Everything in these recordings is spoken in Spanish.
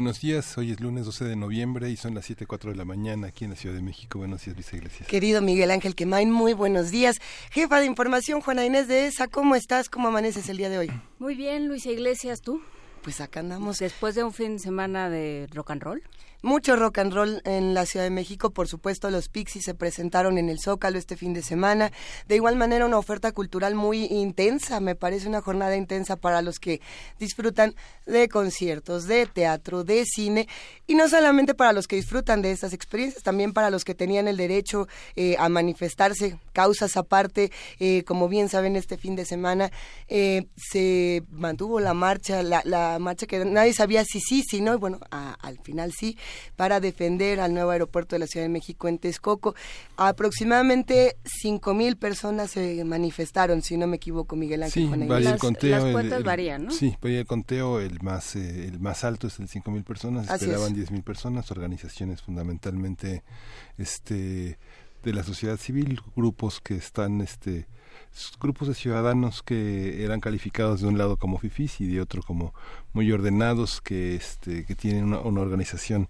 Buenos días, hoy es lunes 12 de noviembre y son las 7.04 de la mañana aquí en la Ciudad de México. Buenos días, Luisa Iglesias. Querido Miguel Ángel Quemain, muy buenos días. Jefa de Información, Juana Inés de ESA, ¿cómo estás? ¿Cómo amaneces el día de hoy? Muy bien, Luisa Iglesias, ¿tú? Pues acá andamos. Después de un fin de semana de rock and roll mucho rock and roll en la Ciudad de México. Por supuesto, los Pixies se presentaron en el Zócalo este fin de semana. De igual manera, una oferta cultural muy intensa. Me parece una jornada intensa para los que disfrutan de conciertos, de teatro, de cine. Y no solamente para los que disfrutan de estas experiencias, también para los que tenían el derecho eh, a manifestarse, causas aparte. Eh, como bien saben, este fin de semana eh, se mantuvo la marcha, la, marcha que nadie sabía si sí, si no. Y bueno, al final sí para defender al nuevo aeropuerto de la Ciudad de México en Texcoco. Aproximadamente cinco mil personas se manifestaron, si no me equivoco, Miguel Ángel. Sí, el conteo, las cuentas varían, ¿no? Sí, el conteo, el más, eh, el más alto es el cinco mil personas, esperaban diez mil personas, organizaciones fundamentalmente este de la sociedad civil, grupos que están este grupos de ciudadanos que eran calificados de un lado como fifís y de otro como muy ordenados que este que tienen una, organización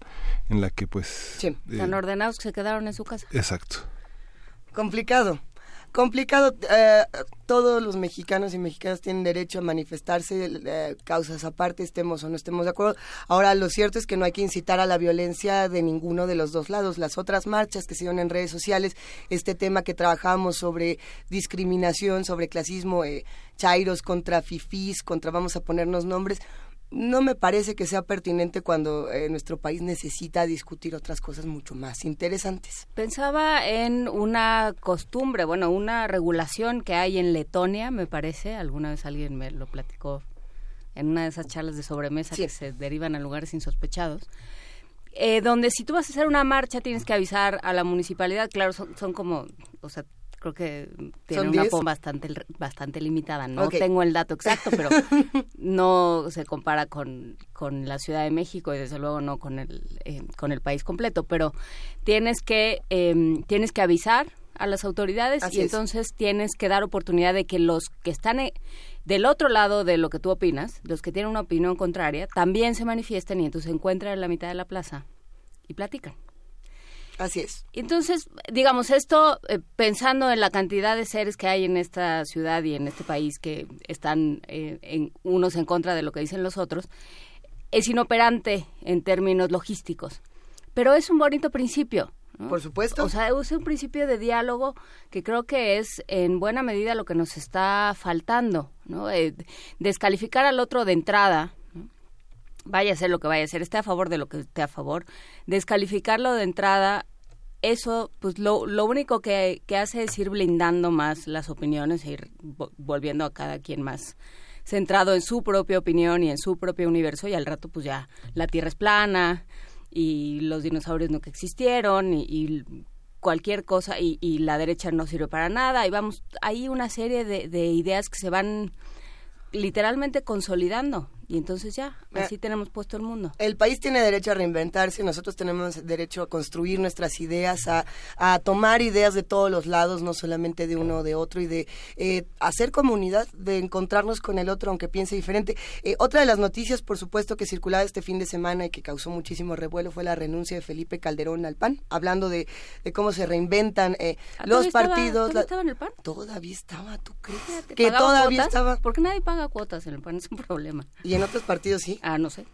en la que pues sí, eh, tan ordenados que se quedaron en su casa. Exacto. Complicado complicado. Eh, todos los mexicanos y mexicanas tienen derecho a manifestarse, eh, causas aparte, estemos o no estemos de acuerdo. Ahora, lo cierto es que no hay que incitar a la violencia de ninguno de los dos lados. Las otras marchas que se dieron en redes sociales, este tema que trabajamos sobre discriminación, sobre clasismo, eh, chairos contra fifís, contra vamos a ponernos nombres, no me parece que sea pertinente cuando eh, nuestro país necesita discutir otras cosas mucho más interesantes. Pensaba en una costumbre, bueno, una regulación que hay en Letonia, me parece, alguna vez alguien me lo platicó en una de esas charlas de sobremesa que se derivan a lugares insospechados. Eh, donde si tú vas a hacer una marcha tienes que avisar a la municipalidad, claro, son, son como, o sea, creo que tiene una POM bastante, bastante limitada. No tengo el dato exacto, pero no se compara con, con la Ciudad de México y desde luego no con el, eh, con el país completo. Pero tienes que, em, tienes que avisar a las autoridades y entonces tienes que dar oportunidad de que los que están eh, del otro lado de lo que tú opinas, los que tienen una opinión contraria, también se manifiesten y entonces se encuentran en la mitad de la plaza y platican. Así es. Entonces, digamos, esto, eh, pensando en la cantidad de seres que hay en esta ciudad y en este país que están eh, en, unos en contra de lo que dicen los otros, es inoperante en términos logísticos. Pero es un bonito principio. Por supuesto. O sea, es un principio de diálogo que creo que es en buena medida lo que nos está faltando, ¿no? Eh, descalificar al otro de entrada, vaya a ser lo que vaya a ser, esté a favor de lo que esté a favor, descalificarlo de entrada eso, pues lo, lo único que, hace es ir blindando más las opiniones e ir volviendo a cada quien más centrado en su propia opinión y en su propio universo y al rato pues ya la Tierra es plana y los dinosaurios no que existieron y, cualquier cosa y, y, la derecha no sirve para nada y vamos, hay una serie de, de ideas que se van literalmente consolidando y entonces ya, eh, así tenemos puesto el mundo. El país tiene derecho a reinventarse, nosotros tenemos derecho a construir nuestras ideas, a, a tomar ideas de todos los lados, no solamente de uno o de otro, y de eh, hacer comunidad, de encontrarnos con el otro aunque piense diferente. Eh, otra de las noticias, por supuesto, que circulaba este fin de semana y que causó muchísimo revuelo fue la renuncia de Felipe Calderón al PAN, hablando de, de cómo se reinventan ah, los partidos. ¿Todavía estaba en el PAN? Todavía estaba, ¿tú crees? que todavía estaba. Porque nadie paga cuotas en el PAN, es un problema en otros partidos sí? Ah, no sé.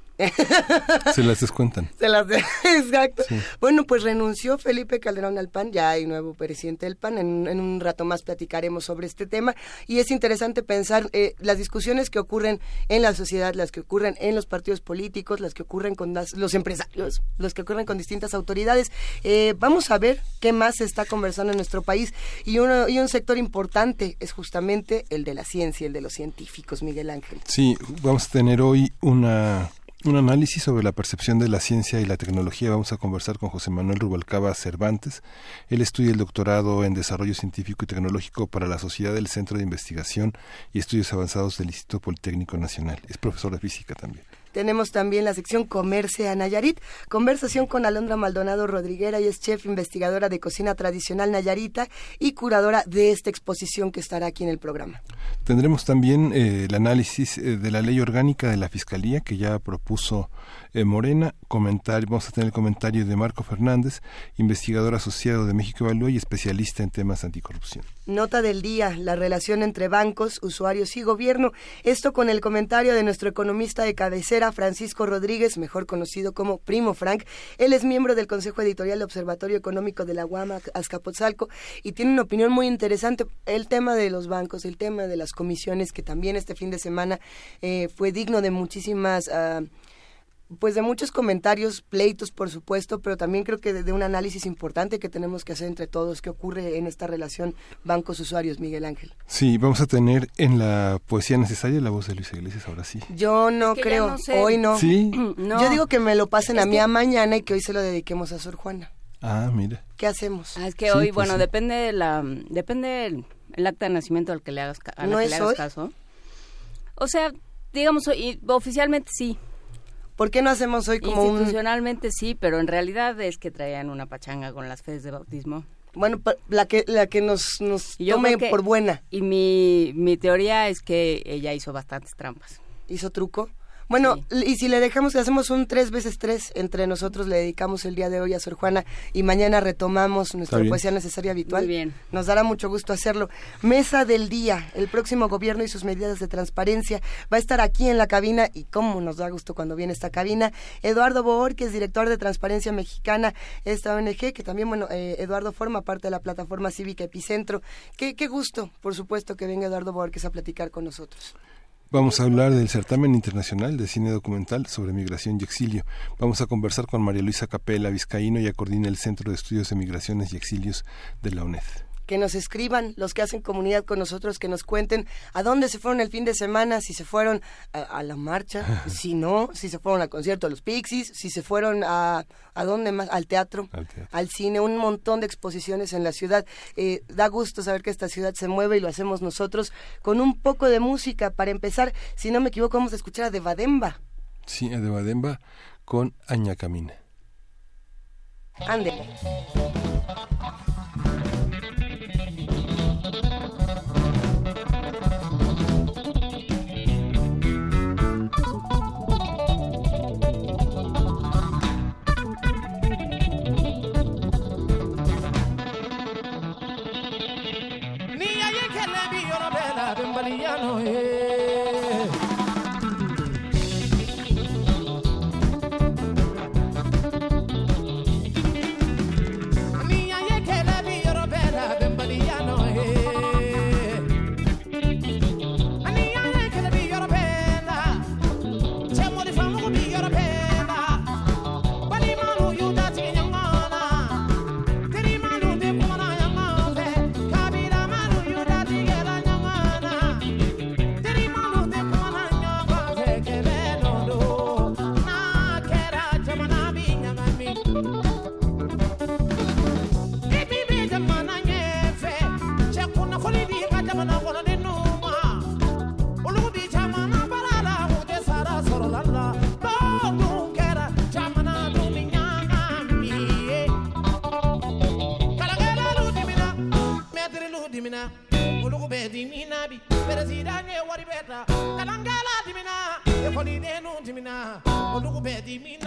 Se las descuentan. Se las Exacto. Bueno, pues renunció Felipe Calderón al PAN, ya hay nuevo presidente del PAN, en, un rato más platicaremos sobre este tema y es interesante pensar eh, las discusiones que ocurren en la sociedad, las que ocurren en los partidos políticos, las que ocurren con los empresarios, los que ocurren con distintas autoridades. Eh, vamos a ver qué más se está conversando en nuestro país y, uno, y un sector importante es justamente el de la ciencia, el de los científicos, Miguel Ángel. Sí, vamos a tener hoy una un análisis sobre la percepción de la ciencia y la tecnología. Vamos a conversar con José Manuel Rubalcaba Cervantes. Él estudia el doctorado en Desarrollo Científico y Tecnológico para la Sociedad del Centro de Investigación y Estudios Avanzados del Instituto Politécnico Nacional. Es profesor de física también. Tenemos también la sección Comerse a Nayarit, conversación con Alondra Maldonado Rodriguera, y es chef investigadora de cocina tradicional nayarita y curadora de esta exposición que estará aquí en el programa. Tendremos también eh, el análisis eh, de la ley orgánica de la Fiscalía que ya propuso eh, Morena. Comentario, vamos a tener el comentario de Marco Fernández, investigador asociado de México Evalúa y especialista en temas anticorrupción. Nota del día, la relación entre bancos, usuarios y gobierno. Esto con el comentario de nuestro economista de cabecera, Francisco Rodríguez, mejor conocido como Primo Frank. Él es miembro del Consejo Editorial de Observatorio Económico de la UAMA Azcapotzalco y tiene una opinión muy interesante. El tema de los bancos, el tema de las comisiones, que también este fin de semana eh, fue digno de muchísimas... Ah, pues de muchos comentarios, pleitos por supuesto, pero también creo que de, un análisis importante que tenemos que hacer entre todos, qué ocurre en esta relación bancos-usuarios, Miguel Ángel. Sí, vamos a tener en la poesía necesaria la voz de Luis Iglesias, ahora sí. Yo no creo, hoy no. Sí. Yo digo que me lo pasen a mí a mañana y que hoy se lo dediquemos a Sor Juana. Ah, mira. ¿Qué hacemos? Ah, es que hoy, pues bueno, depende de la, depende el, acta de nacimiento al que le hagas, ¿No es hoy? caso. O sea, digamos, oficialmente sí, ¿Por qué no hacemos hoy como Institucionalmente sí, pero en realidad es que traían una pachanga con las fees de bautismo. Bueno, la que la que nos, nos tome por buena. Y mi, mi teoría es que ella hizo bastantes trampas. ¿Hizo truco? Bueno, y si le dejamos que hacemos un tres veces tres entre nosotros, le dedicamos el día de hoy a Sor Juana y mañana retomamos nuestra poesía necesaria habitual. Muy bien. Nos dará mucho gusto hacerlo. Mesa del día, el próximo gobierno y sus medidas de transparencia va a estar aquí en la cabina y cómo nos da gusto cuando viene esta cabina. Eduardo Boor, que es director de Transparencia Mexicana, esta ONG, que también, bueno, eh, Eduardo forma parte de la plataforma cívica Epicentro. Qué, qué gusto, por supuesto, que venga Eduardo Boor, que es a platicar con nosotros. Vamos a hablar del certamen internacional de cine documental sobre migración y exilio. Vamos a conversar con María Luisa Capela Vizcaíno, y coordina el Centro de Estudios de Migraciones y Exilios de la UNED que nos escriban, los que hacen comunidad con nosotros, que nos cuenten a dónde se fueron el fin de semana, si se fueron a, la marcha, si no, si se fueron al concierto de los Pixies, si se fueron a, a dónde más, al teatro, al, cine, un montón de exposiciones en la ciudad. Eh, da gusto saber que esta ciudad se mueve y lo hacemos nosotros con un poco de música. Para empezar, si no me equivoco, vamos a escuchar a De Bademba. Sí, a De Bademba con Aña Camina. Ande. Bere sida ne wari beta. Kalangala dimina. Efoni dimina. Dimina.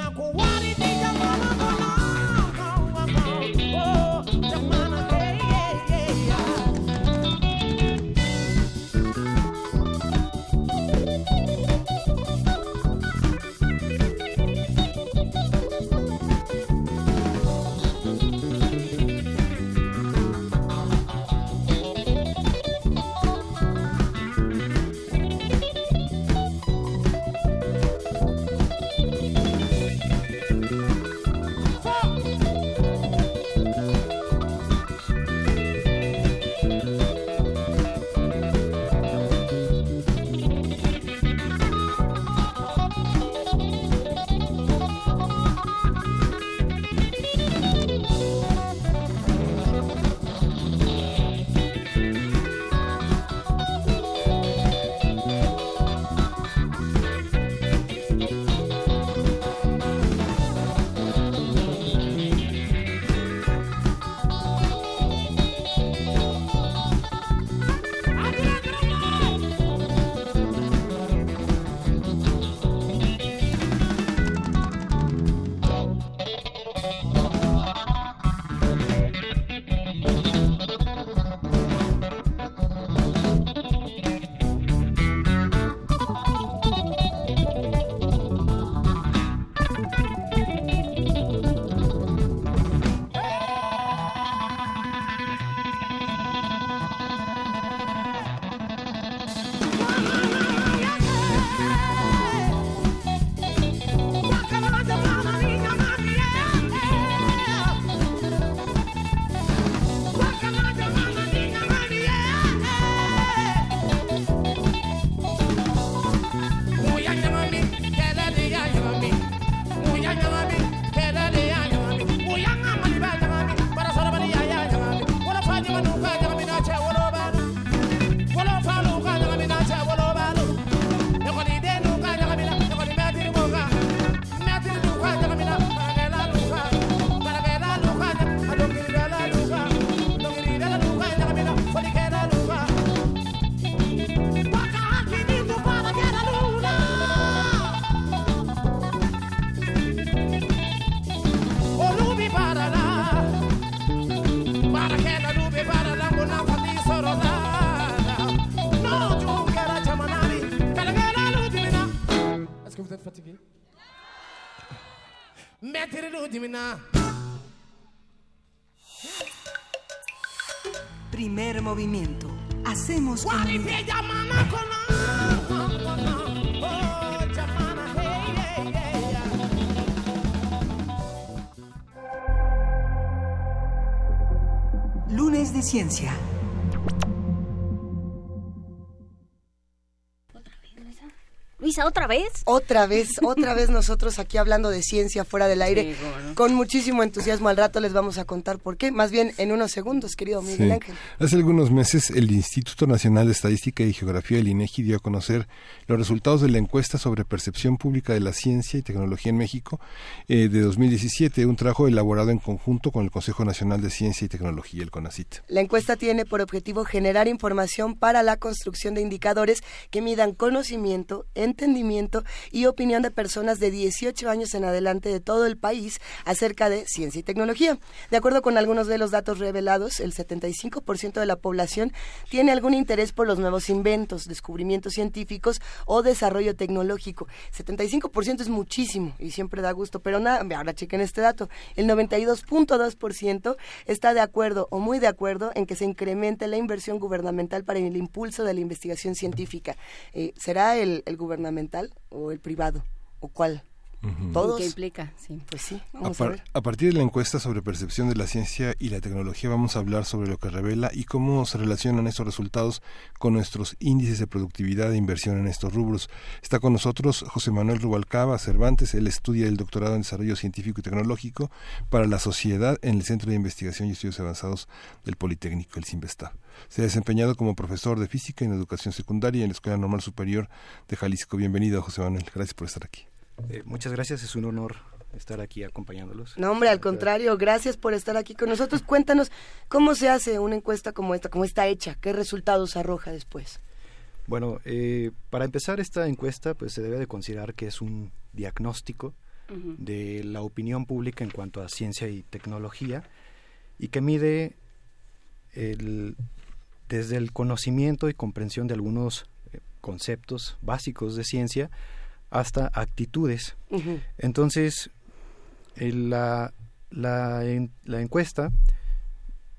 Primer movimiento. Hacemos Lunes de Ciencia. Luisa, ¿otra vez? Otra vez, otra vez nosotros aquí hablando de ciencia fuera del aire. Con muchísimo entusiasmo al rato les vamos a contar por qué. Más bien en unos segundos, querido Miguel Ángel. Hace algunos meses el Instituto Nacional de Estadística y Geografía, el INEGI, dio a conocer los resultados de la encuesta sobre percepción pública de la ciencia y tecnología en México eh, de 2017, un trabajo elaborado en conjunto con el Consejo Nacional de Ciencia y Tecnología, el CONACIT. La encuesta tiene por objetivo generar información para la construcción de indicadores que midan conocimiento, en entendimiento y opinión de personas de 18 años en adelante de todo el país acerca de ciencia y tecnología. De acuerdo con algunos de los datos revelados, el 75% de la población tiene algún interés por los nuevos inventos, descubrimientos científicos o desarrollo tecnológico. 75% es muchísimo y siempre da gusto, pero nada, ahora chequen este dato. El 92.2% está de acuerdo o muy de acuerdo en que se incremente la inversión gubernamental para el impulso de la investigación científica. Eh, ¿Será el, gubernamental o el privado? ¿O cuál? ¿Todos? ¿Qué implica? Sí. Pues sí, vamos a, ver. a, partir de la encuesta sobre percepción de la ciencia y la tecnología vamos a hablar sobre lo que revela y cómo se relacionan estos resultados con nuestros índices de productividad e inversión en estos rubros. Está con nosotros José Manuel Rubalcaba Cervantes, él estudia el doctorado en Desarrollo Científico y Tecnológico para la Sociedad en el Centro de Investigación y Estudios Avanzados del Politécnico, el CIMBESTAB. Se ha desempeñado como profesor de física en educación secundaria en la Escuela Normal Superior de Jalisco. Bienvenido, José Manuel. Gracias por estar aquí. Eh, muchas gracias, es un honor estar aquí acompañándolos. No, hombre, al contrario, gracias por estar aquí con nosotros. Cuéntanos cómo se hace una encuesta como esta, cómo está hecha, qué resultados arroja después. Bueno, eh, para empezar esta encuesta, pues se debe de considerar que es un diagnóstico de la opinión pública en cuanto a ciencia y tecnología y que mide el, desde el conocimiento y comprensión de algunos eh, conceptos básicos de ciencia hasta actitudes. Entonces, la, la, la, encuesta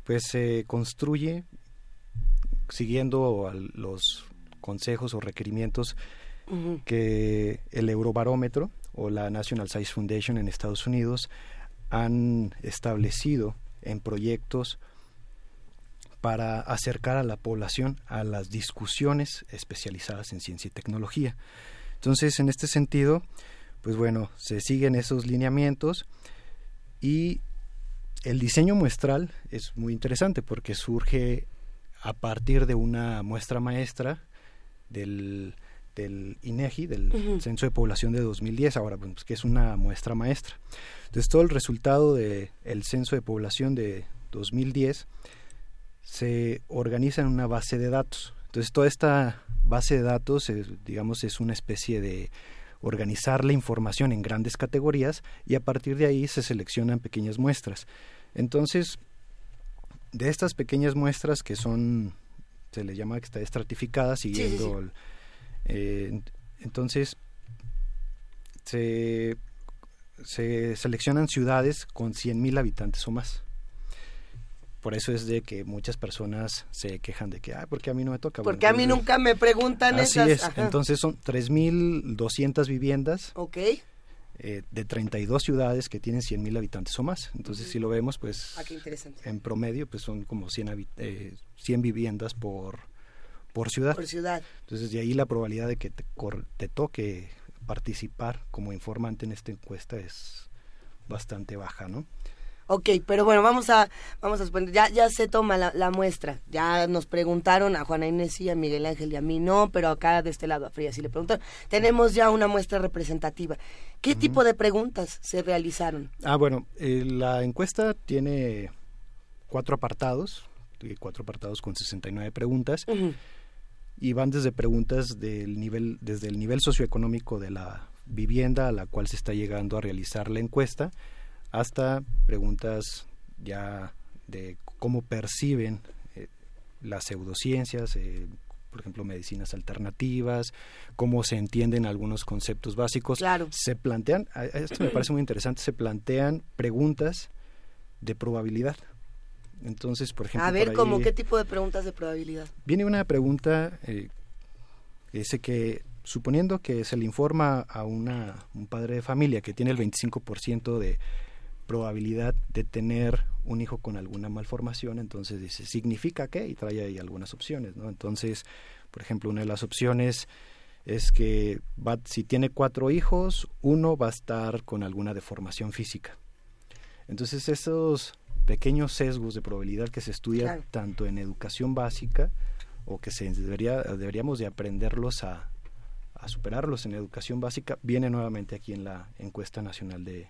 pues se construye siguiendo los consejos o requerimientos que el Eurobarómetro o la National Science Foundation en Estados Unidos han establecido en proyectos para acercar a la población a las discusiones especializadas en ciencia y tecnología. Entonces, en este sentido, pues bueno, se siguen esos lineamientos y el diseño muestral es muy interesante porque surge a partir de una muestra maestra del, del INEGI, del Censo de Población de 2010, ahora pues, que es una muestra maestra. Entonces todo el resultado del Censo de Población de 2010 se organiza en una base de datos. Entonces toda esta base de datos, digamos, es una especie de organizar la información en grandes categorías y a partir de ahí se seleccionan pequeñas muestras. Entonces, de estas pequeñas muestras que son, se le llama que está estratificada siguiendo, eh, entonces se, se seleccionan ciudades con 100.000 habitantes o más. Por eso es de que muchas personas se quejan de que, ah, porque a mí no me toca. Porque a mí nunca me preguntan así es. Entonces son 3.200 viviendas. Ok. Eh, de 32 ciudades que tienen 100.000 habitantes o más. Entonces, si lo vemos, pues ah, en promedio, pues son como 100, eh, 100 viviendas por, por ciudad. Por ciudad. Entonces, de ahí la probabilidad de que te, te toque participar como informante en esta encuesta es bastante baja, ¿no? Ok, pero bueno, vamos a, vamos a suponer, ya, ya se toma la, muestra. Ya nos preguntaron a Juana Inés y a Miguel Ángel y a mí no, pero acá de este lado a Fría sí le preguntaron. Tenemos ya una muestra representativa. ¿Qué tipo de preguntas se realizaron? Ah, bueno, eh, la encuesta tiene cuatro apartados, cuatro apartados con 69 preguntas. Y van desde preguntas del nivel, desde el nivel socioeconómico de la vivienda a la cual se está llegando a realizar la encuesta, hasta preguntas ya de cómo perciben eh, las pseudociencias, eh, por ejemplo, medicinas alternativas, cómo se entienden algunos conceptos básicos. Claro. Se plantean, esto me parece muy interesante, se plantean preguntas de probabilidad. Entonces, por ejemplo... A ver, ¿cómo qué tipo de preguntas de probabilidad? Viene una pregunta, eh, ese que suponiendo que se le informa a una, un padre de familia que tiene el 25% de probabilidad de tener un hijo con alguna malformación, entonces dice, ¿significa qué? Y trae ahí algunas opciones, ¿no? Entonces, por ejemplo, una de las opciones es que va, si tiene cuatro hijos, uno va a estar con alguna deformación física. Entonces, esos pequeños sesgos de probabilidad que se estudian tanto en educación básica o que se debería, deberíamos de aprenderlos a, a superarlos en educación básica, viene nuevamente aquí en la encuesta nacional de,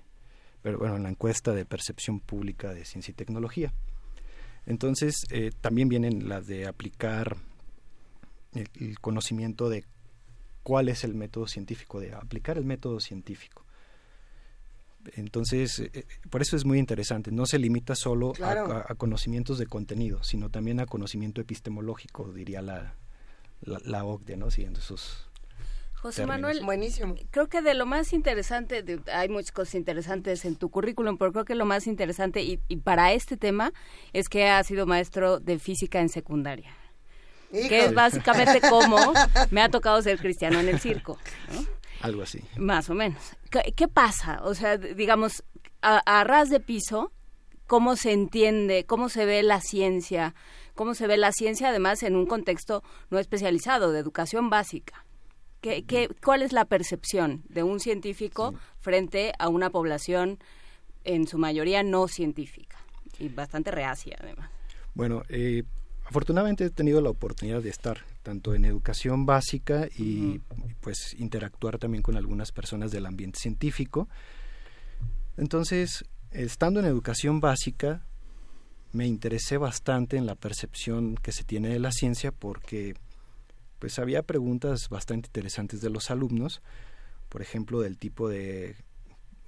pero bueno, en la encuesta de percepción pública de ciencia y tecnología. Entonces, eh, también vienen las de aplicar el, conocimiento de cuál es el método científico, de aplicar el método científico. Entonces, eh, por eso es muy interesante. No se limita solo a, conocimientos de contenido, sino también a conocimiento epistemológico, diría la, la, la OCDE, ¿no? Siguiendo esos, José Manuel, buenísimo. Creo que de lo más interesante, hay muchas cosas interesantes en tu currículum, pero creo que lo más interesante y, para este tema es que has sido maestro de física en secundaria. Que es básicamente como me ha tocado ser cristiano en el circo. Algo así. Más o menos. ¿Qué, pasa? O sea, digamos, a, a ras de piso, ¿cómo se entiende, cómo se ve la ciencia? ¿Cómo se ve la ciencia además en un contexto no especializado, de educación básica? ¿Qué, cuál es la percepción de un científico frente a una población en su mayoría no científica y bastante reacia además? Bueno, eh, afortunadamente he tenido la oportunidad de estar tanto en educación básica y pues interactuar también con algunas personas del ambiente científico. Entonces, estando en educación básica, me interesé bastante en la percepción que se tiene de la ciencia porque pues había preguntas bastante interesantes de los alumnos, por ejemplo, del tipo de,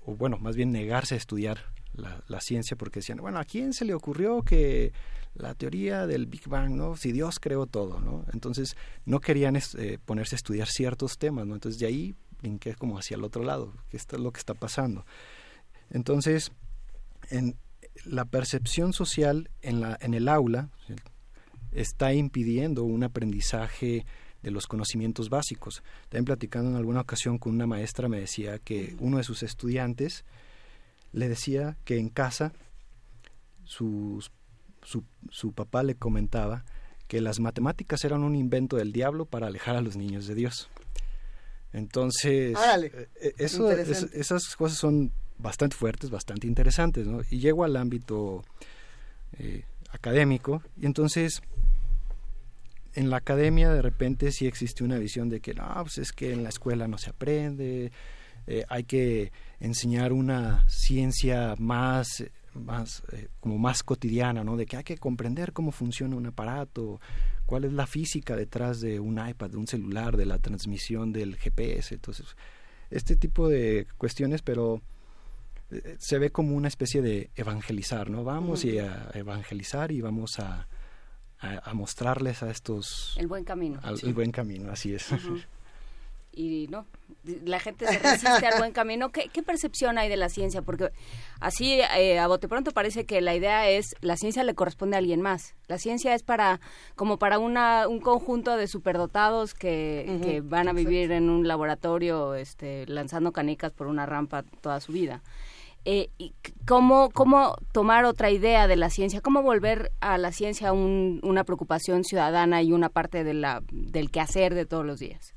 o bueno, más bien negarse a estudiar la, ciencia porque decían, bueno, ¿a quién se le ocurrió que la teoría del Big Bang, ¿no? Si Dios creó todo, ¿no? Entonces no querían eh, ponerse a estudiar ciertos temas, ¿no? Entonces de ahí brinqué como hacia el otro lado, que esto es lo que está pasando. Entonces, en la percepción social en, la, en el aula está impidiendo un aprendizaje de los conocimientos básicos. También platicando en alguna ocasión con una maestra me decía que uno de sus estudiantes le decía que en casa su, su, papá le comentaba que las matemáticas eran un invento del diablo para alejar a los niños de Dios. Entonces, eh, eh, eso, esas cosas son bastante fuertes, bastante interesantes, ¿no? Y llego al ámbito eh, académico y entonces en la academia de repente sí existe una visión de que no, pues es que en la escuela no se aprende, eh, hay que enseñar una ciencia más más eh, como más cotidiana, ¿no? De que hay que comprender cómo funciona un aparato, cuál es la física detrás de un iPad, de un celular, de la transmisión del GPS, entonces este tipo de cuestiones, pero eh, se ve como una especie de evangelizar, ¿no? Vamos y a evangelizar y vamos a a, mostrarles a estos... El buen camino. El buen camino, así es. Y no, la gente se resiste al buen camino. ¿Qué, percepción hay de la ciencia? Porque así, eh, a bote pronto, parece que la idea es, la ciencia le corresponde a alguien más. La ciencia es para, como para una, un conjunto de superdotados que, que van a vivir en un laboratorio este, lanzando canicas por una rampa toda su vida eh, cómo, cómo tomar otra idea de la ciencia, cómo volver a la ciencia una preocupación ciudadana y una parte de la, del quehacer de todos los días.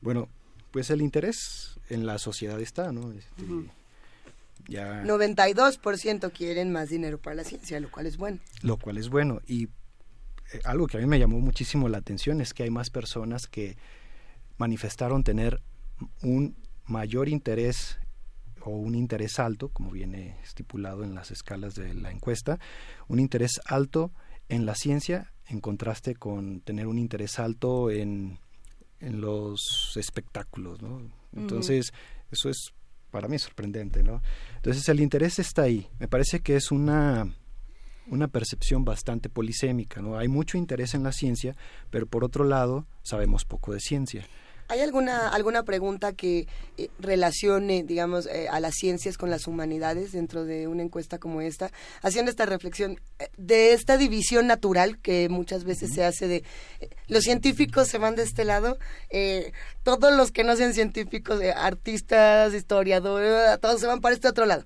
Bueno, pues el interés en la sociedad está, ¿no? Este, ya... 92% quieren más dinero para la ciencia, lo cual es bueno. Lo cual es bueno. Y eh, algo que a mí me llamó muchísimo la atención es que hay más personas que manifestaron tener un mayor interés o un interés alto, como viene estipulado en las escalas de la encuesta, un interés alto en la ciencia en contraste con tener un interés alto en, en los espectáculos, ¿no? Entonces, eso es para mí sorprendente, ¿no? Entonces, el interés está ahí. Me parece que es una una percepción bastante polisémica. ¿no? Hay mucho interés en la ciencia, pero por otro lado sabemos poco de ciencia. ¿Hay alguna, alguna pregunta que eh, relacione, digamos, eh, a las ciencias con las humanidades dentro de una encuesta como esta? Haciendo esta reflexión eh, de esta división natural que muchas veces se hace de los científicos se van de este lado, todos los que no sean científicos, artistas, historiadores, todos se van para este otro lado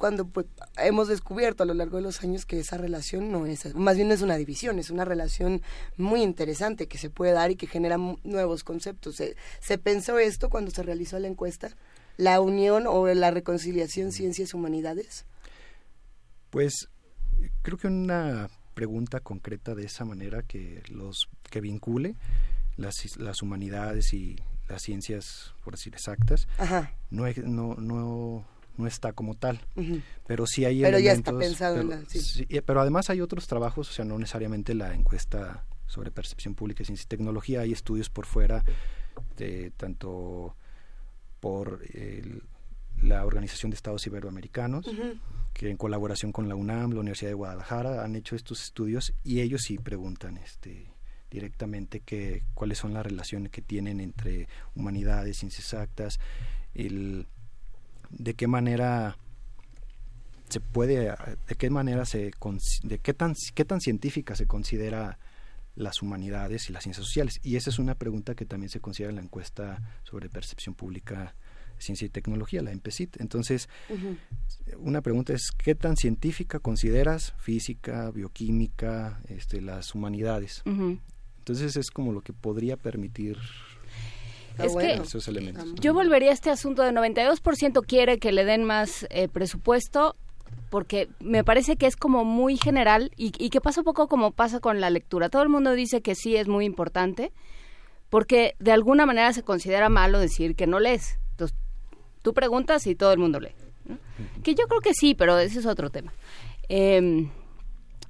cuando pues, hemos descubierto a lo largo de los años que esa relación no es, más bien no es una división, es una relación muy interesante que se puede dar y que genera nuevos conceptos. ¿Se, pensó esto cuando se realizó la encuesta? ¿La unión o la reconciliación ciencias-humanidades? Pues creo que una pregunta concreta de esa manera que los que vincule las, las humanidades y las ciencias, por decir exactas, no, no, no no está como tal. Pero sí hay pero ya está pensado pero, en sí. pero además hay otros trabajos, o sea, no necesariamente la encuesta sobre percepción pública, ciencia y tecnología, hay estudios por fuera, de, tanto por la Organización de Estados Iberoamericanos, que en colaboración con la UNAM, la Universidad de Guadalajara, han hecho estos estudios y ellos sí preguntan este directamente que, cuáles son las relaciones que tienen entre humanidades, ciencias exactas, el de qué manera se puede, de qué manera se, de qué tan, qué tan científica se considera las humanidades y las ciencias sociales. Y esa es una pregunta que también se considera en la encuesta sobre percepción pública, ciencia y tecnología, la EMPECIT. Entonces, una pregunta es, ¿qué tan científica consideras física, bioquímica, este, las humanidades? Entonces, es como lo que podría permitir es que yo volvería a este asunto de 92% quiere que le den más eh, presupuesto porque me parece que es como muy general y, que pasa un poco como pasa con la lectura. Todo el mundo dice que sí es muy importante porque de alguna manera se considera malo decir que no lees. Entonces, tú preguntas y todo el mundo lee. Que yo creo que sí, pero ese es otro tema. Em,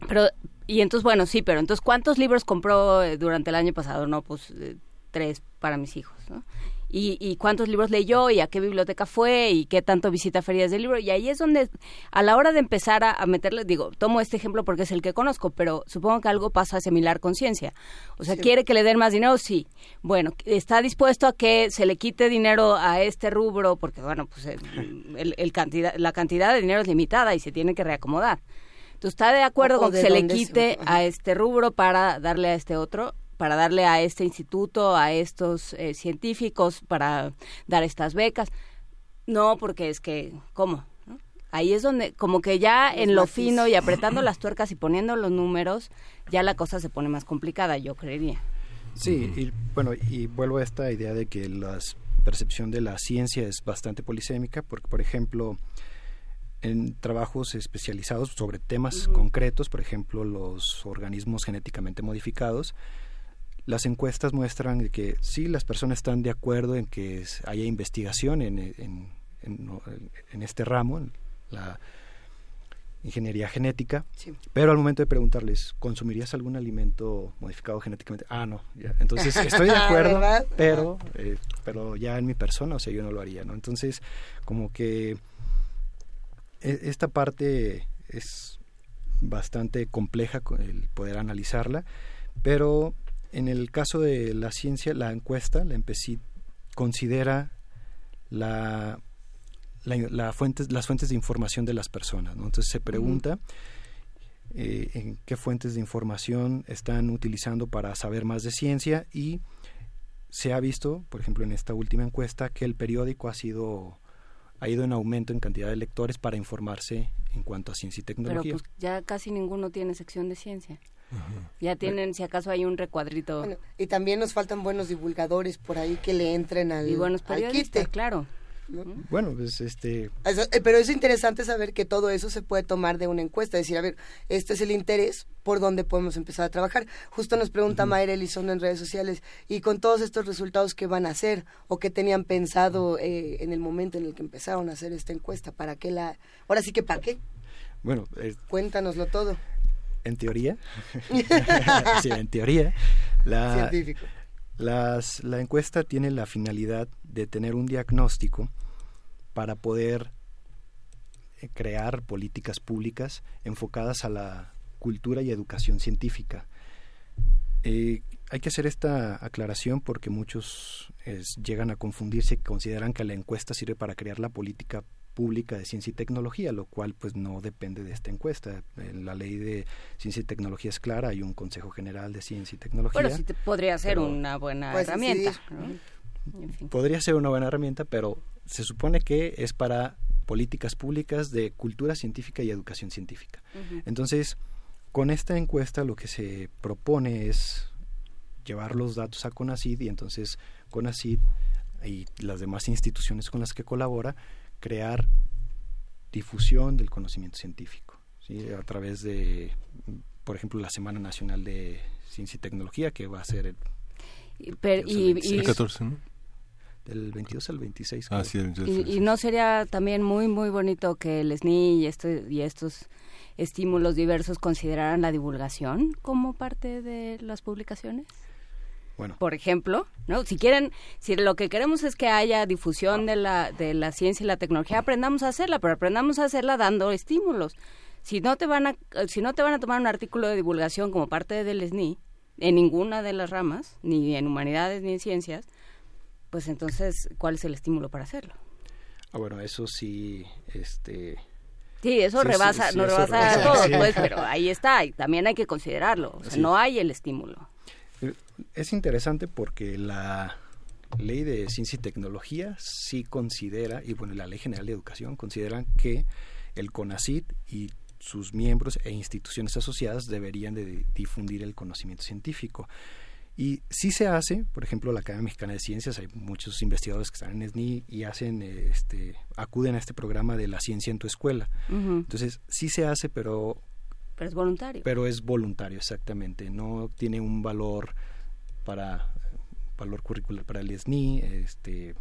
pero, y entonces, bueno, sí, pero entonces, ¿cuántos libros compró eh, durante el año pasado? No, pues eh, tres para mis hijos, ¿no? Y, cuántos libros leyó y a qué biblioteca fue y qué tanto visita ferias de libro. Y ahí es donde, a la hora de empezar a, meterle, digo, tomo este ejemplo porque es el que conozco, pero supongo que algo pasa similar con ciencia. O sea, ¿quiere que le den más dinero? Sí. Bueno, ¿está dispuesto a que se le quite dinero a este rubro? Porque, bueno, pues el, cantidad, la cantidad de dinero es limitada y se tiene que reacomodar. Entonces, ¿está de acuerdo con que se le quite a este rubro para darle a este otro? Para darle a este instituto, a estos eh, científicos, para dar estas becas. No, porque es que, ¿cómo? Ahí es donde, como que ya en lo fino y apretando las tuercas y poniendo los números, ya la cosa se pone más complicada, yo creería. Sí, y bueno, y vuelvo a esta idea de que la percepción de la ciencia es bastante polisémica, porque, por ejemplo, en trabajos especializados sobre temas concretos, por ejemplo, los organismos genéticamente modificados, las encuestas muestran que sí, las personas están de acuerdo en que haya investigación en, en, en, este ramo, en la ingeniería genética, pero al momento de preguntarles, ¿consumirías algún alimento modificado genéticamente? Ah, no, entonces estoy de acuerdo, pero, eh, pero ya en mi persona, o sea, yo no lo haría, ¿no? Entonces, como que e, esta parte es bastante compleja el poder analizarla, pero en el caso de la ciencia, la encuesta, la empecé, considera la, la, fuentes, las fuentes de información de las personas. Entonces se pregunta eh, en qué fuentes de información están utilizando para saber más de ciencia y se ha visto, por ejemplo, en esta última encuesta, que el periódico ha sido ha ido en aumento en cantidad de lectores para informarse en cuanto a ciencia y tecnología. Pero pues ya casi ninguno tiene sección de ciencia. Ya tienen, si acaso hay un recuadrito. y también nos faltan buenos divulgadores por ahí que le entren al, y buenos periodistas, claro. Bueno, pues este... Eh, pero es interesante saber que todo eso se puede tomar de una encuesta, decir, a ver, este es el interés, por dónde podemos empezar a trabajar. Justo nos pregunta Mayra Elizondo en redes sociales, y con todos estos resultados, ¿qué van a hacer? ¿O qué tenían pensado eh, en el momento en el que empezaron a hacer esta encuesta? ¿Para qué la...? Ahora sí que, ¿para qué? Bueno, cuéntanoslo todo en teoría, sí, en teoría, la, las, la encuesta tiene la finalidad de tener un diagnóstico para poder eh, crear políticas públicas enfocadas a la cultura y educación científica. Eh, hay que hacer esta aclaración porque muchos llegan a confundirse y consideran que la encuesta sirve para crear la política pública de ciencia y tecnología, lo cual pues no depende de esta encuesta. En la ley de ciencia y tecnología es clara, hay un Consejo General de Ciencia y Tecnología. Pero sí podría ser una buena pues, herramienta. Podría ser una buena herramienta, pero se supone que es para políticas públicas de cultura científica y educación científica. Entonces, con esta encuesta lo que se propone es llevar los datos a CONACID y entonces CONACID y las demás instituciones con las que colabora crear difusión del conocimiento científico, a través de, por ejemplo, la Semana Nacional de Ciencia y Tecnología, que va a ser el, y, 14, ¿no? Del 22 al 26. Ah, sí, y, y, no sería también muy, muy bonito que el SNI y, este, y estos estímulos diversos consideraran la divulgación como parte de las publicaciones? Por ejemplo, ¿no? Si quieren, si lo que queremos es que haya difusión de la, de la ciencia y la tecnología, aprendamos a hacerla, pero aprendamos a hacerla dando estímulos. Si no te van a, si no te van a tomar un artículo de divulgación como parte del SNI, en ninguna de las ramas, ni en humanidades ni en ciencias, pues entonces, ¿cuál es el estímulo para hacerlo? Ah, bueno, eso sí, este... Sí, eso rebasa, no rebasa, todo, pues, pero ahí está, y también hay que considerarlo, o sea, no hay el estímulo. Es interesante porque la ley de ciencia y tecnología sí considera, y bueno, la ley general de educación consideran que el CONACIT y sus miembros e instituciones asociadas deberían de difundir el conocimiento científico. Y sí se hace, por ejemplo, la Academia Mexicana de Ciencias, hay muchos investigadores que están en SNI y hacen, este, acuden a este programa de la ciencia en tu escuela. Entonces, sí se hace, pero pero es voluntario. Pero es voluntario, exactamente. No tiene un valor para valor curricular para el SNI, este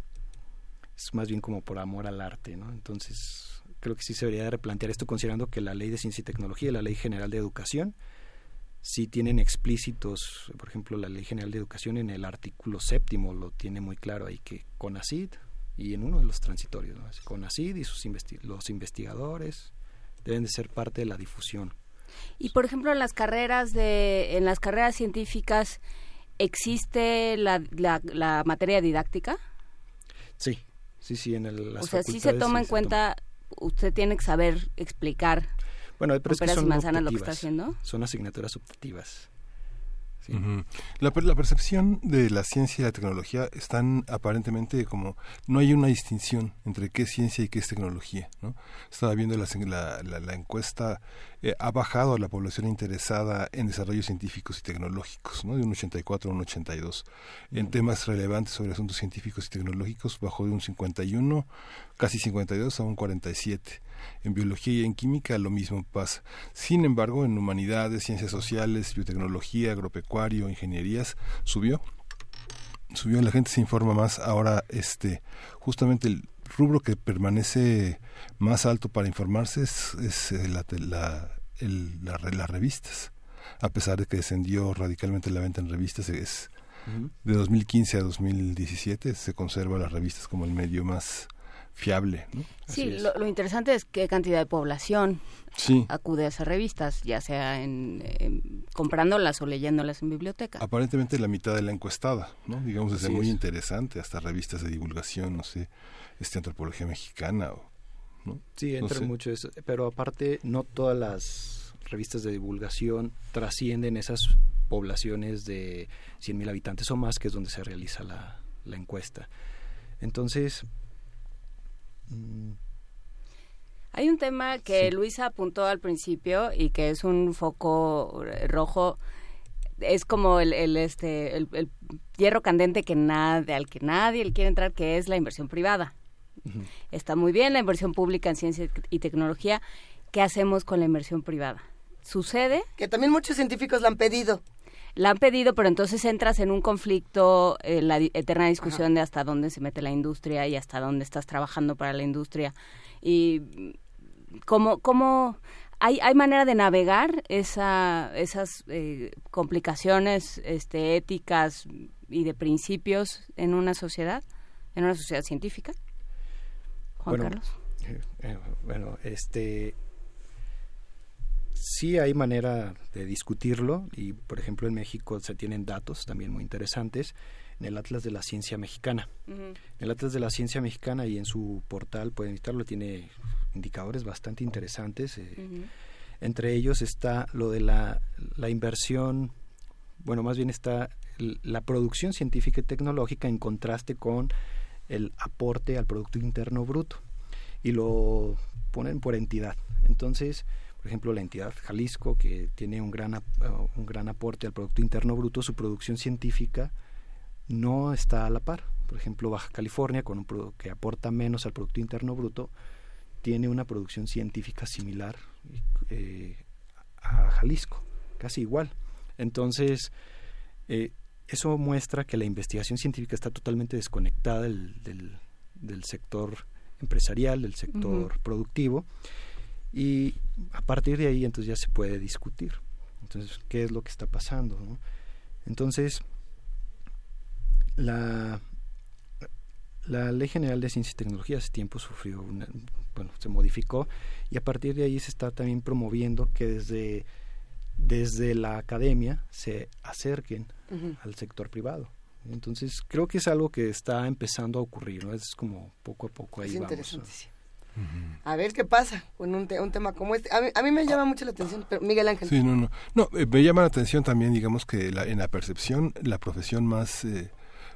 es más bien como por amor al arte, ¿no? Entonces, creo que sí se debería replantear esto considerando que la Ley de Ciencia y Tecnología y la Ley General de Educación sí tienen explícitos, por ejemplo, la Ley General de Educación en el artículo séptimo lo tiene muy claro ahí que CONACID y en uno de los transitorios, ¿no? CONACID y sus los investigadores deben de ser parte de la difusión y por ejemplo, en las carreras de, en las carreras científicas, ¿existe la, la, materia didáctica? Sí, sí, sí, en el, O sea, sí se toma en cuenta, usted tiene que saber explicar bueno, pero es que son manzanas lo que está haciendo. Son asignaturas optativas la, percepción de la ciencia y la tecnología están aparentemente como no hay una distinción entre qué es ciencia y qué es tecnología. ¿no? Estaba viendo la, la, encuesta, eh, ha bajado la población interesada en desarrollos científicos y tecnológicos, ¿no? de un 84 a un 82. En temas relevantes sobre asuntos científicos y tecnológicos bajó de un 51, casi 52 a un 47 en biología y en química lo mismo pasa. Sin embargo, en humanidades, ciencias sociales, biotecnología, agropecuario, ingenierías, subió. Subió, la gente se informa más. Ahora, este, justamente el rubro que permanece más alto para informarse es, es eh, la, la, el, las revistas. A pesar de que descendió radicalmente la venta en revistas, es de 2015 a 2017 se conserva las revistas como el medio más fiable. ¿no? Sí, lo, interesante es qué cantidad de población acude a esas revistas, ya sea en, comprándolas o leyéndolas en biblioteca. Aparentemente la mitad de la encuestada, ¿no? digamos, es muy interesante, hasta revistas de divulgación, no sé, este antropología mexicana. O, ¿no? Sí, entra mucho eso, pero aparte no todas las revistas de divulgación trascienden esas poblaciones de 100.000 habitantes o más, que es donde se realiza la, la encuesta. Entonces, Mm. Hay un tema que Luisa apuntó al principio y que es un foco rojo. Es como el, este, el, hierro candente que nadie, al que nadie le quiere entrar, que es la inversión privada. Está muy bien la inversión pública en ciencia y tecnología. ¿Qué hacemos con la inversión privada? ¿Sucede? Que también muchos científicos la han pedido la han pedido, pero entonces entras en un conflicto, en la eterna discusión de hasta dónde se mete la industria y hasta dónde estás trabajando para la industria. Y cómo, cómo hay, hay manera de navegar esa, esas eh, complicaciones este, éticas y de principios en una sociedad, en una sociedad científica. Juan Carlos. eh, bueno, este sí hay manera de discutirlo y, por ejemplo, en México se tienen datos también muy interesantes en el Atlas de la Ciencia Mexicana. En el Atlas de la Ciencia Mexicana y en su portal, pueden visitarlo, tiene indicadores bastante interesantes. Eh, entre ellos está lo de la, la inversión, bueno, más bien está la producción científica y tecnológica en contraste con el aporte al Producto Interno Bruto y lo ponen por entidad. Entonces, por ejemplo, la entidad Jalisco, que tiene un gran, un gran aporte al Producto Interno Bruto, su producción científica no está a la par. Por ejemplo, Baja California, con un que aporta menos al Producto Interno Bruto, tiene una producción científica similar eh, a Jalisco, casi igual. Entonces, eh, eso muestra que la investigación científica está totalmente desconectada del, del, sector empresarial, del sector productivo, y a partir de ahí entonces ya se puede discutir. Entonces, ¿qué es lo que está pasando? Entonces, la, la Ley General de Ciencia y Tecnología hace tiempo sufrió, una, bueno, se modificó y a partir de ahí se está también promoviendo que desde, desde la academia se acerquen al sector privado. Entonces, creo que es algo que está empezando a ocurrir, ¿no? Es como poco a poco ahí vamos. A ver qué pasa con un, un tema como este. A mí, me llama mucho la atención, pero Miguel Ángel. Sí, no, no. No, eh, me llama la atención también, digamos que la, en la percepción, la profesión más, eh,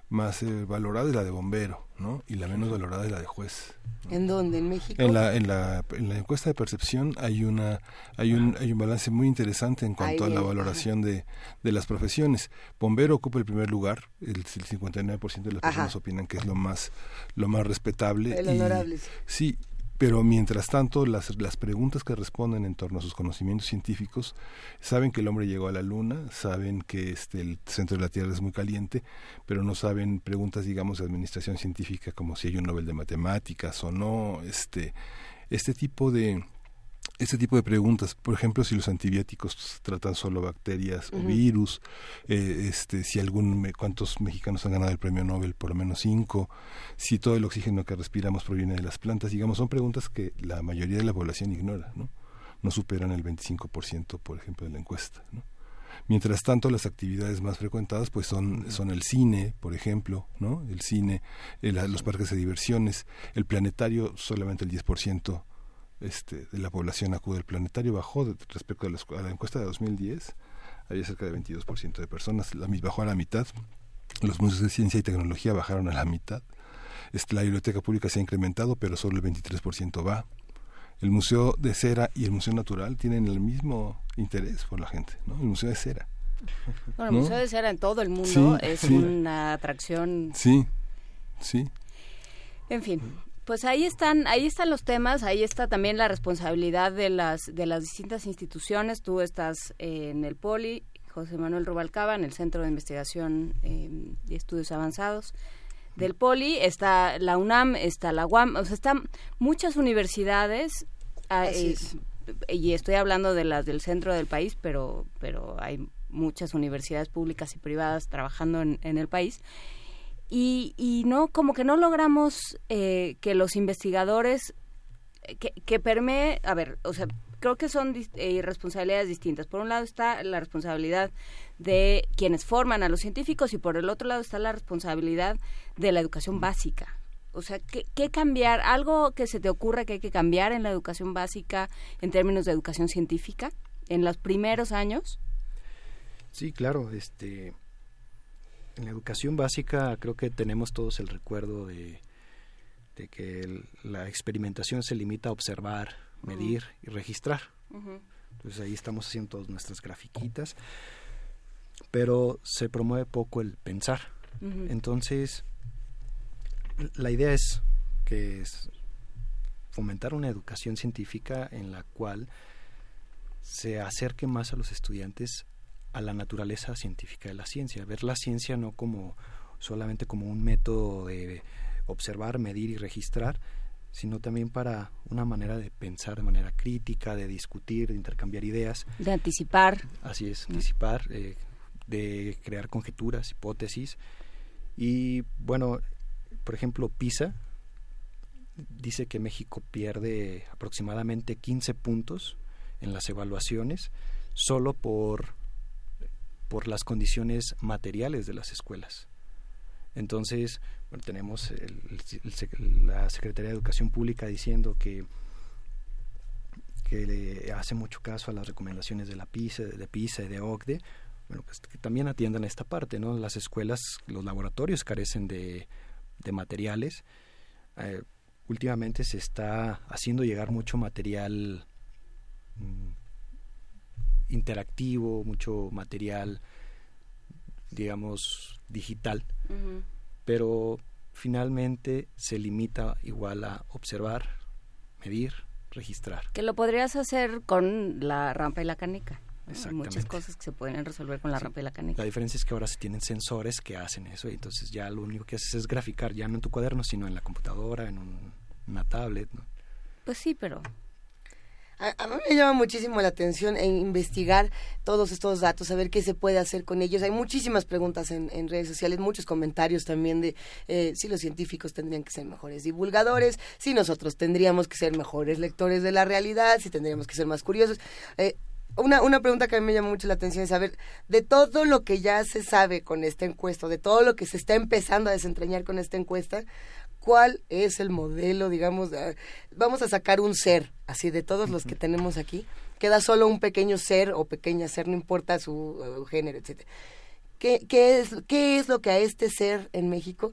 más eh, valorada es la de bombero, ¿no? Y la menos valorada es la de juez. ¿En dónde? ¿En México? En la, en la, en la encuesta de percepción hay una hay un hay un balance muy interesante en cuanto a la valoración de, de las profesiones. Bombero ocupa el primer lugar, el, el 59% de las personas opinan que es lo más lo más respetable. El honorable. sí, pero mientras tanto las, las preguntas que responden en torno a sus conocimientos científicos saben que el hombre llegó a la luna, saben que este, el centro de la Tierra es muy caliente, pero no saben preguntas, digamos, de administración científica como si hay un Nobel de Matemáticas o no, este, este tipo de, este tipo de preguntas, por ejemplo, si los antibióticos tratan solo bacterias o virus, eh, este, si algún, cuántos mexicanos han ganado el premio Nobel, por lo menos cinco, si todo el oxígeno que respiramos proviene de las plantas, digamos, son preguntas que la mayoría de la población ignora, ¿no? No superan el 25%, por ejemplo, de la encuesta, ¿no? Mientras tanto, las actividades más frecuentadas pues son, son el cine, por ejemplo, ¿no? El cine, los parques de diversiones, el planetario, solamente el 10% este, de la población acude al planetario bajó respecto a la, encuesta de 2010 había cerca de 22% de personas la, bajó a la mitad. Los museos de ciencia y tecnología bajaron a la mitad. Este, la biblioteca pública se ha incrementado pero solo el 23% va. El museo de cera y el museo natural tienen el mismo interés por la gente ¿no? el museo de cera. Bueno, el museo de cera en todo el mundo es una atracción. Sí sí. En fin pues ahí están, ahí están los temas, ahí está también la responsabilidad de las de las distintas instituciones. Tú estás en el Poli, José Manuel Rubalcaba, en el Centro de Investigación em, y Estudios Avanzados del Poli, está la UNAM, está la UAM, o sea, están muchas universidades. Ah, eh, y estoy hablando de las del centro del país, pero pero hay muchas universidades públicas y privadas trabajando en, en el país y, y no, como que no logramos eh, que los investigadores, que, que permee, a ver, o sea, creo que son eh, responsabilidades distintas. Por un lado está la responsabilidad de quienes forman a los científicos y por el otro lado está la responsabilidad de la educación básica. O sea, ¿qué, ¿qué, cambiar? ¿Algo que se te ocurra que hay que cambiar en la educación básica en términos de educación científica en los primeros años? Sí, claro. Este, en la educación básica creo que tenemos todos el recuerdo de, que la experimentación se limita a observar, medir y registrar. Entonces ahí estamos haciendo todas nuestras grafiquitas, pero se promueve poco el pensar. Entonces, la idea es que es fomentar una educación científica en la cual se acerque más a los estudiantes a la naturaleza científica de la ciencia, ver la ciencia no como solamente como un método de observar, medir y registrar, sino también para una manera de pensar de manera crítica, de discutir, de intercambiar ideas. De anticipar. Así es, anticipar, eh, de crear conjeturas, hipótesis. Y bueno, por ejemplo, PISA dice que México pierde aproximadamente 15 puntos en las evaluaciones solo por, por las condiciones materiales de las escuelas. Entonces, tenemos la Secretaría de Educación Pública diciendo que que le hace mucho caso a las recomendaciones de la PISA, de PISA y de OCDE, bueno, pues que también atiendan esta parte, ¿no? Las escuelas, los laboratorios carecen de, de materiales. Eh, últimamente se está haciendo llegar mucho material mm, interactivo, mucho material, digamos, digital, pero finalmente se limita igual a observar, medir, registrar. Que lo podrías hacer con la rampa y la canica. Hay muchas cosas que se pueden resolver con la rampa y la canica. La diferencia es que ahora se tienen sensores que hacen eso y entonces ya lo único que haces es graficar, ya no en tu cuaderno, sino en la computadora, en una tablet. ¿no? Pues sí, pero a, mí me llama muchísimo la atención en investigar todos estos datos, saber qué se puede hacer con ellos. Hay muchísimas preguntas en, redes sociales, muchos comentarios también de eh, si los científicos tendrían que ser mejores divulgadores, si nosotros tendríamos que ser mejores lectores de la realidad, si tendríamos que ser más curiosos. Eh, una, una pregunta que a mí me llama mucho la atención es saber de todo lo que ya se sabe con esta encuesta, de todo lo que se está empezando a desentrañar con esta encuesta, cuál es el modelo, digamos, vamos a sacar un ser, así de todos los que tenemos aquí, queda solo un pequeño ser o pequeña ser, no importa su uh, género, etcétera. ¿Qué, qué, es, ¿Qué es lo que a este ser en México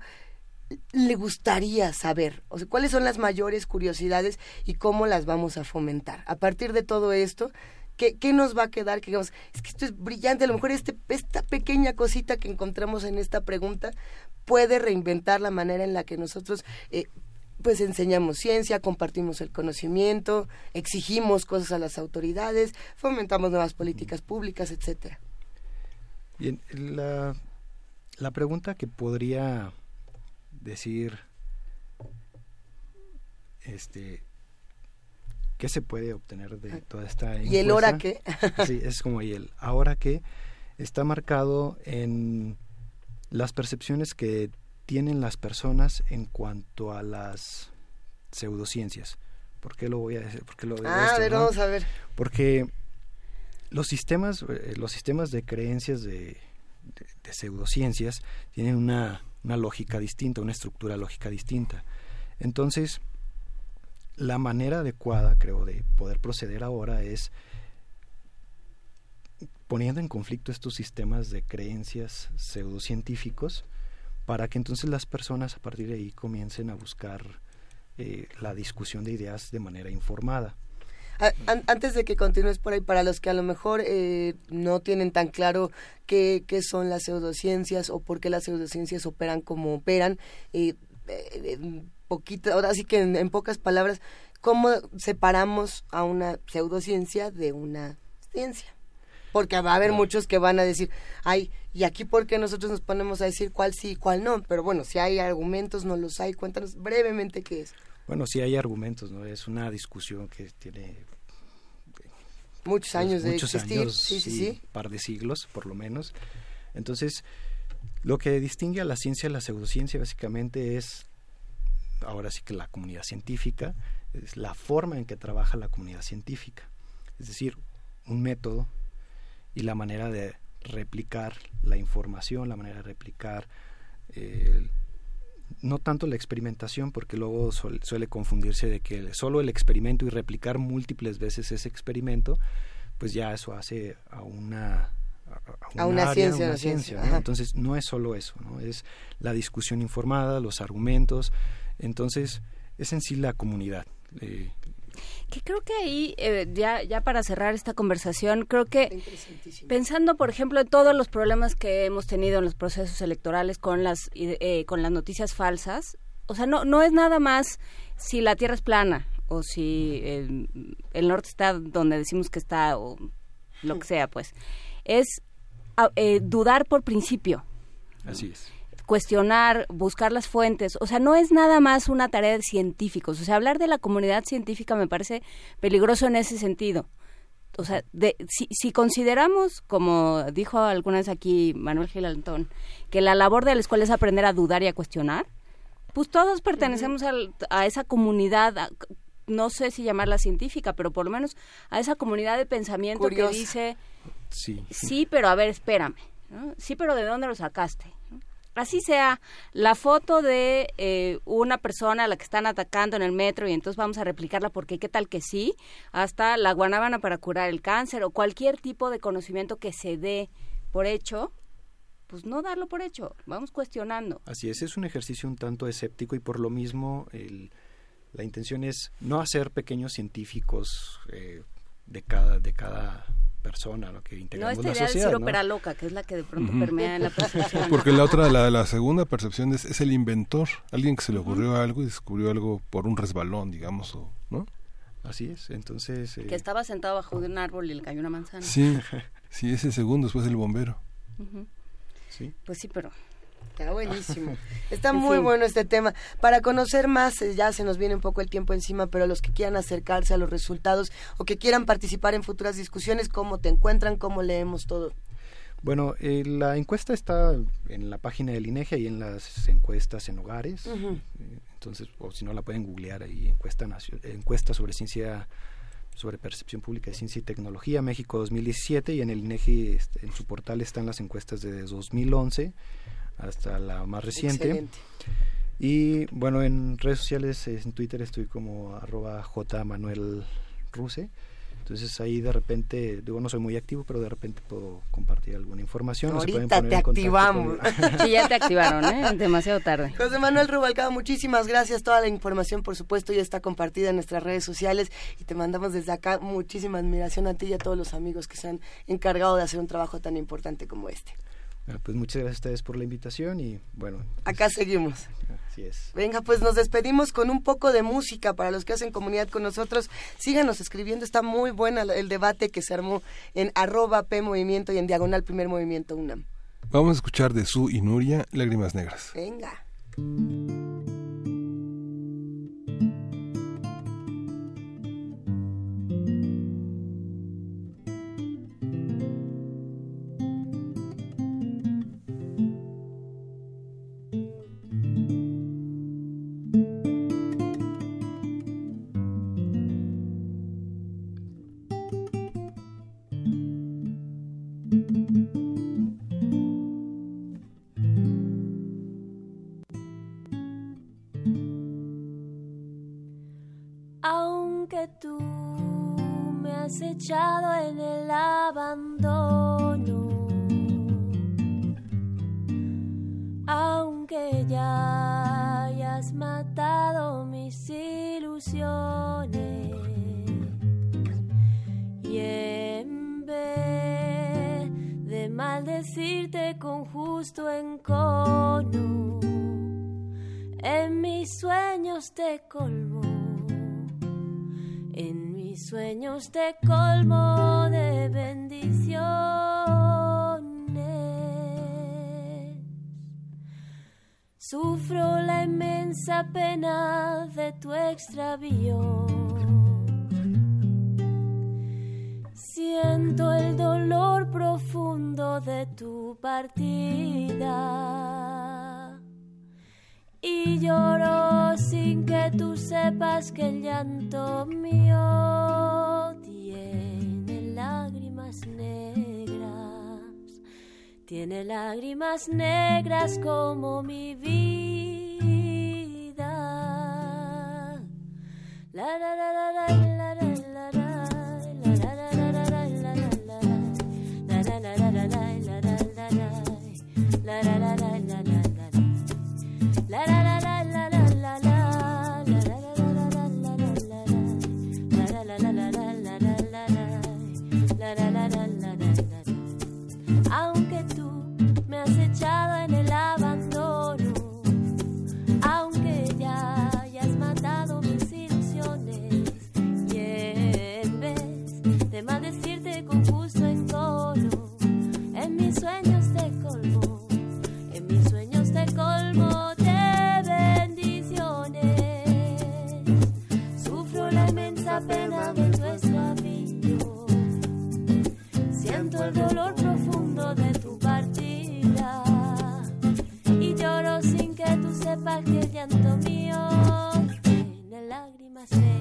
le gustaría saber? O sea, ¿cuáles son las mayores curiosidades y cómo las vamos a fomentar? A partir de todo esto, ¿Qué, ¿Qué, nos va a quedar? Que digamos, es que esto es brillante, a lo mejor este, esta pequeña cosita que encontramos en esta pregunta puede reinventar la manera en la que nosotros eh, pues enseñamos ciencia, compartimos el conocimiento, exigimos cosas a las autoridades, fomentamos nuevas políticas públicas, etcétera. Bien, la, la pregunta que podría decir este qué se puede obtener de ah. toda esta ¿Y el ahora qué? sí, es como y el ahora qué está marcado en las percepciones que tienen las personas en cuanto a las pseudociencias. ¿Por qué lo voy a decir? ¿Por lo ah, a ver, vamos a ver. Porque los sistemas, eh, los sistemas de creencias de, pseudociencias tienen una, una lógica distinta, una estructura lógica distinta. Entonces, la manera adecuada, creo, de poder proceder ahora es poniendo en conflicto estos sistemas de creencias pseudocientíficos para que entonces las personas a partir de ahí comiencen a buscar eh, la discusión de ideas de manera informada. Antes de que continúes por ahí, para los que a lo mejor eh, no tienen tan claro qué, son las pseudociencias o por qué las pseudociencias operan como operan, eh, poquito, ahora que en pocas palabras, ¿cómo separamos a una pseudociencia de una ciencia? Porque va a haber muchos que van a decir, ay, y aquí por qué nosotros nos ponemos a decir cuál sí y cuál no, pero bueno, si hay argumentos, no los hay, cuéntanos brevemente qué es. Bueno, sí hay argumentos, ¿no? Es una discusión que tiene muchos años de muchos existir, años, sí, sí, sí, par de siglos por lo menos. Entonces, lo que distingue a la ciencia de la pseudociencia básicamente es ahora sí que la comunidad científica, es la forma en que trabaja la comunidad científica. Es decir, un método y la manera de replicar la información, la manera de replicar no tanto la experimentación, porque luego suele, confundirse de que solo el experimento y replicar múltiples veces ese experimento, pues ya eso hace a una a una, ciencia, una ciencia entonces no es solo eso no es la discusión informada los argumentos. Entonces es en sí la comunidad eh, que creo que ahí, eh, ya, ya para cerrar esta conversación, creo que pensando, por ejemplo, en todos los problemas que hemos tenido en los procesos electorales con las, eh, con las noticias falsas, o sea, no, no es nada más si la Tierra es plana o si el, norte está donde decimos que está o lo que sea, pues. Es ah, eh, dudar por principio. Así es cuestionar, buscar las fuentes, o sea, no es nada más una tarea de científicos, o sea, hablar de la comunidad científica me parece peligroso en ese sentido. O sea, de, si, si, consideramos, como dijo alguna vez aquí Manuel Gilantón, que la labor de la escuela es aprender a dudar y a cuestionar, Pues todos pertenecemos a esa comunidad, no sé si llamarla científica, pero por lo menos a esa comunidad de pensamiento que dice, sí. sí, pero a ver, espérame, sí, pero ¿de dónde lo sacaste? Así sea, la foto de eh, una persona a la que están atacando en el metro y entonces vamos a replicarla porque qué tal que sí, hasta la guanábana para curar el cáncer o cualquier tipo de conocimiento que se dé por hecho, pues no darlo por hecho, vamos cuestionando. Así es, es un ejercicio un tanto escéptico y por lo mismo la intención es no hacer pequeños científicos eh, de cada de cada persona lo que integramos no, esta la sociedad. ¿no? loca, que es la que de pronto permea en la percepción. Porque la otra, la, la segunda percepción es, es, el inventor, alguien que se le ocurrió algo y descubrió algo por un resbalón, digamos, o, ¿no? Así es, entonces... Que eh, estaba sentado bajo de un árbol y le cayó una manzana. Sí, sí, ese segundo, después el bombero. Sí. Pues sí, pero Está buenísimo. Está muy bueno este tema. Para conocer más, eh, ya se nos viene un poco el tiempo encima, pero los que quieran acercarse a los resultados o que quieran participar en futuras discusiones, ¿cómo te encuentran? ¿Cómo leemos todo? Bueno, eh, la encuesta está en la página del INEGI y en las encuestas en hogares. Eh, entonces, o si no, la pueden googlear ahí, encuesta, encuesta sobre ciencia sobre percepción pública de ciencia y tecnología México 2017 y en el INEGI este, en su portal están las encuestas de 2011 hasta la más reciente. Y bueno, en redes sociales, en Twitter estoy como arroba Ruse. Entonces ahí de repente, digo, no soy muy activo, pero de repente puedo compartir alguna información. Ahorita te activamos. Sí, ya te activaron, ¿eh? Demasiado tarde. José Manuel Rubalcaba, muchísimas gracias. Toda la información, por supuesto, ya está compartida en nuestras redes sociales y te mandamos desde acá muchísima admiración a ti y a todos los amigos que se han encargado de hacer un trabajo tan importante como este pues muchas gracias a ustedes por la invitación y bueno. Acá seguimos. Así es. Venga, pues nos despedimos con un poco de música para los que hacen comunidad con nosotros. Síganos escribiendo, está muy buena el debate que se armó en arroba P Movimiento y en diagonal Primer Movimiento UNAM. Vamos a escuchar de Su y Nuria, Lágrimas Negras. Venga. En el sueños te colmo de bendiciones. Sufro la inmensa pena de tu extravío. Siento el dolor profundo de tu partida y lloro sin que tú sepas que el llanto tiene lágrimas negras como mi vida. La, la, la, lágrimas negras,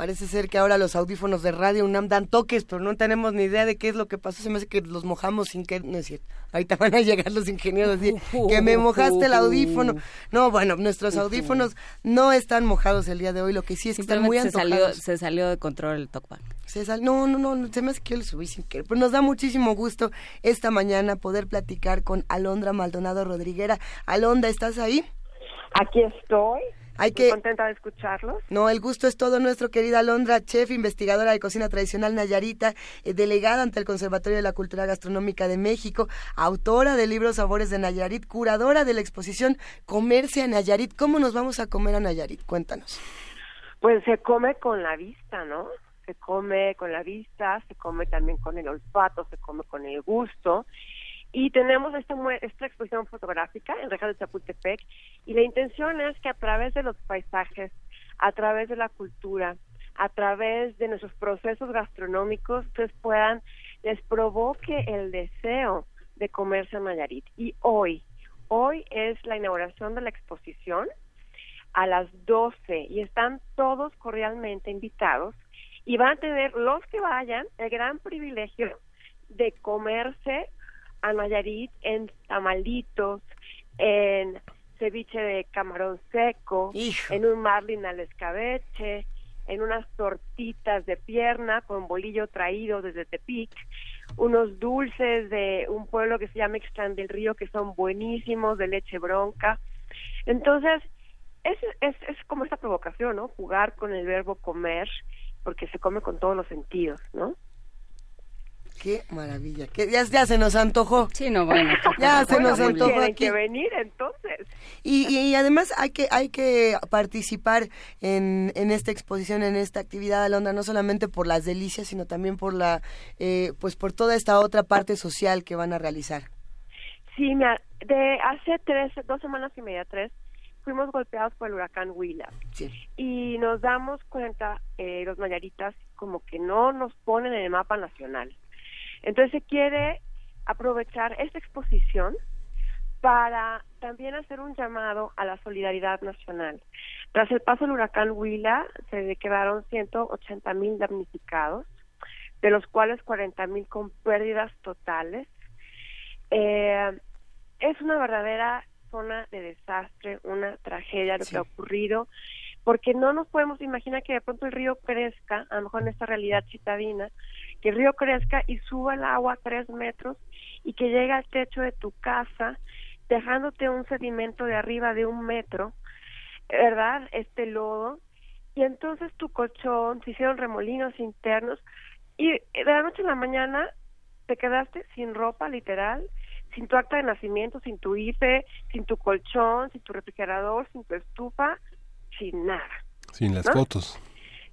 Parece ser que ahora los audífonos de Radio UNAM dan toques, pero no tenemos ni idea de qué es lo que pasó. Se me hace que los mojamos sin que... No es cierto. Ahorita van a llegar los ingenieros y decir que me mojaste el audífono. No, bueno, nuestros audífonos no están mojados el día de hoy. Lo que sí es que están muy se antojados. salió, se salió de control el talkback. Se sal- No, no, no, se me hace que yo lo subí sin querer. Pero nos da muchísimo gusto esta mañana poder platicar con Alondra Maldonado Rodriguera. Alondra, ¿estás ahí? Aquí estoy. Hay Muy que... contenta de escucharlos. No, el gusto es todo nuestro, querida Alondra, chef, investigadora de cocina tradicional Nayarita, eh, delegada ante el Conservatorio de la Cultura Gastronómica de México, autora del libro Sabores de Nayarit, curadora de la exposición Comerse a Nayarit. ¿Cómo nos vamos a comer a Nayarit? Cuéntanos. Pues se come con la vista, ¿no? Se come con la vista, se come también con el olfato, se come con el gusto. Y tenemos esta, mue- esta exposición fotográfica en Rejas de Chapultepec y la intención es que a través de los paisajes, a través de la cultura, a través de nuestros procesos gastronómicos, ustedes puedan, les provoque el deseo de comerse a Nayarit. Y hoy, hoy es la inauguración de la exposición a las 12 y están todos cordialmente invitados y van a tener los que vayan el gran privilegio de comerse a Nayarit en tamalitos, en ceviche de camarón seco, en un marlin al escabeche, en unas tortitas de pierna con bolillo traído desde Tepic, unos dulces de un pueblo que se llama Ixtlán del Río que son buenísimos, de leche bronca. Entonces, es, es, es como esta provocación, ¿no? Jugar con el verbo comer, porque se come con todos los sentidos, ¿no? Qué maravilla. Que ya, ya se nos antojó. Sí, no, bueno. Ya se Bueno, nos antojó tienen aquí. que venir entonces. Y, y, y además hay que hay que participar en, en esta exposición, en esta actividad Alondra, no solamente por las delicias, sino también por la eh, pues por toda esta otra parte social que van a realizar. Sí, mira, de hace tres, dos semanas y media, tres, fuimos golpeados por el huracán Willa. Y nos damos cuenta, eh, los mayaritas, como que no nos ponen en el mapa nacional. Entonces se quiere aprovechar esta exposición para también hacer un llamado a la solidaridad nacional. Tras el paso del huracán Huila, se declararon 180 mil damnificados, de los cuales 40 mil con pérdidas totales. Eh, es una verdadera zona de desastre, una tragedia lo que ha ocurrido. Porque no nos podemos imaginar que de pronto el río crezca, a lo mejor en esta realidad citadina, que el río crezca y suba el agua tres metros y que llegue al techo de tu casa, dejándote un sedimento de arriba de un metro, ¿verdad? Este lodo, y entonces tu colchón, se hicieron remolinos internos, y de la noche a la mañana te quedaste sin ropa, literal, sin tu acta de nacimiento, sin tu IFE, sin tu colchón, sin tu refrigerador, sin tu estufa, sin nada. Sin las fotos.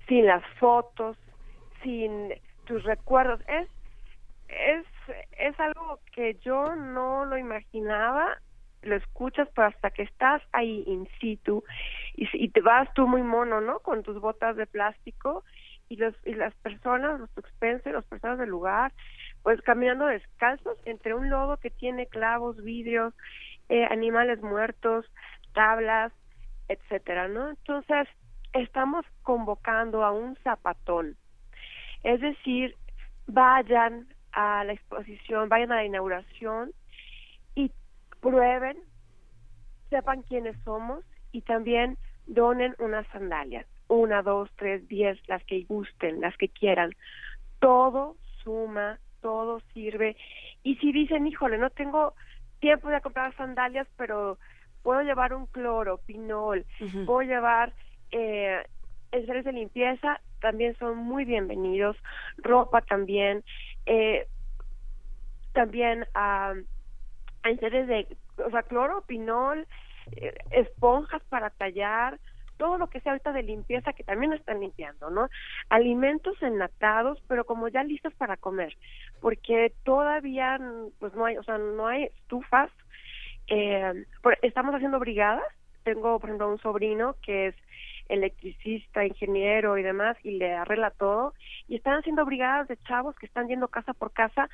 Sin las fotos, sin tus recuerdos. Es, es, es algo que yo no lo imaginaba, lo escuchas, pero hasta que estás ahí in situ y, y te vas tú muy mono, ¿no? Con tus botas de plástico y los y las personas, los expensos, las personas del lugar, pues caminando descalzos entre un lodo que tiene clavos, vidrios, eh, animales muertos, tablas, etcétera, ¿no? Entonces estamos convocando a un zapatón, es decir, vayan a la exposición, vayan a la inauguración y prueben, sepan quiénes somos y también donen unas sandalias una, dos, tres, diez, las que gusten, las que quieran. Todo suma, todo sirve. Y si dicen, híjole, no tengo tiempo de comprar sandalias, pero puedo llevar un cloro, pinol, puedo llevar eh, seres de limpieza, también son muy bienvenidos. Ropa también. Eh, también uh, seres de, o sea, cloro, pinol, eh, esponjas para tallar, todo lo que sea ahorita de limpieza que también están limpiando, ¿no? Alimentos enlatados, pero como ya listos para comer, porque todavía pues no hay, o sea, no hay estufas. Eh, estamos haciendo brigadas. Tengo, por ejemplo, un sobrino que es electricista, ingeniero y demás, y le arregla todo. Y están haciendo brigadas de chavos que están yendo casa por casa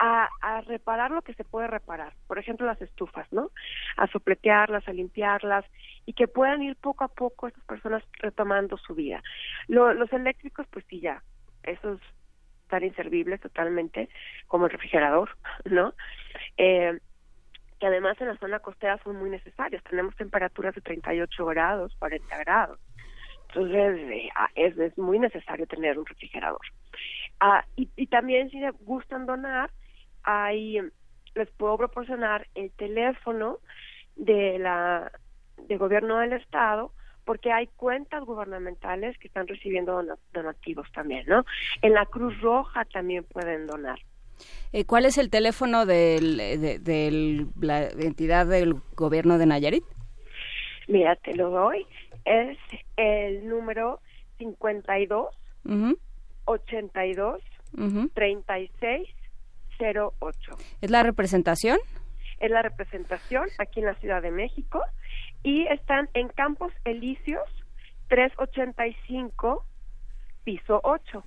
a, reparar lo que se puede reparar. Por ejemplo, las estufas, ¿no? A sopletearlas, a limpiarlas, y que puedan ir poco a poco estas personas retomando su vida. los eléctricos, pues sí, ya, esos están inservibles totalmente, como el refrigerador, ¿no? Eh, además en la zona costera son muy necesarios. Tenemos temperaturas de 38 grados, 40 grados. Entonces, eh, ah, es, muy necesario tener un refrigerador. Ah, y, también si gustan donar, ahí les puedo proporcionar el teléfono de la de gobierno del estado porque hay cuentas gubernamentales que están recibiendo donativos también, ¿no? En la Cruz Roja también pueden donar. Eh, ¿Cuál es el teléfono de, la entidad del gobierno de Nayarit? Mira, te lo doy. Es el número 52 82 36 08. ¿Es la representación? Es la representación aquí en la Ciudad de México y están en Campos Elíseos 385 piso 8.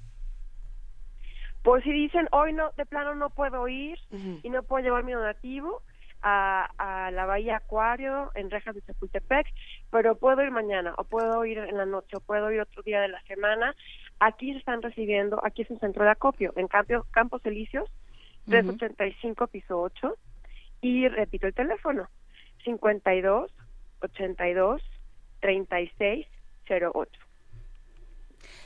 Por si dicen, hoy no, de plano no puedo ir y no puedo llevar mi donativo a, a la Bahía Acuario en Rejas de Chapultepec, pero puedo ir mañana o puedo ir en la noche o puedo ir otro día de la semana. Aquí se están recibiendo, aquí es un centro de acopio, en Campos Elíseos 385 piso 8 y repito el teléfono 52 82 36 08.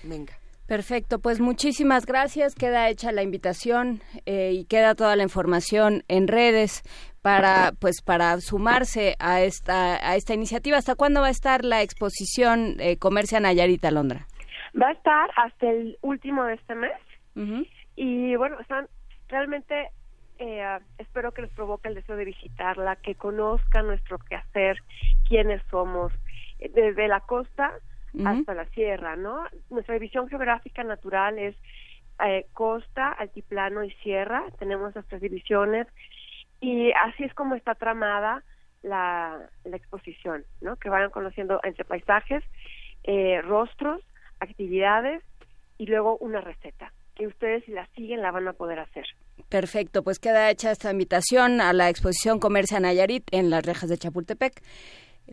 Venga. Perfecto, pues muchísimas gracias. Queda hecha la invitación eh, y queda toda la información en redes para pues para sumarse a esta a esta iniciativa. ¿Hasta cuándo va a estar la exposición eh, Comercia Nayarita Londra? Va a estar hasta el último de este mes. Y bueno, están realmente eh, espero que les provoque el deseo de visitarla, que conozcan nuestro quehacer, quiénes somos, eh, desde la costa hasta la sierra, ¿no? Nuestra división geográfica natural es eh, costa, altiplano y sierra, tenemos nuestras divisiones y así es como está tramada la, la exposición, ¿no? Que vayan conociendo entre paisajes, eh, rostros, actividades y luego una receta, que ustedes si la siguen la van a poder hacer. Perfecto, pues queda hecha esta invitación a la exposición Comercia Nayarit en las rejas de Chapultepec.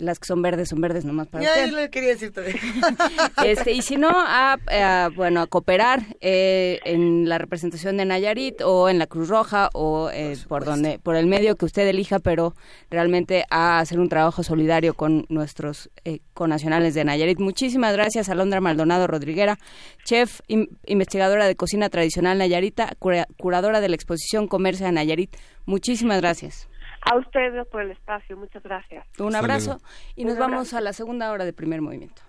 Las que son verdes son verdes nomás para ya, usted. quería decir todavía. Este, y si no, a, a, bueno, a cooperar eh, en la representación de Nayarit o en la Cruz Roja o eh, por, donde, por el medio que usted elija, pero realmente a hacer un trabajo solidario con nuestros eh, connacionales de Nayarit. Muchísimas gracias, Alondra Maldonado Rodriguera, chef, investigadora de cocina tradicional Nayarita, cura- curadora de la exposición Comercio de Nayarit. Muchísimas gracias. A ustedes por el espacio, muchas gracias. Un abrazo y nos vamos a la segunda hora de primer movimiento.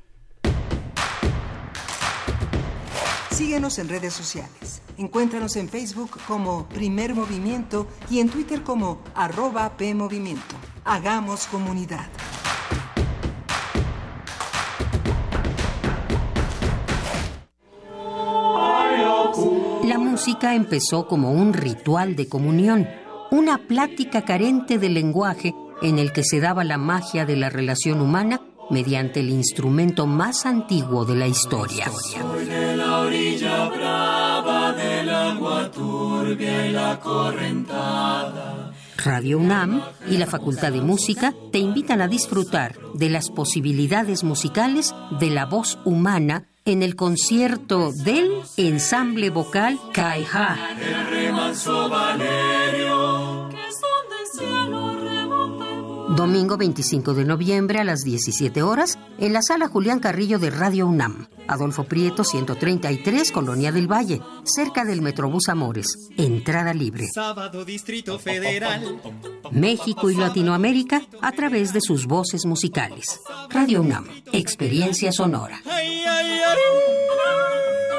Síguenos en redes sociales. Encuéntranos en Facebook como Primer Movimiento y en Twitter como arroba PMovimiento. Hagamos comunidad. La música empezó como un ritual de comunión, una plática carente de lenguaje en el que se daba la magia de la relación humana mediante el instrumento más antiguo de la historia. Radio UNAM y la Facultad de Música te invitan a disfrutar de las posibilidades musicales de la voz humana en el concierto del ensamble vocal Caiha. Domingo 25 de noviembre a las 17 horas en la sala Julián Carrillo de Radio UNAM. Adolfo Prieto 133, Colonia del Valle, cerca del Metrobús Amores. Entrada libre. Sábado Distrito Federal. México y Latinoamérica a través de sus voces musicales. Radio UNAM, experiencia sonora. Ay, ay, ay.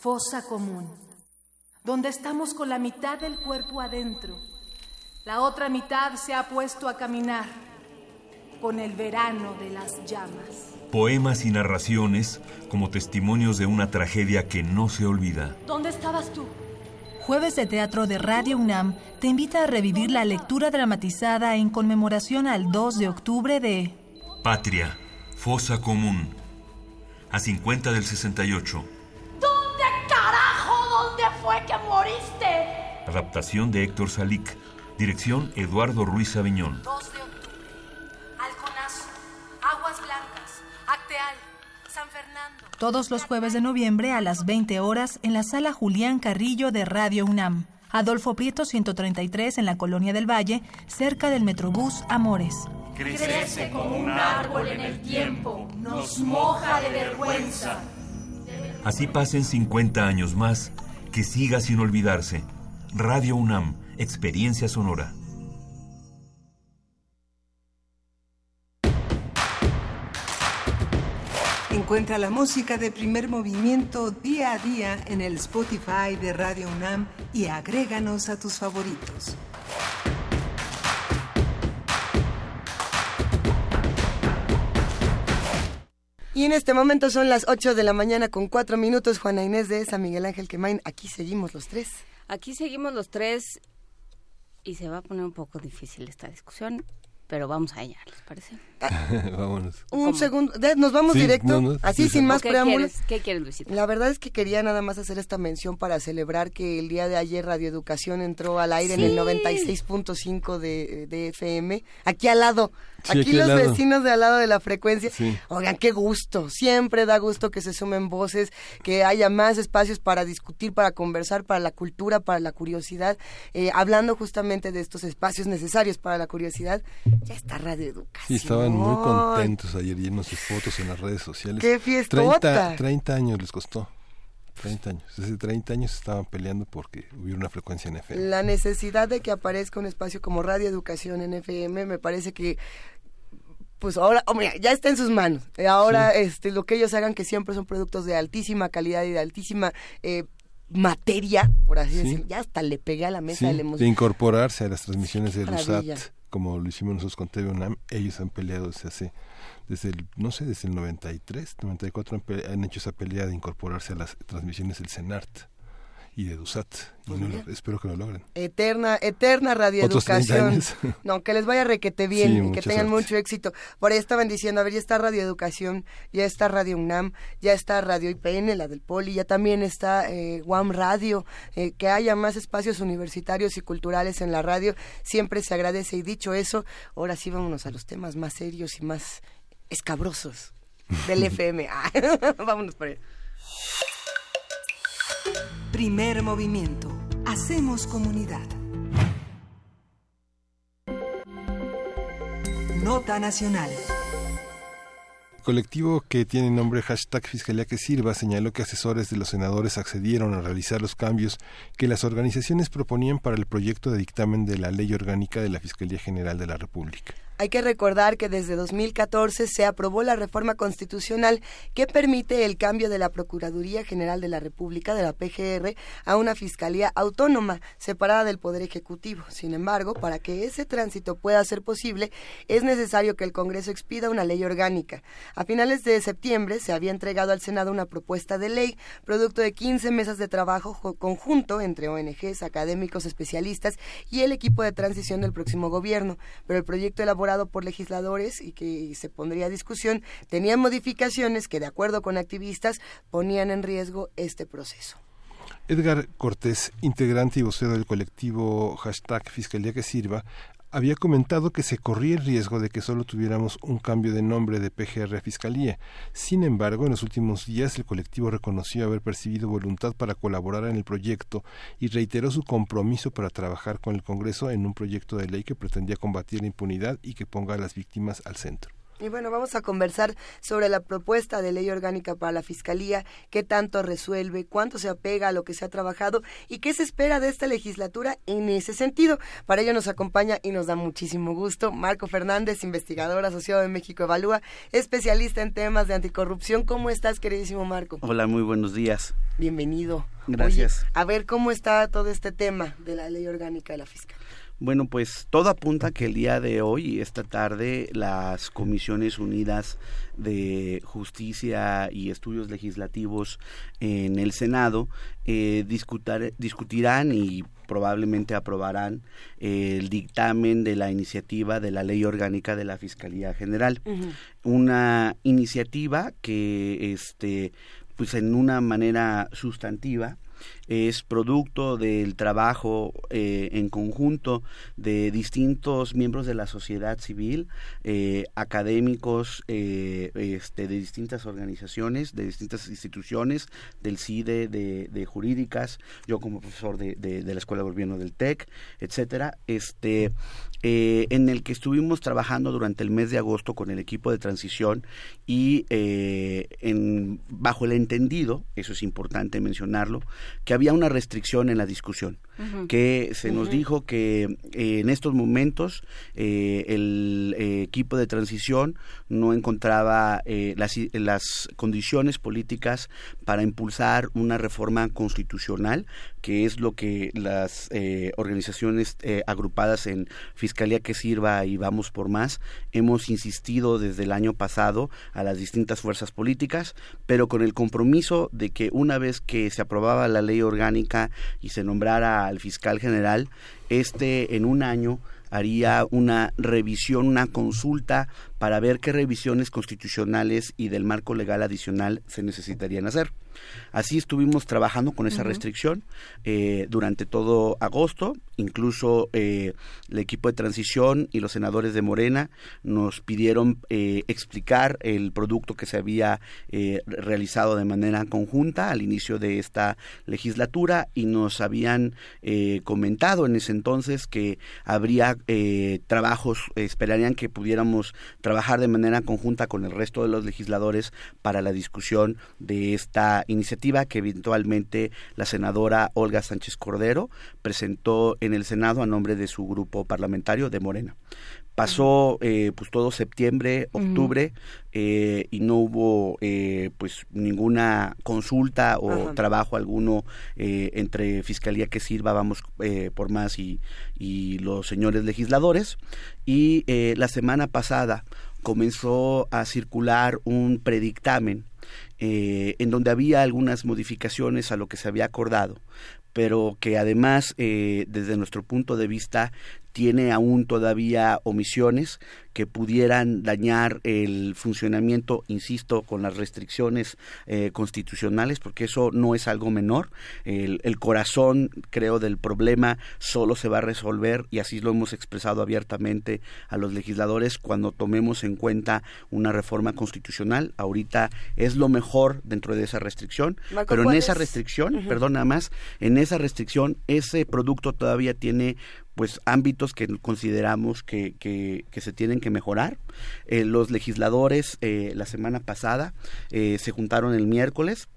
fosa común, donde estamos con la mitad del cuerpo adentro, la otra mitad se ha puesto a caminar con el verano de las llamas. Poemas y narraciones como testimonios de una tragedia que no se olvida. ¿Dónde estabas tú? Jueves de Teatro de Radio UNAM te invita a revivir la lectura dramatizada en conmemoración al 2 de octubre de Patria, fosa común. A 50 del 68. ¿Dónde carajo? ¿Dónde fue que moriste? Adaptación de Héctor Salic. Dirección Eduardo Ruiz Aviñón. 2 de octubre. Alconazo, Aguas Blancas, Acteal, San Fernando. todos los jueves de noviembre a las 20 horas en la sala Julián Carrillo de Radio UNAM. Adolfo Prieto 133 en la Colonia del Valle, cerca del Metrobús Amores. Crece como un árbol en el tiempo, nos moja de vergüenza. Así pasen 50 años más, que siga sin olvidarse. Radio UNAM, experiencia sonora. Encuentra la música de primer movimiento día a día en el Spotify de Radio UNAM y agréganos a tus favoritos. Y en este momento son las 8 de la mañana con 4 minutos. Juana Inés de esa, Miguel Ángel Quemain. Aquí seguimos los tres. Aquí seguimos los tres y se va a poner un poco difícil esta discusión, pero vamos a ella, ¿les parece? Vámonos. Un ¿Cómo? segundo, de- nos vamos Sí, directo, no, no, así sí, sin sí. más ¿Qué preámbulos. quieres, ¿Qué quieres, Luisito? La verdad es que quería nada más hacer esta mención para celebrar que el día de ayer Radioeducación entró al aire en el Sí. 96.5 de, de FM, aquí al lado aquí, los vecinos de al lado de la frecuencia. Oigan, qué gusto. Siempre da gusto que se sumen voces, que haya más espacios para discutir, para conversar, para la cultura, para la curiosidad. Eh, hablando justamente de estos espacios necesarios para la curiosidad, ya está Radio Educación. Sí, estaban muy contentos ayer llenos de fotos en las redes sociales. ¡Qué fiestota! 30, 30 años les costó. 30 años. Desde 30 años estaban peleando porque hubiera una frecuencia en FM. La necesidad de que aparezca un espacio como Radio Educación en FM me parece que pues ahora, hombre, ya está en sus manos. Ahora, este, lo que ellos hagan, que siempre son productos de altísima calidad y de altísima eh, materia, por así decirlo, ya hasta le pegué a la mesa de De incorporarse a las transmisiones de USAT, como lo hicimos nosotros con TV UNAM, ellos han peleado desde hace desde el, no sé, desde el 93, 94 han, hecho esa pelea de incorporarse a las transmisiones del CENART y de DUSAT. y espero que lo logren. Eterna, eterna radioeducación. No, que les vaya requete bien y que tengan mucho éxito. Por ahí estaban diciendo, a ver, ya está radioeducación, ya está Radio UNAM, ya está Radio IPN, la del Poli, ya también está eh, Radio, eh, que haya más espacios universitarios y culturales en la radio, siempre se agradece. Y dicho eso, ahora sí vámonos a los temas más serios y más escabrosos del FM. Ah, vámonos por ahí. Primer movimiento. Hacemos comunidad. Nota Nacional. El colectivo que tiene nombre hashtag Fiscalía que Sirva señaló que asesores de los senadores accedieron a realizar los cambios que las organizaciones proponían para el proyecto de dictamen de la Ley Orgánica de la Fiscalía General de la República. Hay que recordar que desde 2014 se aprobó la reforma constitucional que permite el cambio de la Procuraduría General de la República, de la PGR, a una Fiscalía autónoma, separada del Poder Ejecutivo. Sin embargo, para que ese tránsito pueda ser posible, es necesario que el Congreso expida una ley orgánica. A finales de septiembre se había entregado al Senado una propuesta de ley, producto de 15 mesas de trabajo conjunto entre ONGs, académicos, especialistas y el equipo de transición del próximo gobierno. Pero el proyecto elaborado por legisladores y que se pondría a discusión, tenían modificaciones que, de acuerdo con activistas, ponían en riesgo este proceso. Edgar Cortés, integrante y vocero del colectivo hashtag Fiscalía que Sirva, había comentado que se corría el riesgo de que solo tuviéramos un cambio de nombre de PGR a Fiscalía. Sin embargo, en los últimos días el colectivo reconoció haber percibido voluntad para colaborar en el proyecto y reiteró su compromiso para trabajar con el Congreso en un proyecto de ley que pretendía combatir la impunidad y que ponga a las víctimas al centro. Y bueno, vamos a conversar sobre la propuesta de ley orgánica para la Fiscalía, qué tanto resuelve, cuánto se apega a lo que se ha trabajado y qué se espera de esta legislatura en ese sentido. Para ello nos acompaña y nos da muchísimo gusto Marco Fernández, investigador asociado de México Evalúa, especialista en temas de anticorrupción. ¿Cómo estás, queridísimo Marco? Hola, muy buenos días. Bienvenido. Gracias. a ver cómo está todo este tema de la ley orgánica de la Fiscalía. Bueno, pues todo apunta que el día de hoy y esta tarde las Comisiones Unidas de Justicia y Estudios Legislativos en el Senado eh, discutirán y probablemente aprobarán el dictamen de la iniciativa de la Ley Orgánica de la Fiscalía General. Una iniciativa que, este, pues en una manera sustantiva, es producto del trabajo eh, en conjunto de distintos miembros de la sociedad civil, eh, académicos eh, este, de distintas organizaciones, de distintas instituciones, del CIDE, de, jurídicas, yo como profesor de, de, la Escuela de Gobierno del TEC, etcétera, este, en el que estuvimos trabajando durante el mes de agosto con el equipo de transición y en, bajo el entendido, eso es importante mencionarlo, que había una restricción en la discusión, que se nos dijo que eh, en estos momentos eh, el eh, equipo de transición no encontraba las, las condiciones políticas para impulsar una reforma constitucional, que es lo que las organizaciones agrupadas en Fiscalía que Sirva y Vamos por Más hemos insistido desde el año pasado a las distintas fuerzas políticas, pero con el compromiso de que una vez que se aprobaba la ley orgánica y se nombrara al fiscal general, este en un año haría una revisión, una consulta para ver qué revisiones constitucionales y del marco legal adicional se necesitarían hacer. Así estuvimos trabajando con esa restricción eh, durante todo agosto, incluso eh, el equipo de transición y los senadores de Morena nos pidieron eh, explicar el producto que se había realizado de manera conjunta al inicio de esta legislatura y nos habían comentado en ese entonces que habría trabajos, esperarían que pudiéramos trabajar de manera conjunta con el resto de los legisladores para la discusión de esta iniciativa que eventualmente la senadora Olga Sánchez Cordero presentó en el Senado a nombre de su grupo parlamentario de Morena. Pasó eh, pues todo septiembre, octubre eh, y no hubo eh, pues ninguna consulta o trabajo alguno entre Fiscalía que sirva, vamos por más y, y los señores legisladores. Y la semana pasada comenzó a circular un predictamen eh, en donde había algunas modificaciones a lo que se había acordado, pero que además, eh, desde nuestro punto de vista, tiene aún todavía omisiones que pudieran dañar el funcionamiento, insisto, con las restricciones eh, constitucionales, porque eso no es algo menor. El, corazón, creo, del problema solo se va a resolver, y así lo hemos expresado abiertamente a los legisladores, cuando tomemos en cuenta una reforma constitucional. Ahorita es lo mejor dentro de esa restricción, pero en esa restricción, perdón, nada más, en esa restricción, ese producto todavía tiene pues ámbitos que consideramos que, que, se tienen que mejorar. Eh, los legisladores eh, la semana pasada eh, se juntaron el miércoles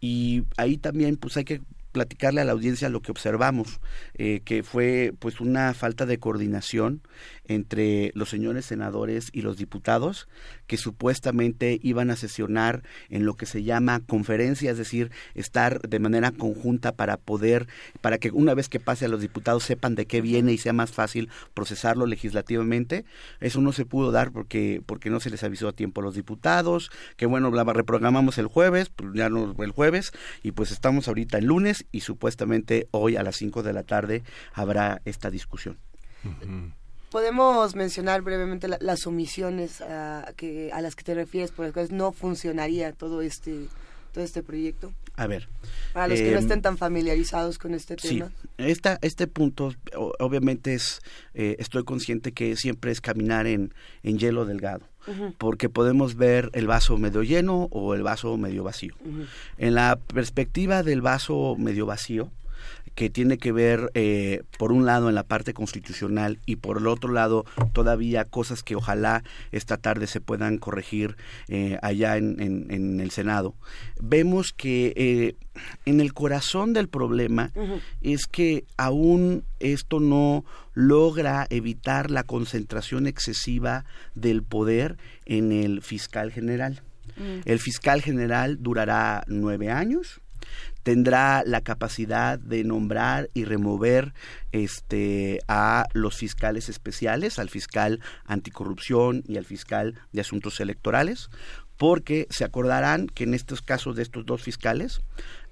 y ahí también pues hay que platicarle a la audiencia lo que observamos, eh, que fue pues una falta de coordinación entre los señores senadores y los diputados que supuestamente iban a sesionar en lo que se llama conferencia, es decir, estar de manera conjunta para poder, para que una vez que pase a los diputados sepan de qué viene y sea más fácil procesarlo legislativamente. Eso no se pudo dar porque, porque no se les avisó a tiempo a los diputados, que bueno, la reprogramamos el jueves, pues ya no el jueves, y pues estamos ahorita el lunes y supuestamente hoy a las 5 de la tarde habrá esta discusión. Podemos mencionar brevemente las omisiones a, que, a las que te refieres, por las cuales no funcionaría todo este todo este proyecto? A ver. Para los que no em, estén tan familiarizados con este tema. Sí, esta, este punto obviamente es, eh, estoy consciente que siempre es caminar en, en hielo delgado porque podemos ver el vaso medio lleno o el vaso medio vacío. En la perspectiva del vaso medio vacío, que tiene que ver, eh, por un lado, en la parte constitucional y por el otro lado, todavía cosas que ojalá esta tarde se puedan corregir eh, allá en, en, el Senado. Vemos que eh, en el corazón del problema es que aún esto no logra evitar la concentración excesiva del poder en el fiscal general. Mm. El fiscal general durará nueve años tendrá la capacidad de nombrar y remover este a los fiscales especiales, al fiscal anticorrupción y al fiscal de asuntos electorales, porque se acordarán que en estos casos de estos dos fiscales,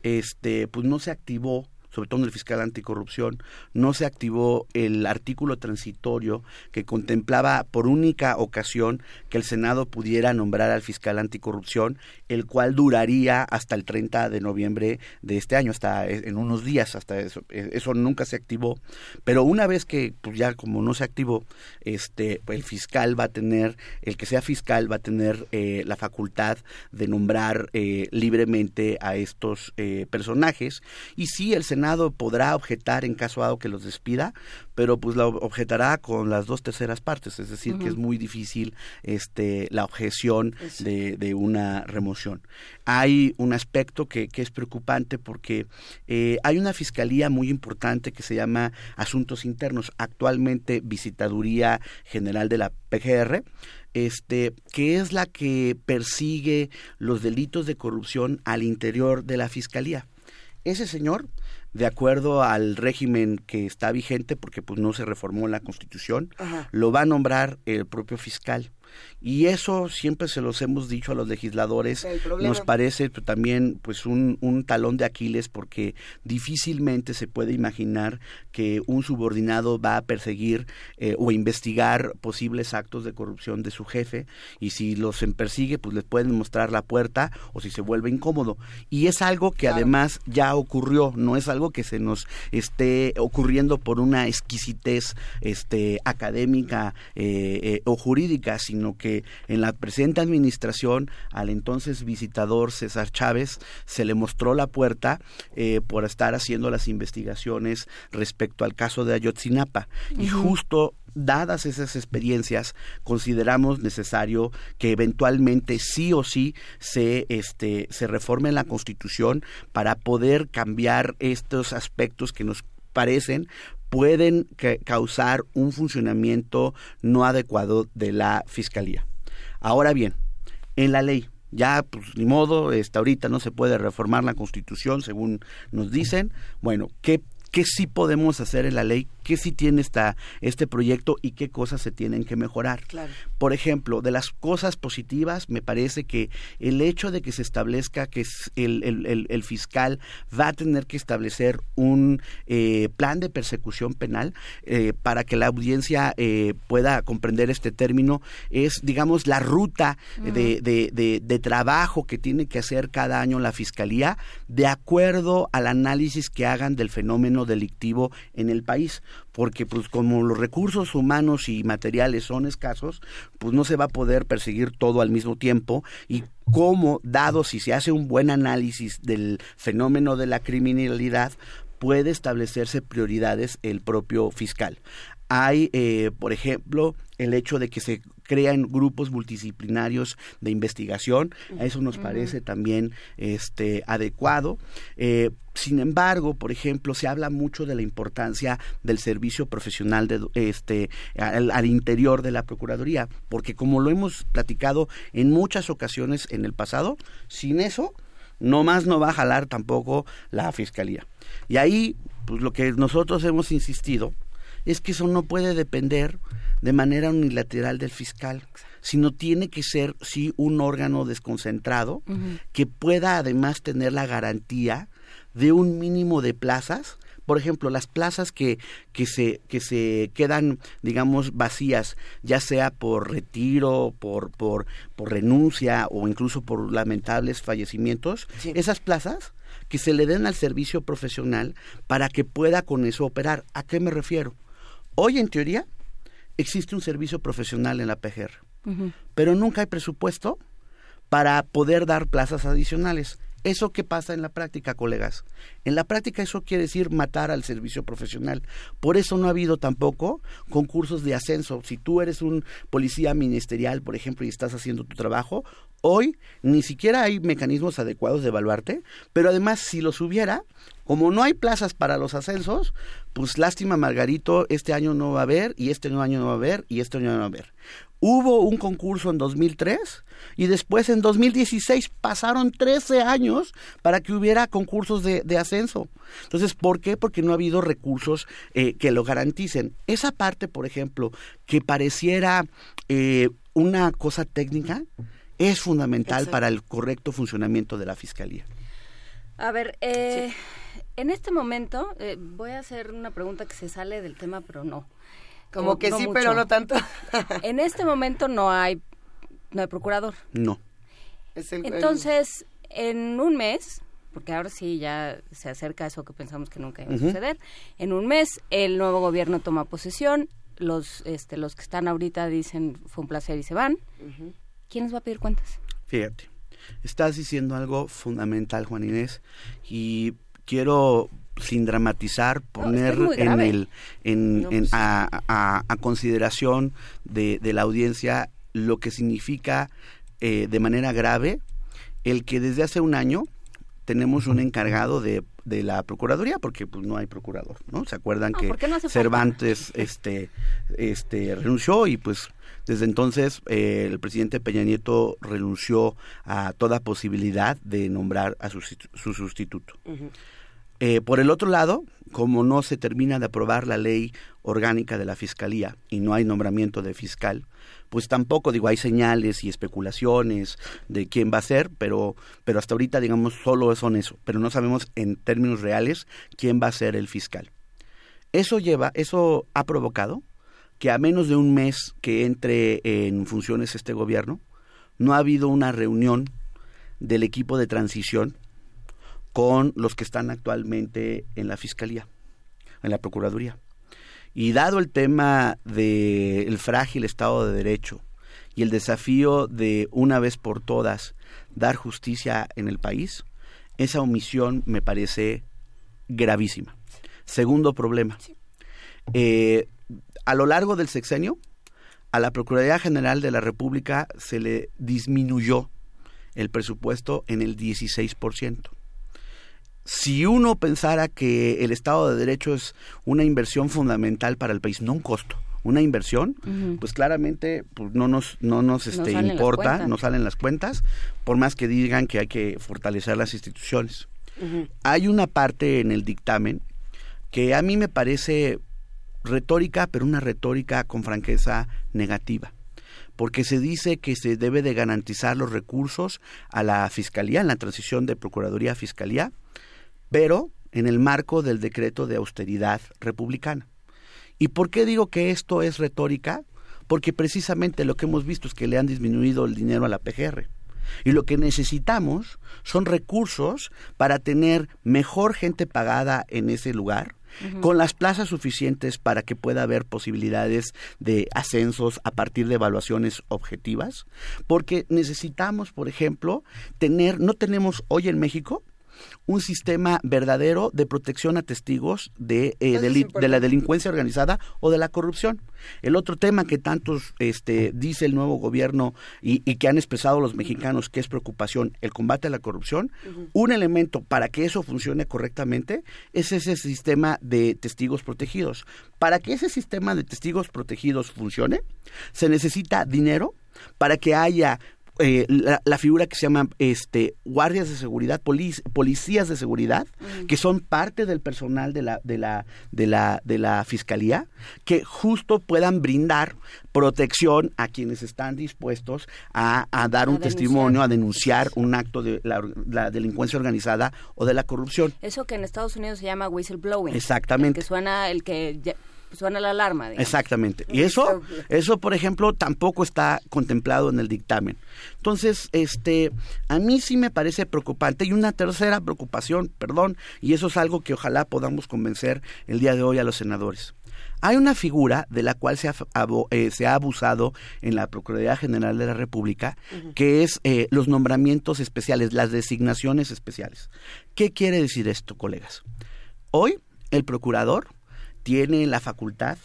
este, pues no se activó sobre todo en el fiscal anticorrupción, no se activó el artículo transitorio que contemplaba por única ocasión que el Senado pudiera nombrar al fiscal anticorrupción, el cual duraría hasta el 30 de noviembre de este año, hasta en unos días, hasta eso. E, eso nunca se activó. Pero una vez que, pues ya como no se activó, este, el fiscal va a tener, el que sea fiscal va a tener eh, la facultad de nombrar eh, libremente a estos eh, personajes. Y si el Senado Senado podrá objetar en caso dado que los despida, pero pues la objetará con las dos terceras partes, es decir, que es muy difícil este la objeción de, una remoción. Hay un aspecto que, es preocupante porque eh, hay una fiscalía muy importante que se llama Asuntos Internos, actualmente Visitaduría General de la PGR, este, que es la que persigue los delitos de corrupción al interior de la fiscalía. Ese señor de acuerdo al régimen que está vigente, porque pues no se reformó la Constitución, lo va a nombrar el propio fiscal. Y eso siempre se los hemos dicho a los legisladores. Nos parece también pues un, un, talón de Aquiles porque difícilmente se puede imaginar que un subordinado va a perseguir eh, o investigar posibles actos de corrupción de su jefe. Y si los persigue pues les pueden mostrar la puerta o si se vuelve incómodo. Y es algo que además ya ocurrió. No es algo que se nos esté ocurriendo por una exquisitez este académica eh, eh, o jurídica sino que en la presente administración al entonces visitador César Chávez se le mostró la puerta eh, por estar haciendo las investigaciones respecto al caso de Ayotzinapa. Y justo dadas esas experiencias, consideramos necesario que eventualmente sí o sí se, este, se reforme la Constitución para poder cambiar estos aspectos que nos parecen pueden causar un funcionamiento no adecuado de la Fiscalía. Ahora bien, en la ley, ya pues ni modo, este, ahorita no se puede reformar la Constitución según nos dicen. Bueno, ¿qué, qué sí podemos hacer en la ley qué sí tiene esta, este proyecto y qué cosas se tienen que mejorar. Por ejemplo, de las cosas positivas, me parece que el hecho de que se establezca que el, el, el, fiscal va a tener que establecer un eh, plan de persecución penal eh, para que la audiencia eh, pueda comprender este término, es, digamos, la ruta de, de, de trabajo que tiene que hacer cada año la fiscalía de acuerdo al análisis que hagan del fenómeno delictivo en el país porque pues como los recursos humanos y materiales son escasos, pues no se va a poder perseguir todo al mismo tiempo y cómo, dado si se hace un buen análisis del fenómeno de la criminalidad, puede establecerse prioridades el propio fiscal. Hay, eh, por ejemplo, el hecho de que se crean grupos multidisciplinarios de investigación, a eso nos parece también este, adecuado. Eh, sin embargo, por ejemplo, se habla mucho de la importancia del servicio profesional de, este, al, al, interior de la Procuraduría, porque como lo hemos platicado en muchas ocasiones en el pasado, sin eso, no más no va a jalar tampoco la Fiscalía. Y ahí, pues lo que nosotros hemos insistido es que eso no puede depender de manera unilateral del fiscal, sino tiene que ser, sí, un órgano desconcentrado que pueda además tener la garantía de un mínimo de plazas por ejemplo, las plazas que, que, se, que se quedan, digamos, vacías, ya sea por retiro, por, por, por renuncia o incluso por lamentables fallecimientos, esas plazas que se le den al servicio profesional para que pueda con eso operar. ¿A qué me refiero? Hoy, en teoría, existe un servicio profesional en la PGR, pero nunca hay presupuesto para poder dar plazas adicionales. ¿Eso qué pasa en la práctica, colegas? En la práctica eso quiere decir matar al servicio profesional. Por eso no ha habido tampoco concursos de ascenso. Si tú eres un policía ministerial, por ejemplo, y estás haciendo tu trabajo, hoy ni siquiera hay mecanismos adecuados de evaluarte, pero además si los hubiera, como no hay plazas para los ascensos, pues lástima Margarito, este año no va a haber, y este año no va a haber, y este año no va a haber. Hubo un concurso en 2003 y después en 2016 pasaron 13 años para que hubiera concursos de, ascenso. Entonces, ¿por qué? Porque no ha habido recursos eh, que lo garanticen. Esa parte, por ejemplo, que pareciera eh, una cosa técnica, es fundamental para el correcto funcionamiento de la Fiscalía. A ver, eh, en este momento voy a hacer una pregunta que se sale del tema, pero no. Como que sí, pero no tanto. en este momento no hay, no hay procurador. No. Entonces, en un mes, porque ahora sí ya se acerca eso que pensamos que nunca iba a suceder, en un mes el nuevo gobierno toma posesión, los, este, los que están ahorita dicen fue un placer y se van. ¿Quién les va a pedir cuentas? Fíjate, estás diciendo algo fundamental, Juan Inés, y quiero sin dramatizar, poner en el, en, pues. a, a, consideración de, de, la audiencia lo que significa eh, de manera grave el que desde hace un año tenemos un encargado de, de la procuraduría porque pues no hay procurador no se acuerdan que Cervantes este este renunció y pues desde entonces eh, el presidente Peña Nieto renunció a toda posibilidad de nombrar a su, su sustituto Eh, por el otro lado, como no se termina de aprobar la ley orgánica de la Fiscalía y no hay nombramiento de fiscal, pues tampoco, digo, hay señales y especulaciones de quién va a ser, pero, pero hasta ahorita, digamos, solo son eso, pero no sabemos en términos reales quién va a ser el fiscal. Eso lleva, eso ha provocado que a menos de un mes que entre en funciones este gobierno, no ha habido una reunión del equipo de transición con los que están actualmente en la Fiscalía, en la Procuraduría. Y dado el tema del frágil Estado de Derecho y el desafío de una vez por todas dar justicia en el país, esa omisión me parece gravísima. Segundo problema. Eh, a lo largo del sexenio, a la Procuraduría General de la República se le disminuyó el presupuesto en el 16% si uno pensara que el Estado de Derecho es una inversión fundamental para el país, no un costo, una inversión, pues claramente pues, no nos, no nos este, importa, no salen las cuentas, por más que digan que hay que fortalecer las instituciones. Hay una parte en el dictamen que a mí me parece retórica, pero una retórica con franqueza negativa porque se dice que se debe de garantizar los recursos a la Fiscalía en la transición de Procuraduría a Fiscalía, pero en el marco del decreto de austeridad republicana. ¿Y por qué digo que esto es retórica? Porque precisamente lo que hemos visto es que le han disminuido el dinero a la PGR. Y lo que necesitamos son recursos para tener mejor gente pagada en ese lugar, con las plazas suficientes para que pueda haber posibilidades de ascensos a partir de evaluaciones objetivas, porque necesitamos, por ejemplo, tener, no tenemos hoy en México un sistema verdadero de protección a testigos de, eh, de la delincuencia organizada o de la corrupción. El otro tema que tantos este, dice el nuevo gobierno y, que han expresado los mexicanos que es preocupación, el combate a la corrupción, un elemento para que eso funcione correctamente es ese sistema de testigos protegidos. Para que ese sistema de testigos protegidos funcione, se necesita dinero para que haya eh, la, figura que se llama este guardias de seguridad, policías de seguridad, que son parte del personal de la, de la, de la, de la fiscalía, que justo puedan brindar protección a quienes están dispuestos a, dar un testimonio, a denunciar un acto de la, delincuencia organizada o de la corrupción. Eso que en Estados Unidos se llama whistleblowing. Exactamente. que suena el que suena la alarma. Exactamente. Y eso, eso, por ejemplo, tampoco está contemplado en el dictamen. Entonces, este, a mí sí me parece preocupante. Y una tercera preocupación, perdón, y eso es algo que ojalá podamos convencer el día de hoy a los senadores. Hay una figura de la cual se ha, eh, se ha abusado en la Procuraduría General de la República, que es eh, los nombramientos especiales, las designaciones especiales. ¿Qué quiere decir esto, colegas? Hoy, el procurador tiene la facultad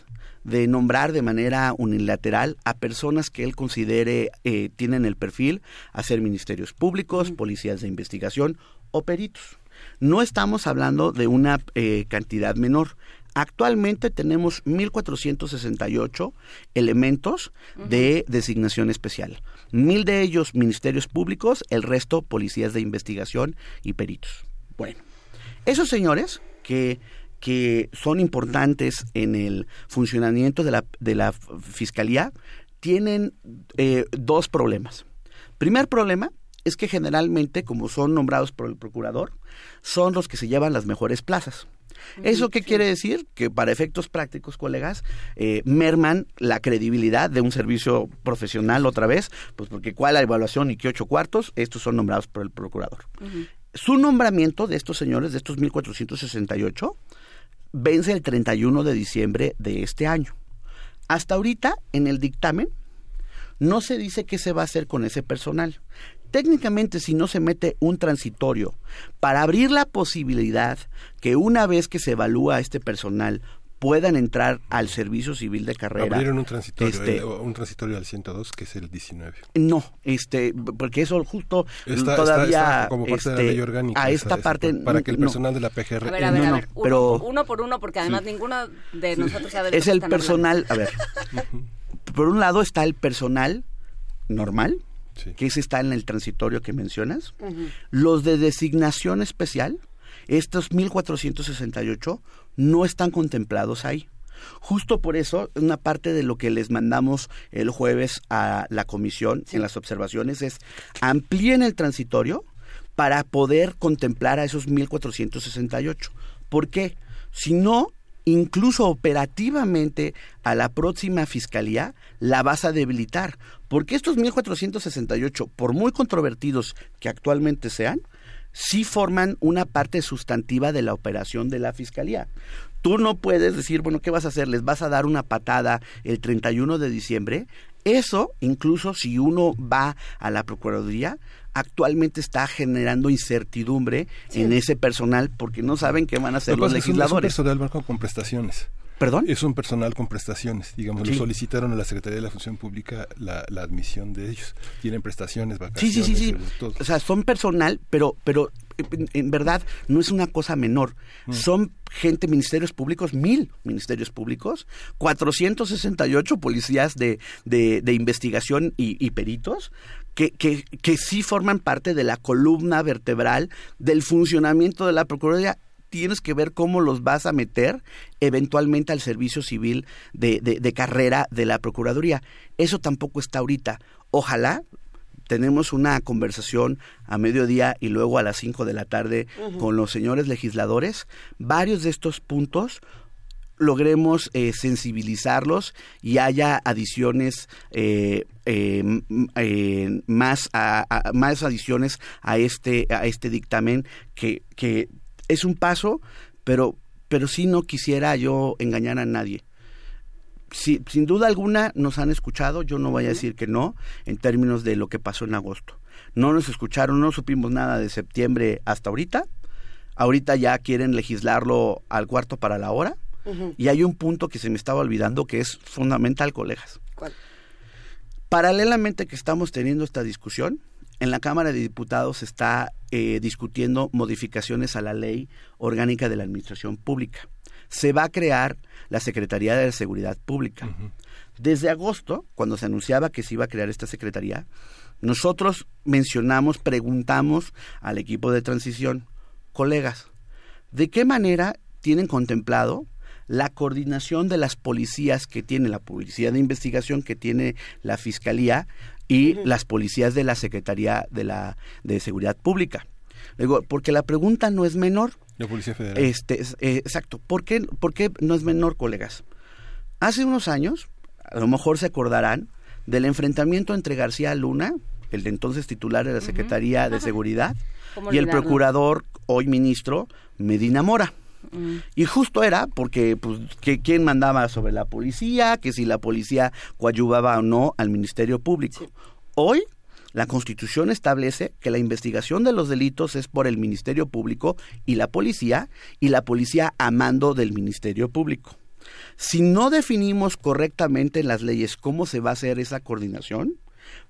de nombrar de manera unilateral a personas que él considere eh, tienen el perfil a ser ministerios públicos, policías de investigación o peritos. No estamos hablando de una eh, cantidad menor. Actualmente tenemos 1.468 elementos de designación especial. Mil de ellos ministerios públicos, el resto policías de investigación y peritos. Bueno, esos señores que que son importantes en el funcionamiento de la, de la Fiscalía tienen eh, dos problemas. Primer problema es que generalmente, como son nombrados por el procurador, son los que se llevan las mejores plazas. ¿Eso qué quiere decir? Que para efectos prácticos, colegas, eh, merman la credibilidad de un servicio profesional otra vez, pues porque cuál la evaluación y qué ocho cuartos, estos son nombrados por el procurador. Su nombramiento de estos señores, de estos 1468, vence el 31 de diciembre de este año. Hasta ahorita, en el dictamen, no se dice qué se va a hacer con ese personal. Técnicamente, si no se mete un transitorio para abrir la posibilidad que una vez que se evalúa este personal puedan entrar al servicio civil de carrera. Abrieron un transitorio, este, eh, un transitorio al 102 que es el 19. No, este, porque eso justo todavía como parte de la este, ley orgánica, a esta parte para que el personal de la PGR a ver, a ver, a ver, uno, pero uno por uno porque además ninguno de nosotros sabe de Es el personal, a ver. por un lado está el personal normal, que ese está en el transitorio que mencionas. Los de designación especial estos 1468 no están contemplados ahí. Justo por eso, una parte de lo que les mandamos el jueves a la comisión en las observaciones es amplíen el transitorio para poder contemplar a esos 1468. ¿Por qué? Si no, incluso operativamente a la próxima fiscalía la vas a debilitar, porque estos 1468, por muy controvertidos que actualmente sean, sí forman una parte sustantiva de la operación de la fiscalía. Tú no puedes decir, bueno, ¿qué vas a hacer? ¿Les vas a dar una patada el 31 de diciembre? Eso, incluso si uno va a la Procuraduría, actualmente está generando incertidumbre en ese personal porque no saben qué van a hacer los legisladores. Es un, personal con prestaciones. ¿Perdón? Es un personal con prestaciones. Digamos, lo solicitaron a la Secretaría de la Función Pública la, admisión de ellos. Tienen prestaciones, vacaciones. Sí, sí, sí. sí. O sea, son personal, pero, pero en, verdad no es una cosa menor. Mm. Son gente, ministerios públicos, mil ministerios públicos, 468 policías de, de, investigación y, peritos, que, que, que sí forman parte de la columna vertebral del funcionamiento de la Procuraduría tienes que ver cómo los vas a meter eventualmente al servicio civil de, de, carrera de la Procuraduría. Eso tampoco está ahorita. Ojalá tenemos una conversación a mediodía y luego a las 5 de la tarde con los señores legisladores. Varios de estos puntos logremos eh, sensibilizarlos y haya adiciones eh, eh, más más adiciones a este a este dictamen que, que es un paso, pero, pero sí no quisiera yo engañar a nadie. sin duda alguna nos han escuchado, yo no voy a decir que no, en términos de lo que pasó en agosto. No nos escucharon, no supimos nada de septiembre hasta ahorita. Ahorita ya quieren legislarlo al cuarto para la hora. Y hay un punto que se me estaba olvidando que es fundamental, colegas. ¿Cuál? Paralelamente que estamos teniendo esta discusión, en la Cámara de Diputados se está eh, discutiendo modificaciones a la ley orgánica de la Administración Pública. Se va a crear la Secretaría de Seguridad Pública. Desde agosto, cuando se anunciaba que se iba a crear esta Secretaría, nosotros mencionamos, preguntamos al equipo de transición, colegas, ¿de qué manera tienen contemplado la coordinación de las policías que tiene la policía de investigación que tiene la fiscalía y las policías de la Secretaría de la de Seguridad Pública. Digo, porque la pregunta no es menor. La Policía Federal. Este, eh, exacto. ¿Por qué, ¿Por qué no es menor, colegas? Hace unos años, a lo mejor se acordarán, del enfrentamiento entre García Luna, el de entonces titular de la Secretaría de Seguridad, y el procurador, hoy ministro, Medina Mora. Y justo era porque, pues, que, quién mandaba sobre la policía, que si la policía coadyuvaba o no al Ministerio Público. Hoy, la Constitución establece que la investigación de los delitos es por el Ministerio Público y la policía, y la policía a mando del Ministerio Público. Si no definimos correctamente en las leyes cómo se va a hacer esa coordinación,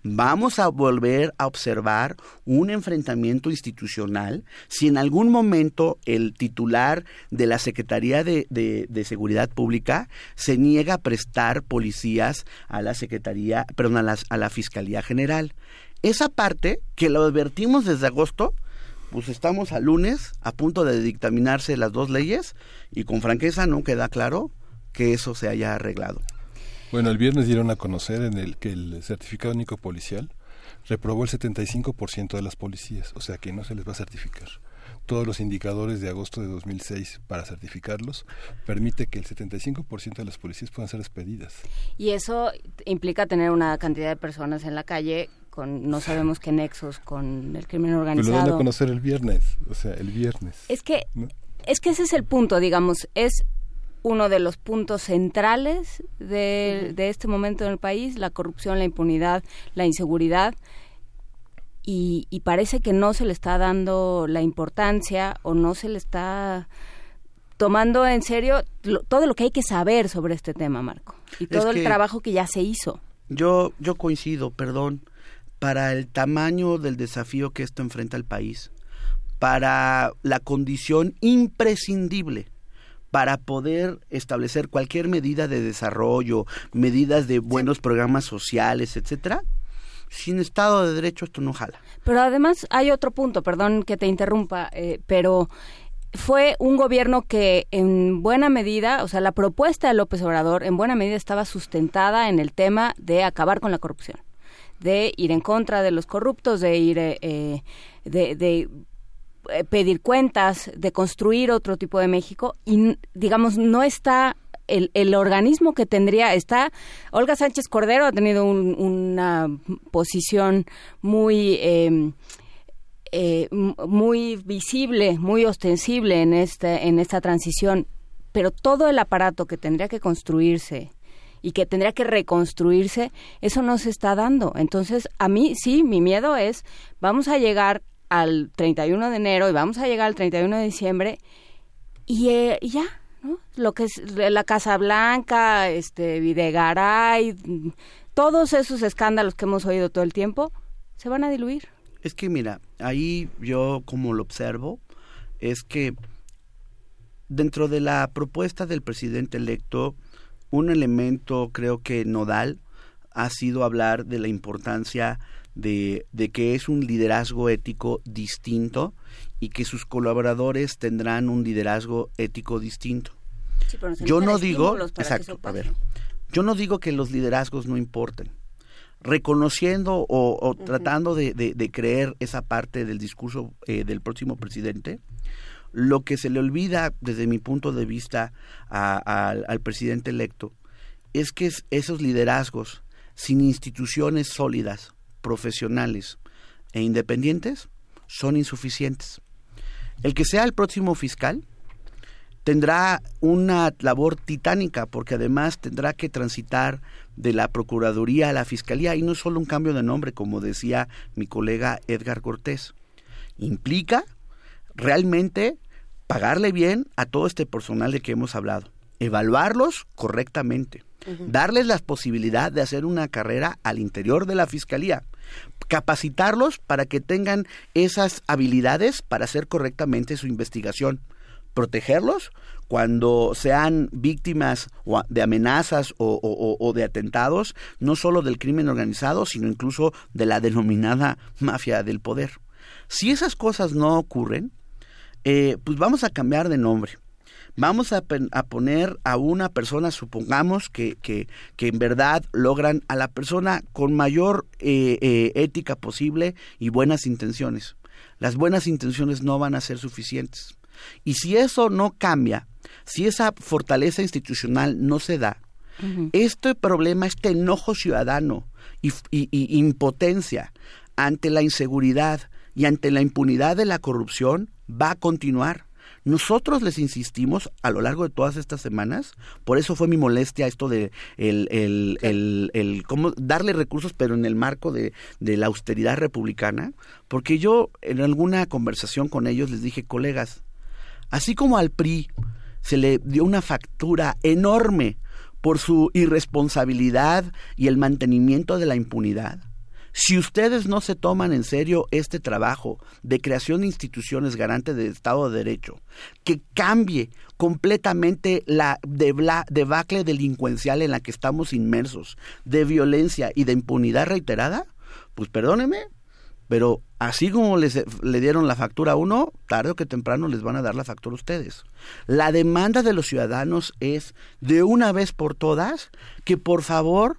vamos a volver a observar un enfrentamiento institucional si en algún momento el titular de la Secretaría de, Seguridad Pública se niega a prestar policías a la Secretaría, perdón, a a la Fiscalía General. Esa parte, que lo advertimos desde agosto, pues estamos a lunes a punto de dictaminarse las dos leyes y con franqueza no queda claro que eso se haya arreglado. Bueno, el viernes dieron a conocer en el que el certificado único policial reprobó el 75% de las policías, o sea que no se les va a certificar. Todos los indicadores de agosto de 2006 para certificarlos permite que el 75% de las policías puedan ser despedidas. Y eso implica tener una cantidad de personas en la calle con no sabemos qué nexos con el crimen organizado. Pero lo van a conocer el viernes, o sea, el viernes. Es que es que ese es el punto, digamos, es uno de los puntos centrales de, este momento en el país, la corrupción, la impunidad, la inseguridad. Y, parece que no se le está dando la importancia o no se le está tomando en serio todo lo que hay que saber sobre este tema, Marco, y todo el trabajo que ya se hizo. Yo, yo coincido, perdón, para el tamaño del desafío que esto enfrenta el país, para la condición imprescindible para poder establecer cualquier medida de desarrollo, medidas de buenos programas sociales, etcétera, sin Estado de Derecho esto no jala. Pero además hay otro punto, perdón que te interrumpa, eh, pero fue un gobierno que en buena medida, o sea, la propuesta de López Obrador en buena medida estaba sustentada en el tema de acabar con la corrupción, de ir en contra de los corruptos, de ir, eh, de, de eh, pedir cuentas, de construir otro tipo de México y, digamos, no está el, el, organismo que tendría está Olga Sánchez Cordero ha tenido una posición muy eh, eh, muy visible, muy ostensible en este, en esta transición, pero todo el aparato que tendría que construirse y que tendría que reconstruirse, eso no se está dando. Entonces, a mí sí, mi miedo es, vamos a llegar al 31 de enero y vamos a llegar al 31 de diciembre y, eh, ya, ¿no? Lo que es la Casa Blanca, este, Videgaray, todos esos escándalos que hemos oído todo el tiempo, se van a diluir. Es que mira, ahí yo como lo observo, es que dentro de la propuesta del presidente electo, un elemento creo que nodal ha sido hablar de la importancia de, de, que es un liderazgo ético distinto y que sus colaboradores tendrán un liderazgo ético distinto. yo no digo, exacto, a ver, yo no digo que los liderazgos no importen. Reconociendo o, tratando de, creer esa parte del discurso eh, del próximo presidente, lo que se le olvida desde mi punto de vista al presidente electo es que esos liderazgos sin instituciones sólidas, profesionales e independientes son insuficientes. El que sea el próximo fiscal tendrá una labor titánica porque además tendrá que transitar de la Procuraduría a la Fiscalía y no es solo un cambio de nombre, como decía mi colega Edgar Cortés. Implica realmente pagarle bien a todo este personal de que hemos hablado, evaluarlos correctamente, darles la posibilidad de hacer una carrera al interior de la Fiscalía, capacitarlos para que tengan esas habilidades para hacer correctamente su investigación, protegerlos cuando sean víctimas de amenazas o, de atentados, no solo del crimen organizado, sino incluso de la denominada mafia del poder. Si esas cosas no ocurren, eh, pues vamos a cambiar de nombre. Vamos a, poner a una persona, supongamos que, que, en verdad logran a la persona con mayor eh, eh, ética posible y buenas intenciones. Las buenas intenciones no van a ser suficientes. Y si eso no cambia, si esa fortaleza institucional no se da, este problema, este enojo ciudadano y, impotencia ante la inseguridad y ante la impunidad de la corrupción va a continuar. Nosotros les insistimos a lo largo de todas estas semanas, por eso fue mi molestia esto de el, el, el, cómo darle recursos, pero en el marco de, la austeridad republicana, porque yo en alguna conversación con ellos les dije, colegas, así como al PRI se le dio una factura enorme por su irresponsabilidad y el mantenimiento de la impunidad. Si ustedes no se toman en serio este trabajo de creación de instituciones garantes del Estado de Derecho, que cambie completamente la debacle delincuencial en la que estamos inmersos, de violencia y de impunidad reiterada, pues perdóneme, pero así como les, le dieron la factura a uno, tarde o que temprano les van a dar la factura a ustedes. La demanda de los ciudadanos es, de una vez por todas, que por favor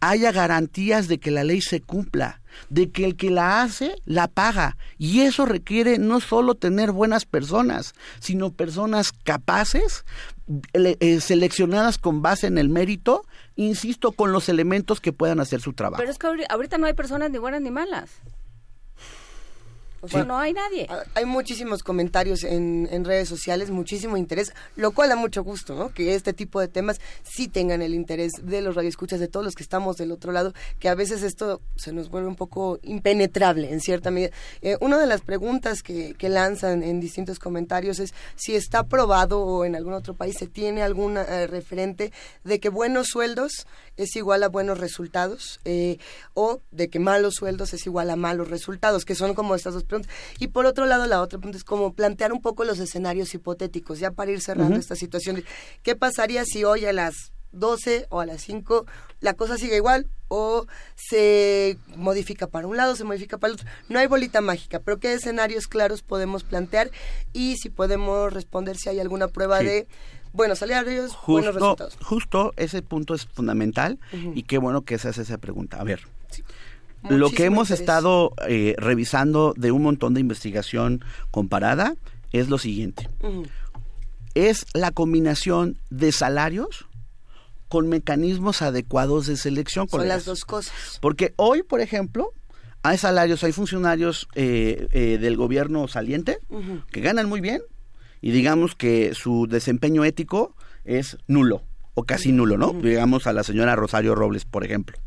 haya garantías de que la ley se cumpla, de que el que la hace la paga. Y eso requiere no solo tener buenas personas, sino personas capaces, eh, seleccionadas con base en el mérito, insisto, con los elementos que puedan hacer su trabajo. Pero es que ahorita no hay personas ni buenas ni malas. O sea, no hay nadie. Ah, hay muchísimos comentarios en, en, redes sociales, muchísimo interés, lo cual da mucho gusto, ¿no? Que este tipo de temas sí tengan el interés de los radioescuchas, de todos los que estamos del otro lado, que a veces esto se nos vuelve un poco impenetrable en cierta medida. Eh, una de las preguntas que, que, lanzan en distintos comentarios es si está probado o en algún otro país se tiene algún eh, referente de que buenos sueldos es igual a buenos resultados eh, o de que malos sueldos es igual a malos resultados, que son como estas dos Y por otro lado, la otra pregunta es como plantear un poco los escenarios hipotéticos, ya para ir cerrando esta situación. ¿Qué pasaría si hoy a las 12 o a las 5 la cosa sigue igual o se modifica para un lado, se modifica para el otro. No hay bolita mágica, pero qué escenarios claros podemos plantear y si podemos responder si hay alguna prueba de buenos salarios, buenos resultados. Justo ese punto es fundamental y qué bueno que se hace esa pregunta. A ver, lo que hemos estado eh, revisando de un montón de investigación comparada es lo siguiente. Es la combinación de salarios con mecanismos adecuados de selección. Son las dos cosas. Porque hoy, por ejemplo, hay salarios, hay funcionarios eh, eh, del gobierno saliente que ganan muy bien y digamos que su desempeño ético es nulo o casi nulo, ¿no? Digamos a la señora Rosario Robles, por ejemplo.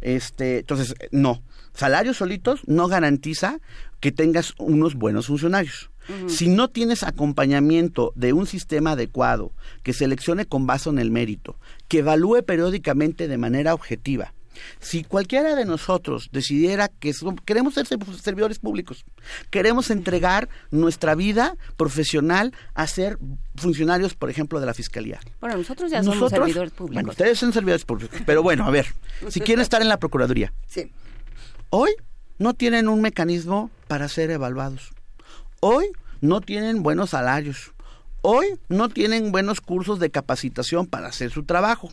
Este, entonces, no. Salarios solitos no garantiza que tengas unos buenos funcionarios. Si no tienes acompañamiento de un sistema adecuado, que seleccione con base en el mérito, que evalúe periódicamente de manera objetiva, si cualquiera de nosotros decidiera que queremos ser servidores públicos, queremos entregar nuestra vida profesional a ser funcionarios, por ejemplo, de la fiscalía. Bueno, nosotros ya somos servidores públicos. Bueno, ustedes son servidores públicos, pero bueno, a ver, si quieren estar en la procuraduría, sí. hoy no tienen un mecanismo para ser evaluados. Hoy no tienen buenos salarios. Hoy no tienen buenos cursos de capacitación para hacer su trabajo.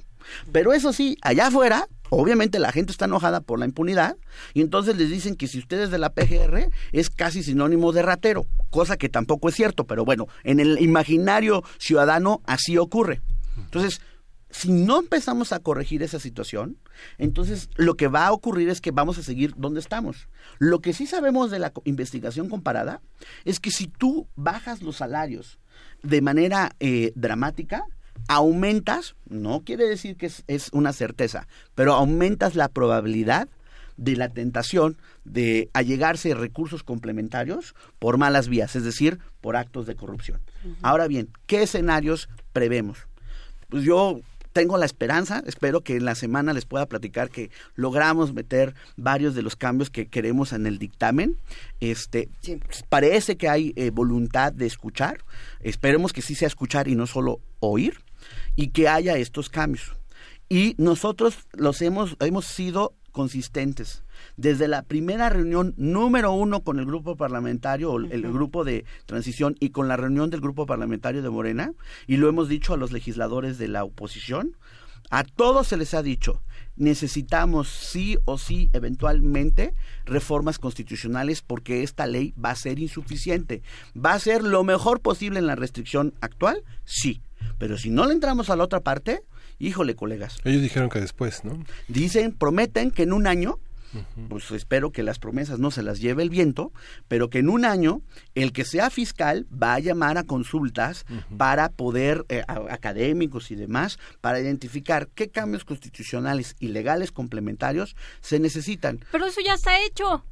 Pero eso sí, allá afuera, obviamente la gente está enojada por la impunidad y entonces les dicen que si ustedes de la PGR es casi sinónimo de ratero, cosa que tampoco es cierto, pero bueno, en el imaginario ciudadano así ocurre. Entonces, si no empezamos a corregir esa situación, entonces lo que va a ocurrir es que vamos a seguir donde estamos. Lo que sí sabemos de la investigación comparada es que si tú bajas los salarios de manera eh, dramática, aumentas, no quiere decir que es, una certeza, pero aumentas la probabilidad de la tentación de allegarse recursos complementarios por malas vías, es decir, por actos de corrupción. Ahora bien, ¿qué escenarios prevemos? Pues yo tengo la esperanza, espero que en la semana les pueda platicar que logramos meter varios de los cambios que queremos en el dictamen. Este, parece que hay eh, voluntad de escuchar. Esperemos que sí sea escuchar y no solo oír y que haya estos cambios. Y nosotros los hemos hemos sido consistentes desde la primera reunión número uno con el grupo parlamentario, o el grupo de transición, y con la reunión del grupo parlamentario de Morena, y lo hemos dicho a los legisladores de la oposición, a todos se les ha dicho, necesitamos sí o sí eventualmente reformas constitucionales porque esta ley va a ser insuficiente. ¿Va a ser lo mejor posible en la restricción actual? Sí. Pero si no le entramos a la otra parte, híjole, colegas. Ellos dijeron que después, ¿no? Dicen, prometen que en un año pues espero que las promesas no se las lleve el viento, pero que en un año el que sea fiscal va a llamar a consultas para poder, eh, académicos y demás, para identificar qué cambios constitucionales y legales complementarios se necesitan. Pero eso ya está hecho.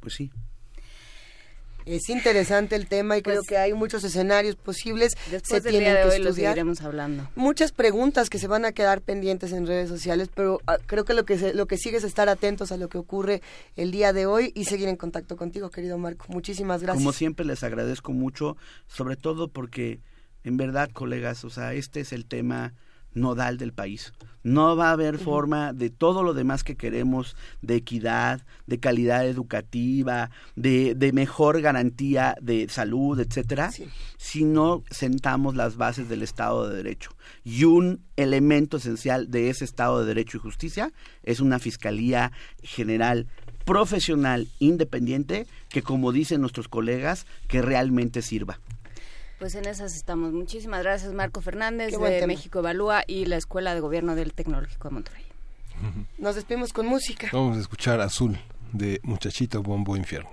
Pues sí. Es interesante el tema y creo pues que hay muchos escenarios posibles. Después se tienen que estudiar. hablando. Muchas preguntas que se van a quedar pendientes en redes sociales, pero ah, creo que lo que lo que sigue es estar atentos a lo que ocurre el día de hoy y seguir en contacto contigo, querido Marco. Muchísimas gracias. Como siempre les agradezco mucho, sobre todo porque en verdad, colegas, o sea, este es el tema nodal del país. No va a haber forma de todo lo demás que queremos, de equidad, de calidad educativa, de, de mejor garantía de salud, etcétera, si no sentamos las bases del Estado de Derecho. Y un elemento esencial de ese Estado de Derecho y Justicia es una Fiscalía General profesional, independiente, que como dicen nuestros colegas, que realmente sirva. Pues en esas estamos. Muchísimas gracias, Marco Fernández de México Evalúa y la Escuela de Gobierno del Tecnológico de Monterrey. Nos despedimos con música. Vamos a escuchar Azul de Muchachito Bombo Infierno.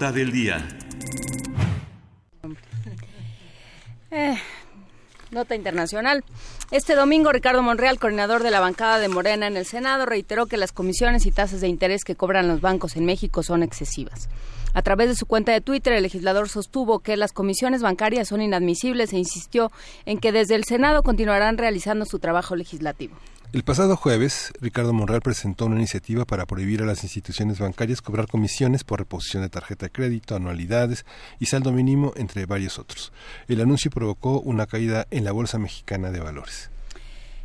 Nota del día. Eh, nota internacional. Este domingo, Ricardo Monreal, coordinador de la bancada de Morena en el Senado, reiteró que las comisiones y tasas de interés que cobran los bancos en México son excesivas. A través de su cuenta de Twitter, el legislador sostuvo que las comisiones bancarias son inadmisibles e insistió en que desde el Senado continuarán realizando su trabajo legislativo. El pasado jueves, Ricardo Monreal presentó una iniciativa para prohibir a las instituciones bancarias cobrar comisiones por reposición de tarjeta de crédito, anualidades y saldo mínimo, entre varios otros. El anuncio provocó una caída en la Bolsa Mexicana de Valores.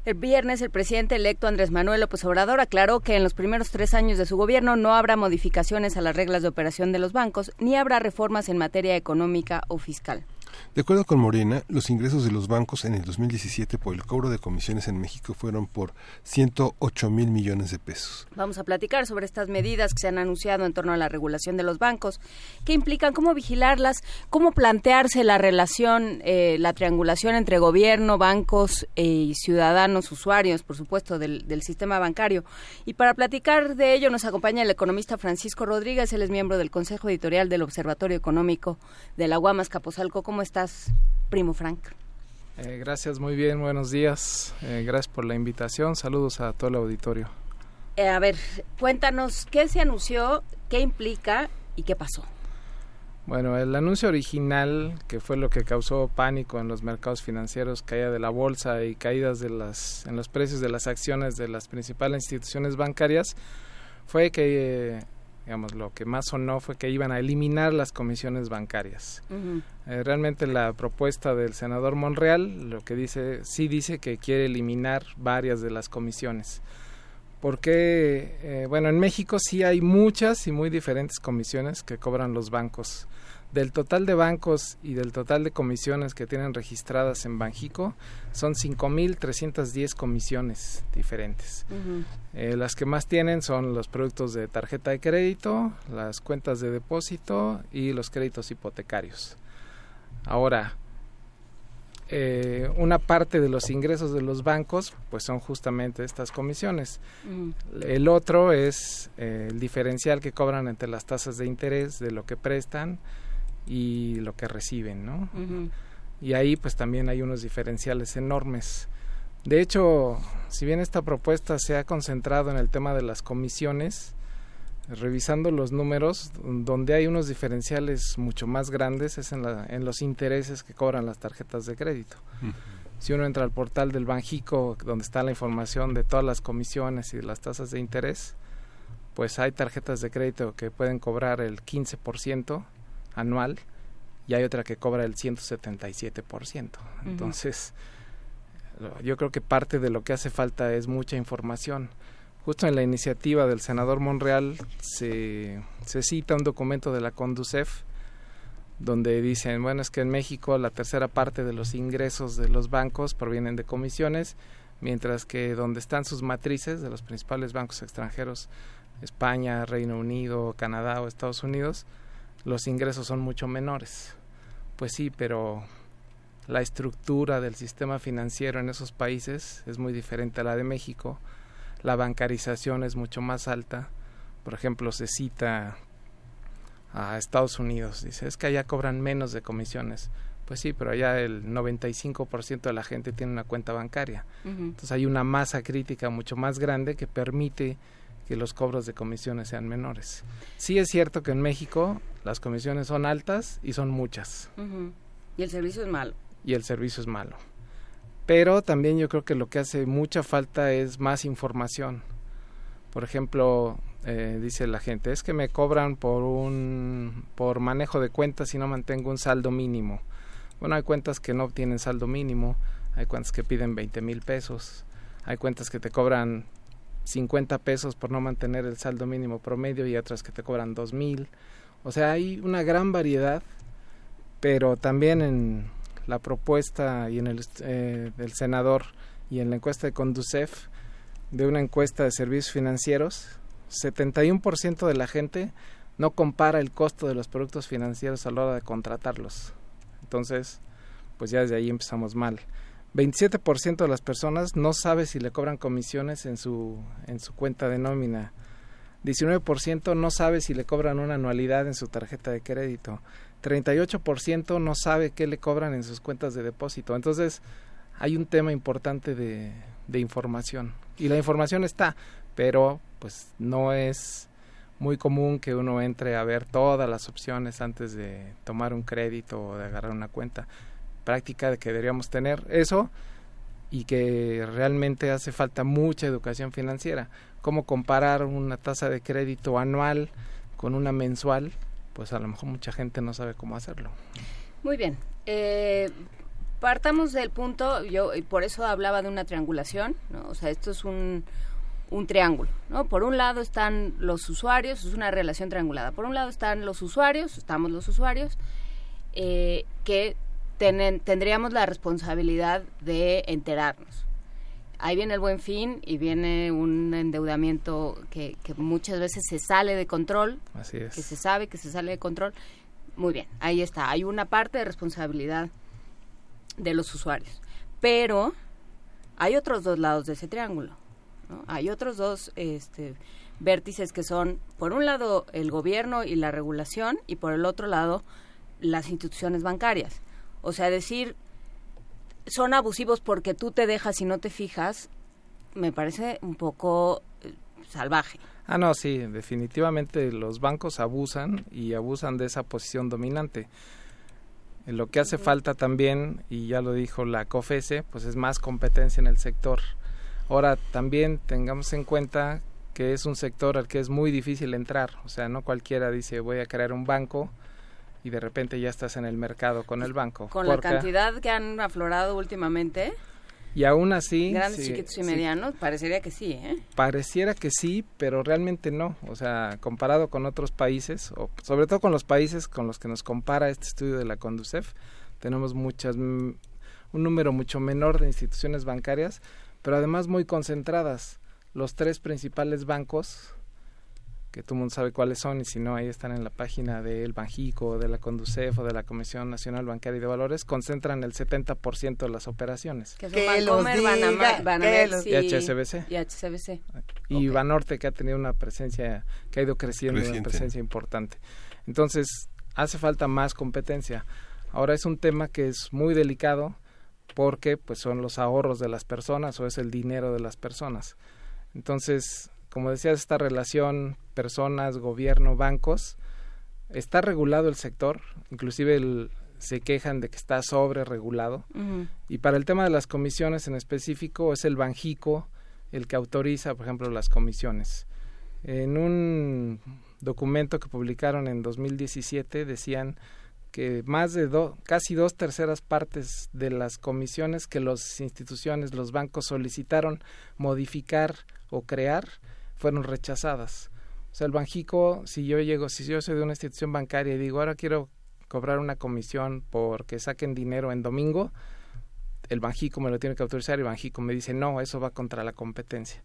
El viernes, el presidente electo Andrés Manuel López Obrador aclaró que en los primeros tres años de su gobierno no habrá modificaciones a las reglas de operación de los bancos ni habrá reformas en materia económica o fiscal. De acuerdo con Morena, los ingresos de los bancos en el 2017 por el cobro de comisiones en México fueron por 108 mil millones de pesos. Vamos a platicar sobre estas medidas que se han anunciado en torno a la regulación de los bancos, qué implican, cómo vigilarlas, cómo plantearse la relación, eh, la triangulación entre gobierno, bancos eh, y ciudadanos, usuarios, por supuesto, del, sistema bancario. Y para platicar de ello nos acompaña el economista Francisco Rodríguez, él es miembro del Consejo Editorial del Observatorio Económico de la Guamas Capozalco. ¿Cómo estás, primo Frank? Eh, gracias, muy bien, buenos días. Eh, gracias por la invitación. Saludos a todo el auditorio. Eh, a ver, cuéntanos qué se anunció, qué implica y qué pasó. Bueno, el anuncio original, que fue lo que causó pánico en los mercados financieros, caída de la bolsa y caídas de las, en los precios de las acciones de las principales instituciones bancarias, fue que, eh, digamos, lo que más sonó fue que iban a eliminar las comisiones bancarias. Eh, realmente la propuesta del senador Monreal, lo que dice, sí dice que quiere eliminar varias de las comisiones. Porque, eh, bueno, en México sí hay muchas y muy diferentes comisiones que cobran los bancos. Del total de bancos y del total de comisiones que tienen registradas en Banjico, son 5.310 comisiones diferentes. Eh, las que más tienen son los productos de tarjeta de crédito, las cuentas de depósito y los créditos hipotecarios. Ahora, eh, una parte de los ingresos de los bancos pues son justamente estas comisiones. El otro es eh, el diferencial que cobran entre las tasas de interés de lo que prestan y lo que reciben, ¿no? Y ahí pues también hay unos diferenciales enormes. De hecho, si bien esta propuesta se ha concentrado en el tema de las comisiones, revisando los números, donde hay unos diferenciales mucho más grandes es en, la, en los intereses que cobran las tarjetas de crédito. Si uno entra al portal del Banjico, donde está la información de todas las comisiones y de las tasas de interés, pues hay tarjetas de crédito que pueden cobrar el 15% anual y hay otra que cobra el 177%. Entonces, yo creo que parte de lo que hace falta es mucha información justo en la iniciativa del senador Monreal se, se cita un documento de la Conducef donde dicen, bueno, es que en México la tercera parte de los ingresos de los bancos provienen de comisiones, mientras que donde están sus matrices de los principales bancos extranjeros, España, Reino Unido, Canadá o Estados Unidos, los ingresos son mucho menores. Pues sí, pero la estructura del sistema financiero en esos países es muy diferente a la de México la bancarización es mucho más alta. Por ejemplo, se cita a Estados Unidos, dice, es que allá cobran menos de comisiones. Pues sí, pero allá el 95% de la gente tiene una cuenta bancaria. Entonces hay una masa crítica mucho más grande que permite que los cobros de comisiones sean menores. Sí es cierto que en México las comisiones son altas y son muchas. Y el servicio es malo. Y el servicio es malo pero también yo creo que lo que hace mucha falta es más información. Por ejemplo, eh, dice la gente, es que me cobran por un por manejo de cuentas si no mantengo un saldo mínimo. Bueno, hay cuentas que no tienen saldo mínimo, hay cuentas que piden 20 mil pesos, hay cuentas que te cobran 50 pesos por no mantener el saldo mínimo promedio y otras que te cobran 2 mil. O sea, hay una gran variedad, pero también en, la propuesta y en el eh, del senador y en la encuesta de Conducef de una encuesta de servicios financieros, 71% de la gente no compara el costo de los productos financieros a la hora de contratarlos. Entonces, pues ya desde ahí empezamos mal. 27% de las personas no sabe si le cobran comisiones en su, en su cuenta de nómina. 19% no sabe si le cobran una anualidad en su tarjeta de crédito. 38% no sabe qué le cobran en sus cuentas de depósito. Entonces, hay un tema importante de, de información. Y la información está, pero pues no es muy común que uno entre a ver todas las opciones antes de tomar un crédito o de agarrar una cuenta. Práctica de que deberíamos tener eso y que realmente hace falta mucha educación financiera. Cómo comparar una tasa de crédito anual con una mensual pues a lo mejor mucha gente no sabe cómo hacerlo. Muy bien. Eh, partamos del punto, yo por eso hablaba de una triangulación, ¿no? O sea, esto es un, un triángulo, ¿no? Por un lado están los usuarios, es una relación triangulada. Por un lado están los usuarios, estamos los usuarios, eh, que tendríamos la responsabilidad de enterarnos ahí viene el buen fin y viene un endeudamiento que, muchas veces se sale de control, Así es. que se sabe que se sale de control. Muy bien, ahí está, hay una parte de responsabilidad de los usuarios, pero hay otros dos lados de ese triángulo, hay otros dos este, vértices que son, por un lado, el gobierno y la regulación y por el otro lado, las instituciones bancarias. O sea, decir, son abusivos porque tú te dejas y no te fijas, me parece un poco eh, salvaje. Ah, no, sí, definitivamente los bancos abusan y abusan de esa posición dominante. Lo que hace falta también, y ya lo dijo la COFESE, pues es más competencia en el sector. Ahora, también tengamos en cuenta que es un sector al que es muy difícil entrar. O sea, no cualquiera dice voy a crear un banco y de repente ya estás en el mercado con el banco. Con la cantidad que han aflorado últimamente. Y aún así... Grandes, chiquitos y medianos, parecería que sí, ¿eh? Pareciera que sí, pero realmente no. O sea, comparado con otros países, o sobre todo con los países con los que nos compara este estudio de la Conducef, tenemos muchas, un número mucho menor de instituciones bancarias, pero además muy concentradas. Los tres principales bancos que todo el mundo sabe cuáles son y si no, ahí están en la página del Banjico, de la Conducef o de la Comisión Nacional Bancaria y de Valores, concentran el 70% de las operaciones. Que son Bancomer, Banamex y, HSBC. Y HSBC. Y Banorte, que ha tenido una presencia, que ha ido creciendo, una presencia importante. Entonces, hace falta más competencia. Ahora es un tema que es muy delicado porque pues son los ahorros de las personas o es el dinero de las personas. Entonces, como decías, esta relación personas, gobierno, bancos, está regulado el sector, inclusive se quejan de que está sobre regulado. Y para el tema de las comisiones en específico, es el Banjico el que autoriza, por ejemplo, las comisiones. En un documento que publicaron en 2017 decían que más de casi dos terceras partes de las comisiones que las instituciones, los bancos solicitaron modificar o crear fueron rechazadas. O sea, el Banjico, si yo llego, si yo soy de una institución bancaria y digo, ahora quiero cobrar una comisión porque saquen dinero en domingo, el Banjico me lo tiene que autorizar y el Banjico me dice, no, eso va contra la competencia.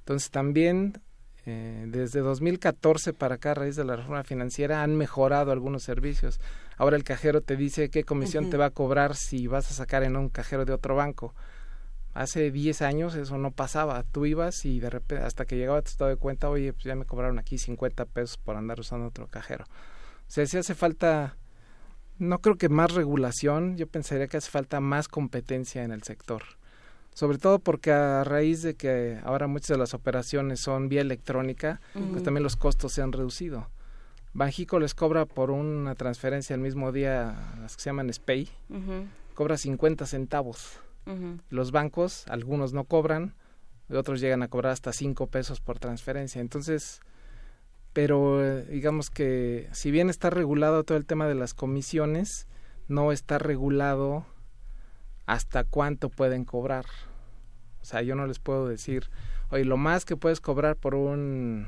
Entonces también eh, desde 2014 para acá, a raíz de la reforma financiera, han mejorado algunos servicios. Ahora el cajero te dice qué comisión te va a cobrar si vas a sacar en un cajero de otro banco. Hace 10 años eso no pasaba. Tú ibas y de repente, hasta que llegaba tu estado de cuenta, oye, pues ya me cobraron aquí 50 pesos por andar usando otro cajero. O sea, si hace falta, no creo que más regulación, yo pensaría que hace falta más competencia en el sector. Sobre todo porque a raíz de que ahora muchas de las operaciones son vía electrónica, pues también los costos se han reducido. Banjico les cobra por una transferencia el mismo día, las que se llaman SPAY, cobra 50 centavos los bancos, algunos no cobran, otros llegan a cobrar hasta cinco pesos por transferencia. Entonces, pero eh, digamos que si bien está regulado todo el tema de las comisiones, no está regulado hasta cuánto pueden cobrar. O sea, yo no les puedo decir, oye, lo más que puedes cobrar por un,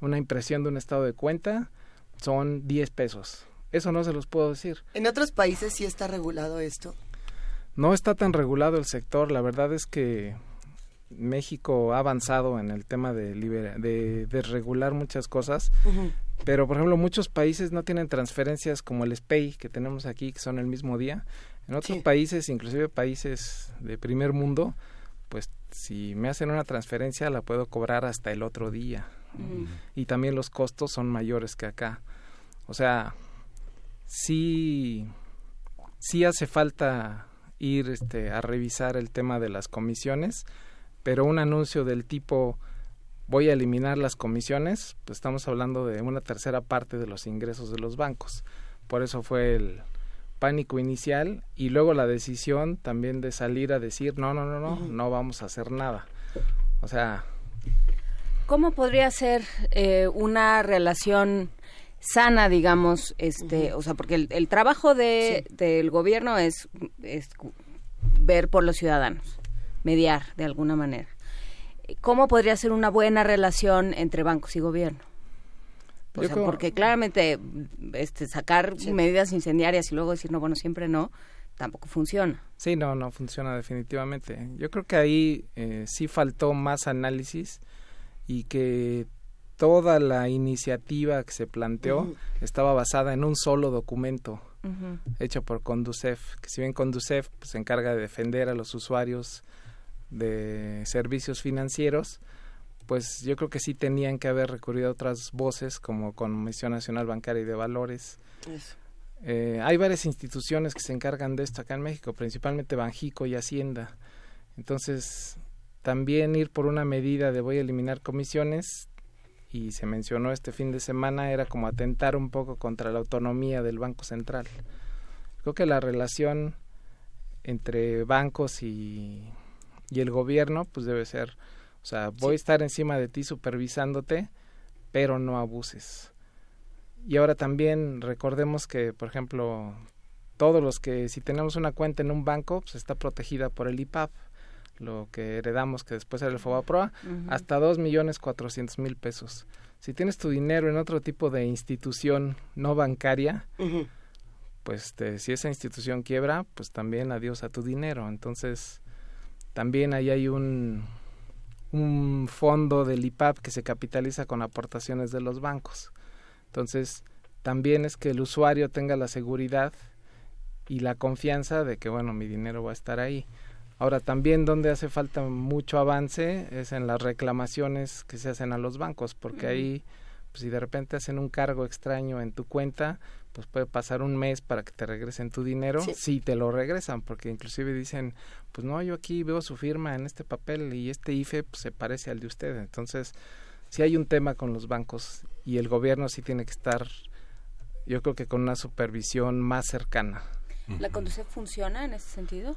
una impresión de un estado de cuenta son 10 pesos. Eso no se los puedo decir. ¿En otros países sí está regulado esto? No está tan regulado el sector. La verdad es que México ha avanzado en el tema de, de, regular muchas cosas, pero por ejemplo muchos países no tienen transferencias como el SPAY que tenemos aquí, que son el mismo día. En otros países, inclusive países de primer mundo, pues si me hacen una transferencia la puedo cobrar hasta el otro día. Y también los costos son mayores que acá. O sea, sí, sí hace falta ir este, a revisar el tema de las comisiones, pero un anuncio del tipo voy a eliminar las comisiones, pues estamos hablando de una tercera parte de los ingresos de los bancos. Por eso fue el pánico inicial y luego la decisión también de salir a decir no, no, no, no, no vamos a hacer nada. O sea... ¿Cómo podría ser eh, una relación sana, digamos, este, o sea, porque el, trabajo de, del gobierno es, ver por los ciudadanos, mediar de alguna manera. ¿Cómo podría ser una buena relación entre bancos y gobierno? O sea, porque claramente este, sacar medidas incendiarias y luego decir no, bueno, siempre no, tampoco funciona. Sí, no, no funciona definitivamente. Yo creo que ahí eh, sí faltó más análisis y que toda la iniciativa que se planteó estaba basada en un solo documento hecho por Conducef, que si bien Conducef pues, se encarga de defender a los usuarios de servicios financieros, pues yo creo que sí tenían que haber recurrido a otras voces como Comisión Nacional Bancaria y de Valores. Eh, hay varias instituciones que se encargan de esto acá en México, principalmente Banjico y Hacienda. Entonces, también ir por una medida de voy a eliminar comisiones y se mencionó este fin de semana era como atentar un poco contra la autonomía del Banco Central. Creo que la relación entre bancos y, y el gobierno pues debe ser, o sea, voy a estar encima de ti supervisándote, pero no abuses. Y ahora también recordemos que, por ejemplo, todos los que si tenemos una cuenta en un banco, pues está protegida por el IPAP lo que heredamos, que después era el FOBAPROA, hasta dos millones cuatrocientos mil pesos. Si tienes tu dinero en otro tipo de institución no bancaria, pues este, si esa institución quiebra, pues también adiós a tu dinero. Entonces, también ahí hay un, un fondo del IPAP que se capitaliza con aportaciones de los bancos. Entonces, también es que el usuario tenga la seguridad y la confianza de que, bueno, mi dinero va a estar ahí. Ahora, también donde hace falta mucho avance es en las reclamaciones que se hacen a los bancos, porque ahí, pues, si de repente hacen un cargo extraño en tu cuenta, pues puede pasar un mes para que te regresen tu dinero, si te lo regresan, porque inclusive dicen, pues no, yo aquí veo su firma en este papel y este IFE pues, se parece al de usted. Entonces, si hay un tema con los bancos y el gobierno sí tiene que estar, yo creo que con una supervisión más cercana. ¿La Conducef funciona en ese sentido?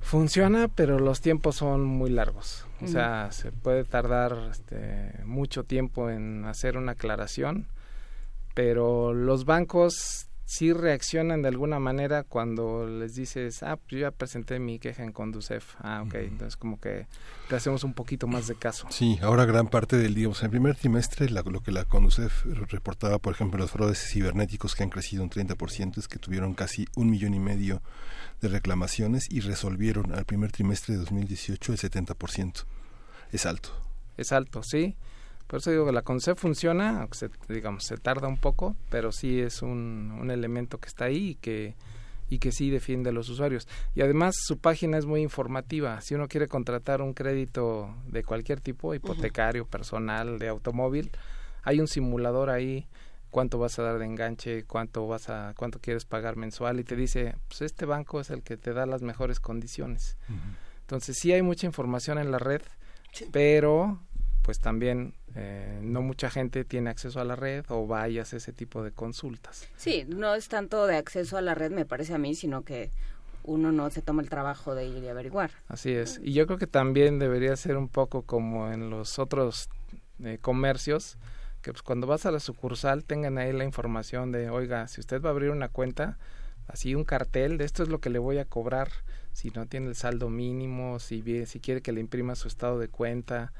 Funciona, pero los tiempos son muy largos. O sea, se puede tardar este, mucho tiempo en hacer una aclaración, pero los bancos sí reaccionan de alguna manera cuando les dices, ah, pues yo ya presenté mi queja en Conducef. Ah, ok, entonces como que te hacemos un poquito más de caso. Sí, ahora gran parte del día, o sea, en el primer trimestre lo que la Conducef reportaba, por ejemplo, los fraudes cibernéticos que han crecido un 30%, es que tuvieron casi un millón y medio de reclamaciones y resolvieron al primer trimestre de 2018 el 70%. Es alto. Es alto, sí. Por eso digo que la CONCEF funciona, aunque se, digamos, se tarda un poco, pero sí es un, un elemento que está ahí y que, y que sí defiende a los usuarios. Y además su página es muy informativa. Si uno quiere contratar un crédito de cualquier tipo, hipotecario, personal, de automóvil, hay un simulador ahí cuánto vas a dar de enganche, cuánto vas a cuánto quieres pagar mensual y te dice, pues este banco es el que te da las mejores condiciones. Entonces sí hay mucha información en la red, pero pues también eh, no mucha gente tiene acceso a la red o vayas a ese tipo de consultas. Sí, no es tanto de acceso a la red, me parece a mí, sino que uno no se toma el trabajo de ir y averiguar. Así es. Y yo creo que también debería ser un poco como en los otros eh, comercios, que pues cuando vas a la sucursal tengan ahí la información de, oiga, si usted va a abrir una cuenta, así un cartel de esto es lo que le voy a cobrar si no tiene el saldo mínimo, si, si quiere que le imprima su estado de cuenta,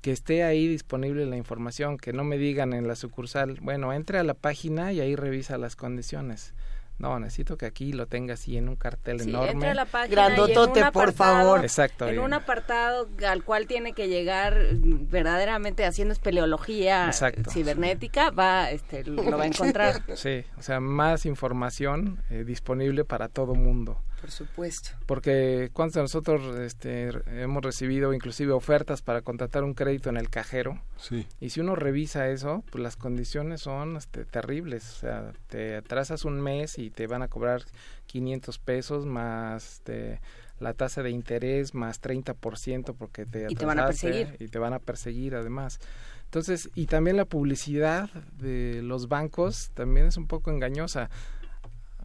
que esté ahí disponible la información, que no me digan en la sucursal, bueno, entre a la página y ahí revisa las condiciones. No, necesito que aquí lo tenga así en un cartel enorme. a la página Grandotote, por favor. Exacto. En un apartado al cual tiene que llegar verdaderamente haciendo espeleología cibernética, va, este, lo va a encontrar. Sí, o sea, más información eh, disponible para todo mundo. Por supuesto. Porque cuántos de nosotros este, hemos recibido inclusive ofertas para contratar un crédito en el cajero. Sí. Y si uno revisa eso, pues las condiciones son este, terribles. O sea, te atrasas un mes y te van a cobrar 500 pesos más este, la tasa de interés más 30% porque te atrasaste. Y te van a perseguir. Y te van a perseguir además. Entonces, y también la publicidad de los bancos también es un poco engañosa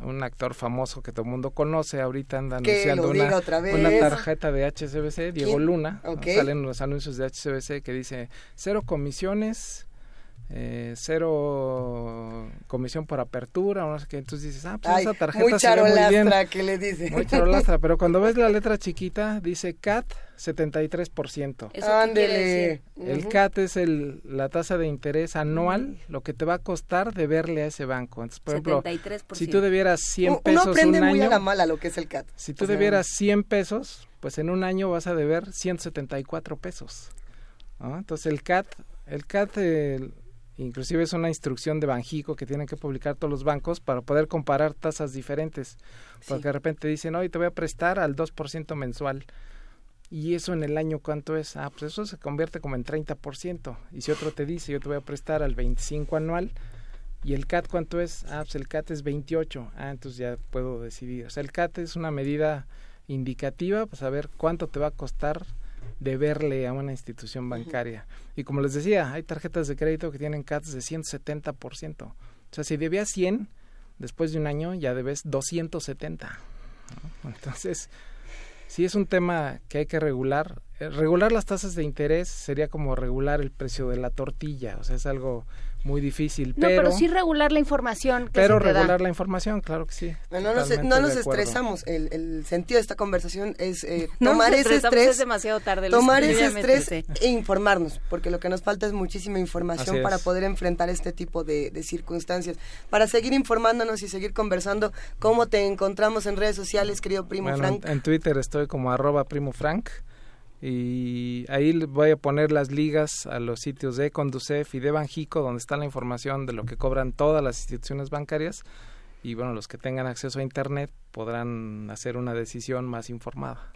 un actor famoso que todo el mundo conoce, ahorita anda anunciando una, una, tarjeta de HCBC, Diego Luna, salen los anuncios de HCBC que dice cero comisiones, eh, cero comisión por apertura, no sé qué, entonces dices, ah, pues esa tarjeta muy charolastra que le dice. Muy charolastra, pero cuando ves la letra chiquita dice CAT 73%. Ándele. El CAT es el, la tasa de interés anual, lo que te va a costar deberle a ese banco. Entonces, por ejemplo, si tú debieras 100 pesos Uno aprende un muy año, a la mala lo que es el CAT. Si tú debieras 100 pesos, pues en un año vas a deber 174 pesos. Entonces el CAT, el CAT el, Inclusive es una instrucción de Banjico que tienen que publicar todos los bancos para poder comparar tasas diferentes. Porque de repente dicen, hoy te voy a prestar al 2% mensual. ¿Y eso en el año cuánto es? Ah, pues eso se convierte como en 30%. Y si otro te dice, yo te voy a prestar al 25 anual, ¿y el CAT cuánto es? Ah, pues el CAT es 28. Ah, entonces ya puedo decidir. O sea, el CAT es una medida indicativa para saber cuánto te va a costar deberle a una institución bancaria. Y como les decía, hay tarjetas de crédito que tienen CATs de 170%. O sea, si debías 100, después de un año ya debes 270. Entonces, sí es un tema que hay que regular. Eh, regular las tasas de interés sería como regular el precio de la tortilla. O sea, es algo muy difícil. No, pero, sí regular la información. Que pero se te regular da. la información, claro que sí. No, no nos, no nos estresamos. El, el, sentido de esta conversación es eh, No tomar nos ese estrés. es demasiado tarde. Tomar ese estrés e informarnos, porque lo que nos falta es muchísima información Así es. para poder enfrentar este tipo de, de circunstancias. Para seguir informándonos y seguir conversando, ¿cómo te encontramos en redes sociales, querido primo Bueno, Frank? En, en Twitter estoy como arroba primo frank y ahí voy a poner las ligas a los sitios de Conducef y de Banjico donde está la información de lo que cobran todas las instituciones bancarias y bueno, los que tengan acceso a internet podrán hacer una decisión más informada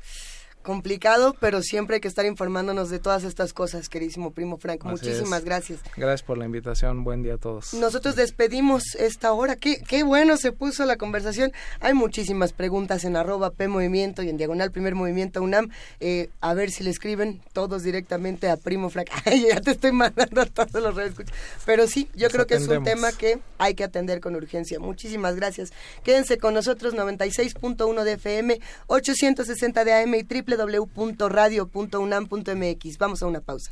complicado, pero siempre hay que estar informándonos de todas estas cosas, queridísimo primo Frank. Muchísimas gracias. Gracias por la invitación. Buen día a todos. Nosotros despedimos esta hora. Qué, qué bueno se puso la conversación. Hay muchísimas preguntas en arroba P Movimiento y en Diagonal Primer Movimiento UNAM. Eh, a ver si le escriben todos directamente a primo Frank. ya te estoy mandando a todos los redes. Pero sí, yo creo que es un tema que hay que atender con urgencia. Muchísimas gracias. Quédense con nosotros 96.1 de FM, 860 de AM y triple www.radio.unam.mx. Vamos a una pausa.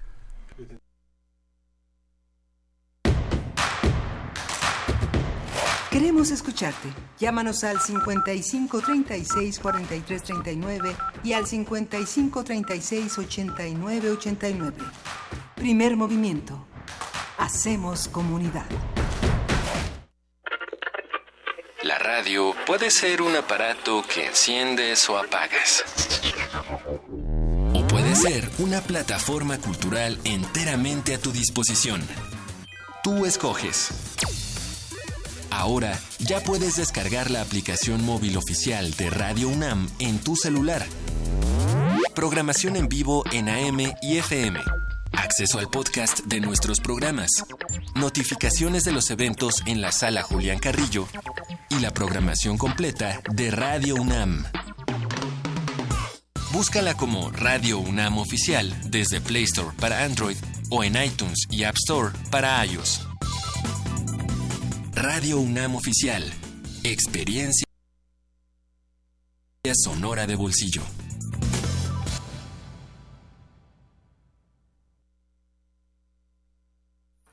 Queremos escucharte. Llámanos al 55 36 43 39 y al 55 36 89 89. Primer movimiento. Hacemos comunidad. La radio puede ser un aparato que enciendes o apagas. O puede ser una plataforma cultural enteramente a tu disposición. Tú escoges. Ahora ya puedes descargar la aplicación móvil oficial de Radio UNAM en tu celular. Programación en vivo en AM y FM acceso al podcast de nuestros programas, notificaciones de los eventos en la sala Julián Carrillo y la programación completa de Radio UNAM. Búscala como Radio UNAM Oficial desde Play Store para Android o en iTunes y App Store para iOS. Radio UNAM Oficial. Experiencia sonora de bolsillo.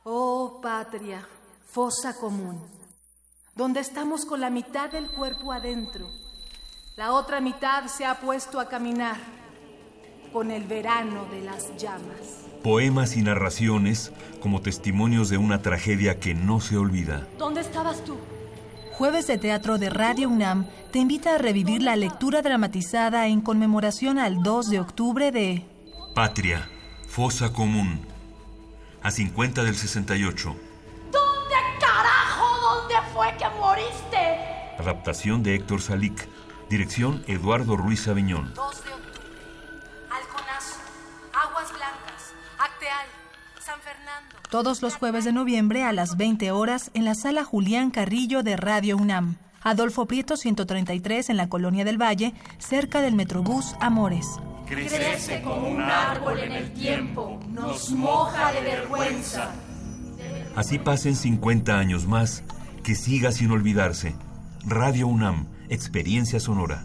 Oh patria, fosa común, donde estamos con la mitad del cuerpo adentro, la otra mitad se ha puesto a caminar con el verano de las llamas. Poemas y narraciones como testimonios de una tragedia que no se olvida. ¿Dónde estabas tú? Jueves de Teatro de Radio UNAM te invita a revivir la lectura dramatizada en conmemoración al 2 de octubre de Patria, Fosa Común, a 50 del 68. ¿Dónde carajo? ¿Dónde fue que moriste? Adaptación de Héctor Salic. Dirección Eduardo Ruiz Aviñón. 2 de octubre. Alconazo. Aguas Blancas. Acteal. San Fernando. Todos los jueves de noviembre a las 20 horas en la sala Julián Carrillo de Radio UNAM. Adolfo Prieto 133 en la Colonia del Valle, cerca del Metrobús Amores. Crece como un árbol en el tiempo, nos moja de vergüenza. Así pasen 50 años más, que siga sin olvidarse. Radio UNAM, experiencia sonora.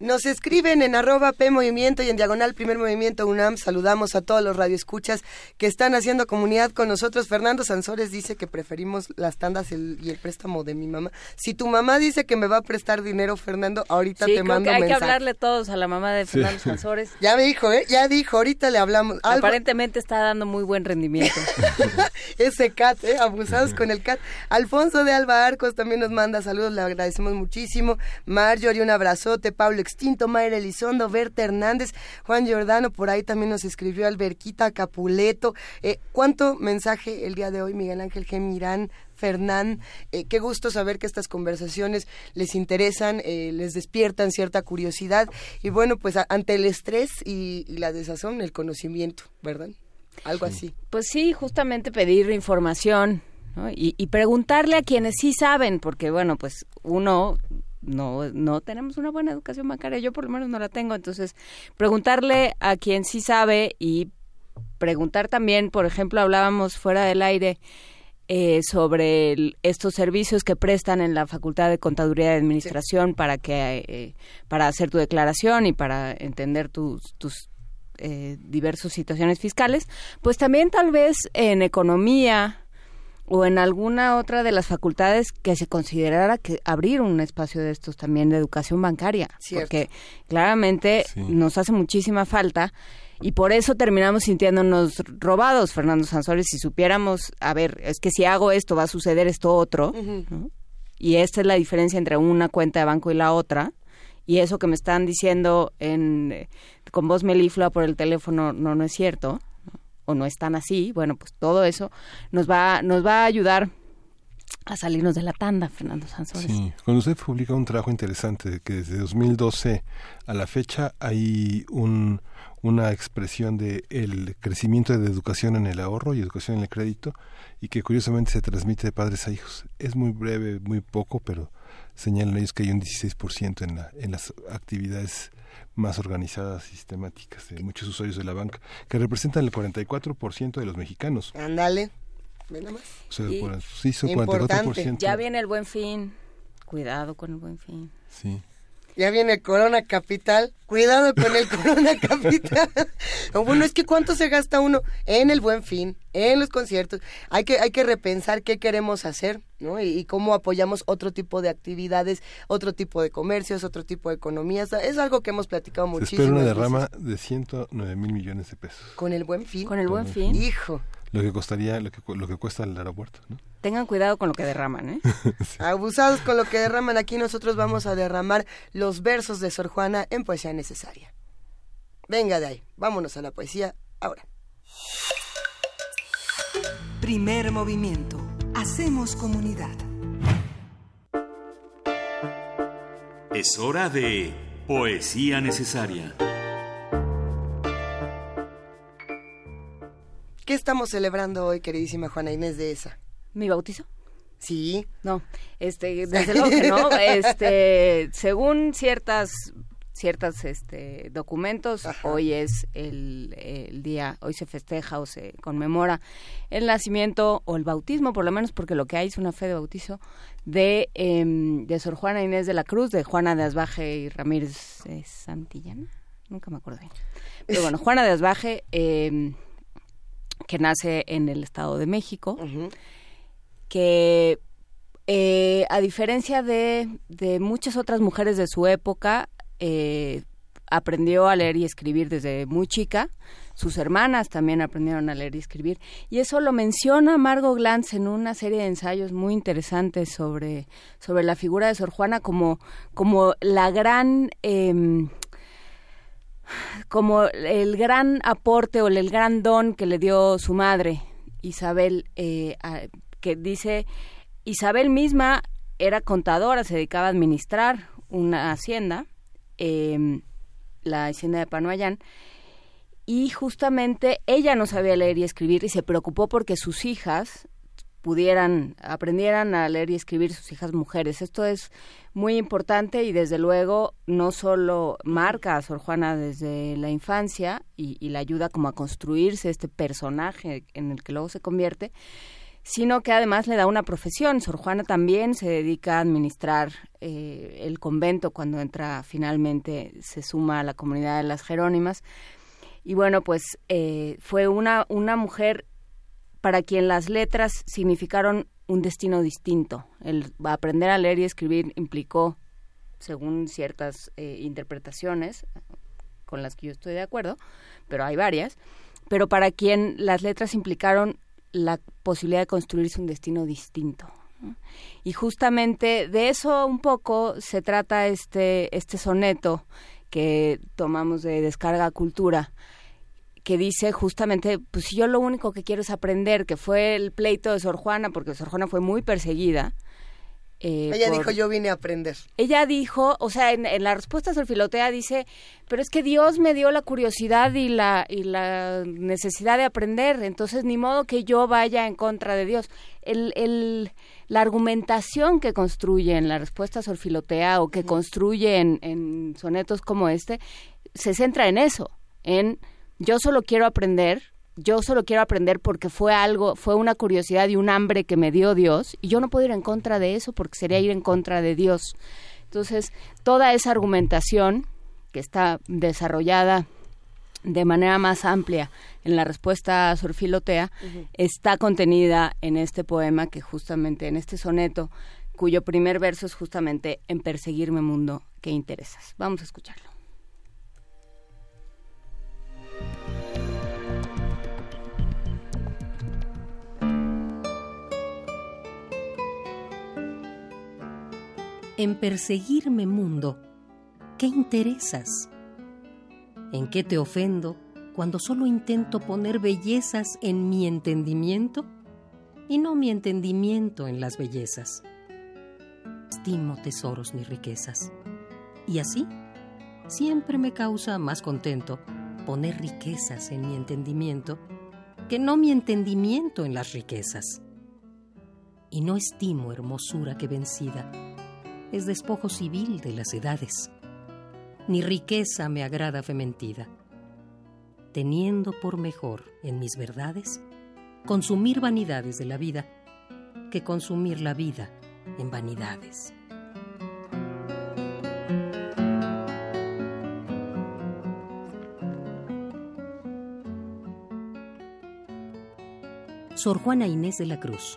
Nos escriben en arroba P Movimiento y en Diagonal Primer Movimiento UNAM. Saludamos a todos los radioescuchas que están haciendo comunidad con nosotros. Fernando Sansores dice que preferimos las tandas y el préstamo de mi mamá. Si tu mamá dice que me va a prestar dinero, Fernando, ahorita te mando que hay que hablarle todos a la mamá de Fernando Sansores. Ya me dijo, ¿eh? Ya dijo, ahorita le hablamos. Aparentemente está dando muy buen rendimiento. Ese cat, ¿eh? Abusados con el cat. Alfonso de Alba Arcos también nos manda saludos, le agradecemos muchísimo. Marjorie, un abrazote. Pablo Extinto, Mayra Elizondo, Berta Hernández, Juan Giordano, por ahí también nos escribió Alberquita Capuleto. Eh, ¿Cuánto mensaje el día de hoy, Miguel Ángel Gemirán? Fernán, eh, qué gusto saber que estas conversaciones les interesan, eh, les despiertan cierta curiosidad y bueno, pues ante el estrés y, la desazón, el conocimiento, ¿verdad? Algo así. Pues sí, justamente pedir información, y, y, preguntarle a quienes sí saben, porque bueno, pues uno no, no tenemos una buena educación bancaria, yo por lo menos no la tengo, entonces preguntarle a quien sí sabe y preguntar también, por ejemplo, hablábamos fuera del aire eh, sobre estos servicios que prestan en la Facultad de Contaduría y Administración para que eh, para hacer tu declaración y para entender tus, tus eh, diversas situaciones fiscales, pues también tal vez en economía o en alguna otra de las facultades que se considerara que abrir un espacio de estos también de educación bancaria, porque claramente nos hace muchísima falta y por eso terminamos sintiéndonos robados, Fernando Sansores, si supiéramos, a ver, es que si hago esto va a suceder esto otro, y esta es la diferencia entre una cuenta de banco y la otra, y eso que me están diciendo en con voz meliflua por el teléfono no no es cierto o no están así, bueno, pues todo eso nos va, nos va a ayudar a salirnos de la tanda, Fernando Sansores. Sí, cuando usted publica un trabajo interesante, que desde 2012 a la fecha hay un, una expresión de el crecimiento de educación en el ahorro y educación en el crédito, y que curiosamente se transmite de padres a hijos. Es muy breve, muy poco, pero señalan ellos que hay un 16% en, la, en las actividades más organizadas, sistemáticas de muchos usuarios de la banca, que representan el 44% de los mexicanos. Ándale, ven más. O sea, sí, son 44%. Ya viene el buen fin. Cuidado con el buen fin. Sí ya viene Corona Capital, cuidado con el Corona Capital. bueno, es que cuánto se gasta uno en el Buen Fin, en los conciertos. Hay que hay que repensar qué queremos hacer, ¿no? Y, cómo apoyamos otro tipo de actividades, otro tipo de comercios, otro tipo de economías. Es algo que hemos platicado muchísimo. Espera una derrama de 109 mil millones de pesos. Con el Buen Fin. Con el Buen Fin. Hijo lo que costaría lo que lo que cuesta el aeropuerto ¿no? tengan cuidado con lo que derraman ¿eh? abusados con lo que derraman aquí nosotros vamos a derramar los versos de Sor Juana en poesía necesaria. Venga de ahí vámonos a la poesía ahora. Primer movimiento. Hacemos comunidad. Es hora de poesía necesaria ¿Qué estamos celebrando hoy, queridísima Juana Inés de esa? ¿Mi bautizo? Sí. No, este, desde luego que no. Este, según ciertas ciertos este, documentos. Hoy es el, día, hoy se festeja o se conmemora el nacimiento o el bautismo, por lo menos porque lo que hay es una fe de bautizo de, em, de Sor Juana Inés de la Cruz, de Juana de Asbaje y Ramírez Santillana. Nunca me acuerdo bien. Pero bueno, Juana de Asbaje. Eh, que nace en el Estado de México, que eh, a diferencia de, muchas otras mujeres de su época, eh, aprendió a leer y escribir desde muy chica. Sus hermanas también aprendieron a leer y escribir. Y eso lo menciona Margot Glantz en una serie de ensayos muy interesantes sobre, sobre la figura de Sor Juana como, como la gran... Em, como el gran aporte o el gran don que le dio su madre, Isabel, eh, que dice, Isabel misma era contadora, se dedicaba a administrar una hacienda, em, la hacienda de Panoayán, y justamente ella no sabía leer y escribir y se preocupó porque sus hijas pudieran, aprendieran a leer y escribir sus hijas mujeres. Esto es muy importante y desde luego no solo marca a Sor Juana desde la infancia y, la ayuda como a construirse este personaje en el que luego se convierte, sino que además le da una profesión. Sor Juana también se dedica a administrar eh, el convento cuando entra finalmente, se suma a la comunidad de las Jerónimas. Y bueno, pues eh, fue una, una mujer para quien las letras significaron un destino distinto. El aprender a leer y escribir implicó, según ciertas eh, interpretaciones, con las que yo estoy de acuerdo, pero hay varias, pero para quien las letras implicaron la posibilidad de construirse un destino distinto. Y justamente de eso un poco se trata este, este soneto que tomamos de Descarga Cultura, que dice justamente, pues yo lo único que quiero es aprender, que fue el pleito de Sor Juana, porque Sor Juana fue muy perseguida, eh, ella dijo, yo vine a aprender. Ella dijo, o sea, en, la respuesta a Filotea dice, pero es que Dios me dio la curiosidad y la, y la necesidad de aprender, entonces ni modo que yo vaya en contra de Dios. El, el, la argumentación que construye en la respuesta a Filotea o que construye en, en sonetos como este, se centra en eso, en yo solo quiero aprender, yo solo quiero aprender porque fue algo, fue una curiosidad y un hambre que me dio Dios, y yo no puedo ir en contra de eso porque sería ir en contra de Dios. Entonces, toda esa argumentación que está desarrollada de manera más amplia en la respuesta a Surfilotea está contenida en este poema que justamente en este soneto cuyo primer verso es justamente en perseguirme mundo que interesas. Vamos a escucharlo. En perseguirme mundo, ¿qué interesas? ¿En qué te ofendo cuando solo intento poner bellezas en mi entendimiento y no mi entendimiento en las bellezas? Estimo tesoros ni riquezas. Y así, siempre me causa más contento poner riquezas en mi entendimiento que no mi entendimiento en las riquezas. Y no estimo hermosura que vencida es despojo civil de las edades. Ni riqueza me agrada fementida. Teniendo por mejor en mis verdades consumir vanidades de la vida que consumir la vida en vanidades. Sor Juana Inés de la Cruz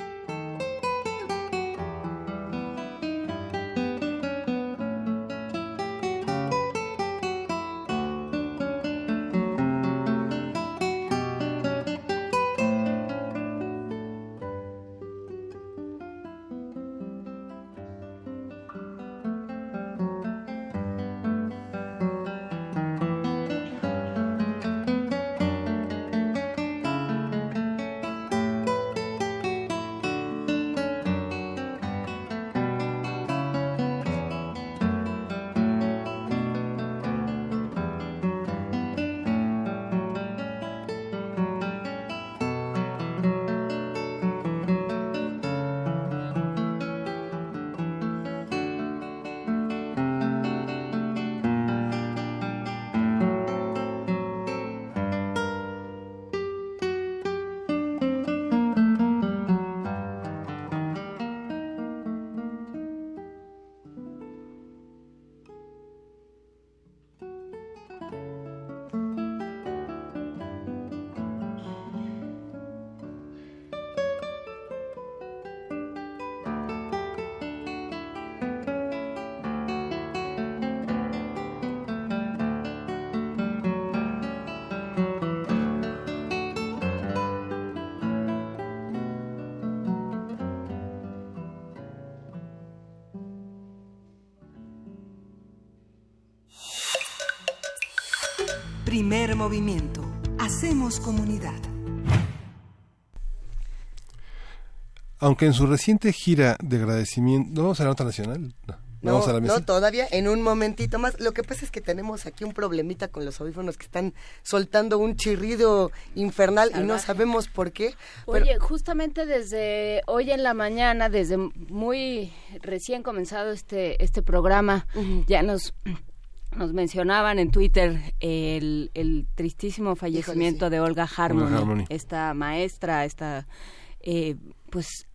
Aunque en su reciente gira de agradecimiento... ¿No vamos a la nota nacional? No, no, todavía en un momentito más. Lo que pasa es que tenemos aquí un problemita con los audífonos que están soltando un chirrido infernal y no sabemos por qué. Oye, justamente desde hoy en la mañana, desde muy recién comenzado este, este programa, ya nos nos mencionaban en Twitter el, el tristísimo fallecimiento de Olga Harmony, esta maestra, esta eh, pues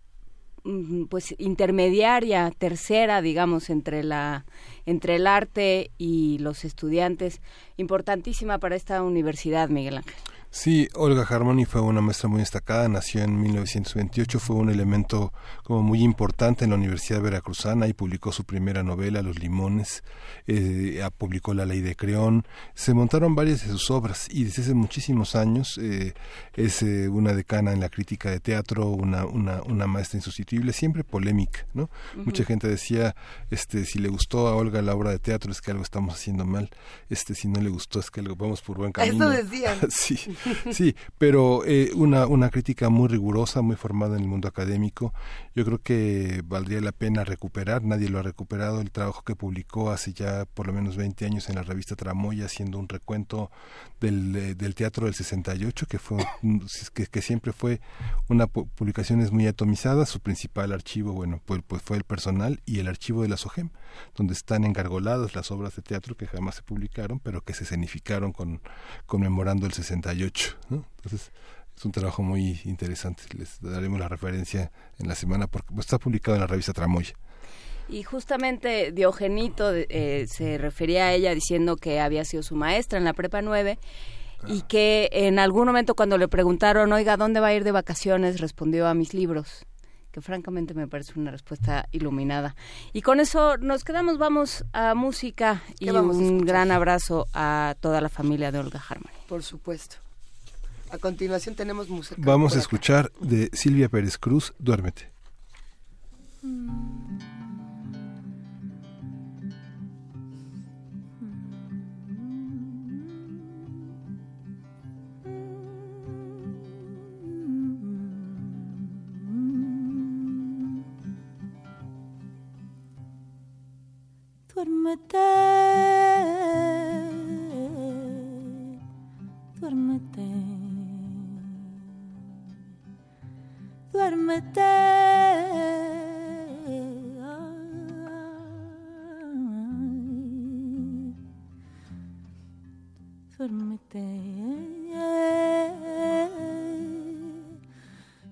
pues intermediaria, tercera, digamos, entre la entre el arte y los estudiantes, importantísima para esta universidad, Miguel Ángel. Sí, Olga Harmony fue una maestra muy destacada, nació en 1928, fue un elemento como muy importante en la Universidad Veracruzana y publicó su primera novela, Los Limones, eh, publicó La Ley de Creón, se montaron varias de sus obras y desde hace muchísimos años eh, es eh, una decana en la crítica de teatro, una, una, una maestra insustituible, siempre polémica, ¿no? Mucha gente decía, este, si le gustó a Olga la obra de teatro es que algo estamos haciendo mal, este, si no le gustó es que algo vamos por buen camino. Eso decían. sí. Sí, pero eh, una, una crítica muy rigurosa, muy formada en el mundo académico. Yo creo que valdría la pena recuperar, nadie lo ha recuperado, el trabajo que publicó hace ya por lo menos 20 años en la revista Tramoya, haciendo un recuento del, eh, del teatro del 68, que, fue, que, que siempre fue una publicación muy atomizada. Su principal archivo, bueno, pues, pues fue el personal y el archivo de la SOGEM, donde están engargoladas las obras de teatro que jamás se publicaron, pero que se escenificaron con, conmemorando el 68 entonces, es un trabajo muy interesante. Les daremos la referencia en la semana porque está publicado en la revista Tramoya. Y justamente Diogenito eh, se refería a ella diciendo que había sido su maestra en la prepa 9 y ah. que en algún momento cuando le preguntaron, oiga, ¿dónde va a ir de vacaciones? respondió a mis libros que francamente me parece una respuesta iluminada. Y con eso nos quedamos, vamos a música y un gran abrazo a toda la familia de Olga Harmony. Por supuesto. A continuación tenemos música. Vamos a escuchar de Silvia Pérez Cruz, Duérmete. Duérmete, duérmete. duérmete. duérmete.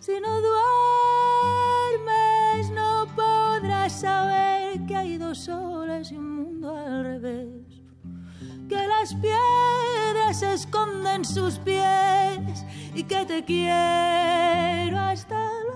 Si no duermes, no podrás saber que hay dos soles y un mundo al revés. Que las piedras esconden sus pies y que te quiero hasta duérmete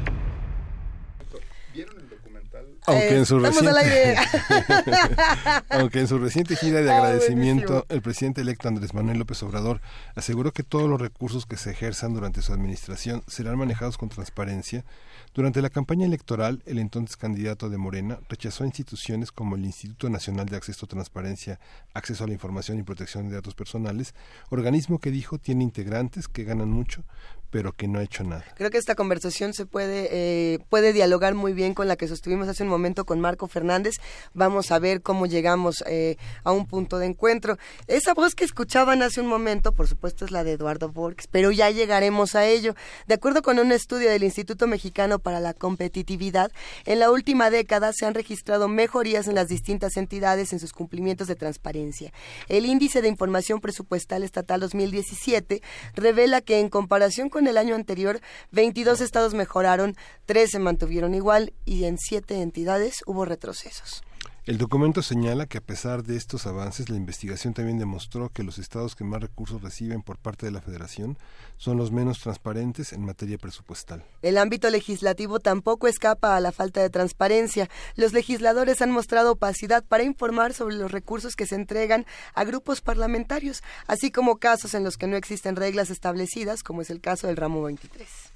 Aunque en, su reciente, aunque en su reciente gira de agradecimiento, el presidente electo Andrés Manuel López Obrador aseguró que todos los recursos que se ejerzan durante su administración serán manejados con transparencia. Durante la campaña electoral, el entonces candidato de Morena rechazó instituciones como el Instituto Nacional de Acceso a Transparencia, Acceso a la Información y Protección de Datos Personales, organismo que dijo tiene integrantes que ganan mucho, pero que no ha hecho nada. Creo que esta conversación se puede, eh, puede dialogar muy bien con la que sostuvimos hace un momento con Marco Fernández. Vamos a ver cómo llegamos eh, a un punto de encuentro. Esa voz que escuchaban hace un momento, por supuesto, es la de Eduardo Borges, pero ya llegaremos a ello. De acuerdo con un estudio del Instituto Mexicano para la Competitividad, en la última década se han registrado mejorías en las distintas entidades en sus cumplimientos de transparencia. El Índice de Información Presupuestal Estatal 2017 revela que en comparación con el año anterior, 22 estados mejoraron, 3 se mantuvieron igual y en 7 entidades hubo retrocesos. El documento señala que a pesar de estos avances, la investigación también demostró que los estados que más recursos reciben por parte de la Federación son los menos transparentes en materia presupuestal. El ámbito legislativo tampoco escapa a la falta de transparencia. Los legisladores han mostrado opacidad para informar sobre los recursos que se entregan a grupos parlamentarios, así como casos en los que no existen reglas establecidas, como es el caso del ramo 23.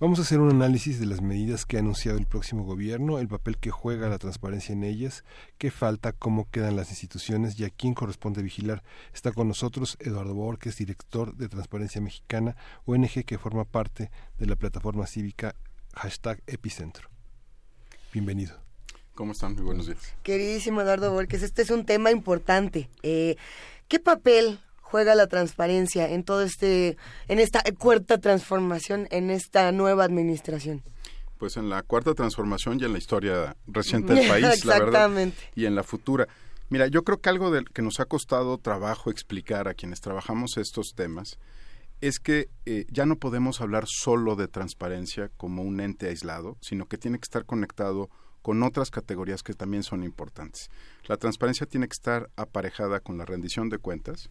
Vamos a hacer un análisis de las medidas que ha anunciado el próximo gobierno, el papel que juega la transparencia en ellas, qué falta, cómo quedan las instituciones y a quién corresponde vigilar. Está con nosotros Eduardo Borges, director de Transparencia Mexicana, ONG que forma parte de la plataforma cívica hashtag Epicentro. Bienvenido. ¿Cómo están? Muy buenos días. Queridísimo Eduardo Borges, este es un tema importante. Eh, ¿Qué papel juega la transparencia en todo este, en esta cuarta transformación, en esta nueva administración? Pues en la cuarta transformación y en la historia reciente del país, la verdad, y en la futura. Mira, yo creo que algo del que nos ha costado trabajo explicar a quienes trabajamos estos temas es que eh, ya no podemos hablar solo de transparencia como un ente aislado, sino que tiene que estar conectado con otras categorías que también son importantes. La transparencia tiene que estar aparejada con la rendición de cuentas,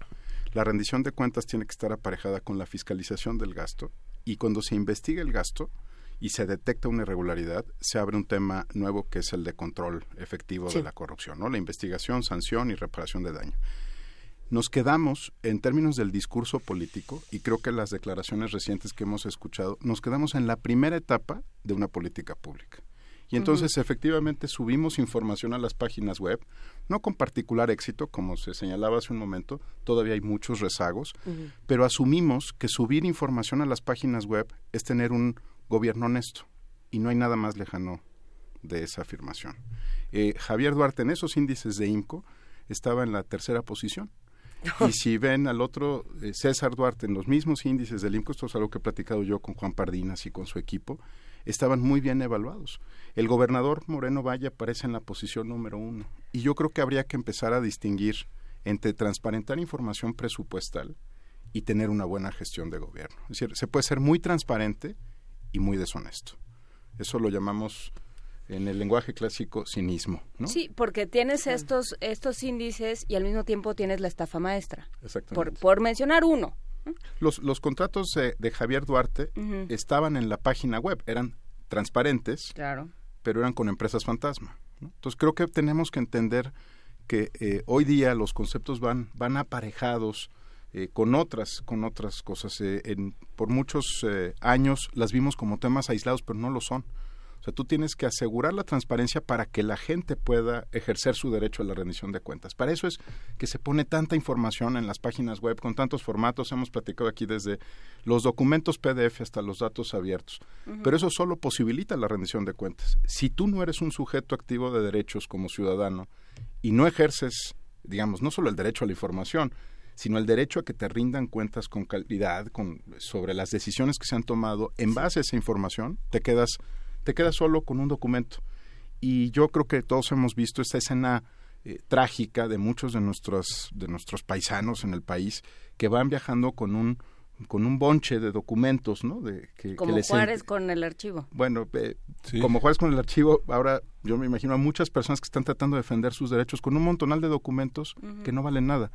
la rendición de cuentas tiene que estar aparejada con la fiscalización del gasto y cuando se investiga el gasto y se detecta una irregularidad, se abre un tema nuevo que es el de control efectivo sí. de la corrupción, ¿no? La investigación, sanción y reparación de daño. Nos quedamos, en términos del discurso político, y creo que las declaraciones recientes que hemos escuchado, nos quedamos en la primera etapa de una política pública. Y entonces uh -huh. efectivamente subimos información a las páginas web, no con particular éxito, como se señalaba hace un momento, todavía hay muchos rezagos, uh -huh. pero asumimos que subir información a las páginas web es tener un gobierno honesto. Y no hay nada más lejano de esa afirmación. Eh, Javier Duarte en esos índices de IMCO estaba en la tercera posición. y si ven al otro, eh, César Duarte, en los mismos índices del IMCO, esto es algo que he platicado yo con Juan Pardinas y con su equipo, estaban muy bien evaluados. El gobernador Moreno Valle aparece en la posición número uno. Y yo creo que habría que empezar a distinguir entre transparentar información presupuestal y tener una buena gestión de gobierno. Es decir, se puede ser muy transparente y muy deshonesto. Eso lo llamamos en el lenguaje clásico cinismo, ¿no? Sí, porque tienes estos estos índices y al mismo tiempo tienes la estafa maestra. Exactamente. Por, por mencionar uno. Los, los contratos de, de Javier Duarte uh -huh. estaban en la página web, eran transparentes, claro. pero eran con empresas fantasma. ¿no? Entonces creo que tenemos que entender que eh, hoy día los conceptos van, van aparejados eh, con otras con otras cosas. Eh, en, por muchos años las vimos como temas aislados, pero no lo son. Sea, tú tienes que asegurar la transparencia para que la gente pueda ejercer su derecho a la rendición de cuentas. Para eso es que se pone tanta información en las páginas web con tantos formatos. Hemos platicado aquí desde los documentos PDF hasta los datos abiertos. Uh -huh. Pero eso solo posibilita la rendición de cuentas. Si tú no eres un sujeto activo de derechos como ciudadano y no ejerces, digamos, no solo el derecho a la información, sino el derecho a que te rindan cuentas con calidad con, sobre las decisiones que se han tomado en base a esa información, te quedas te quedas solo con un documento. Y yo creo que todos hemos visto esta escena eh, trágica de muchos de nuestros, de nuestros paisanos en el país que van viajando con un con un bonche de documentos, ¿no? De, que, como que les Juárez con el archivo. Bueno, eh, sí. como Juárez con el archivo, ahora yo me imagino a muchas personas que están tratando de defender sus derechos con un montonal de documentos uh -huh. que no valen nada.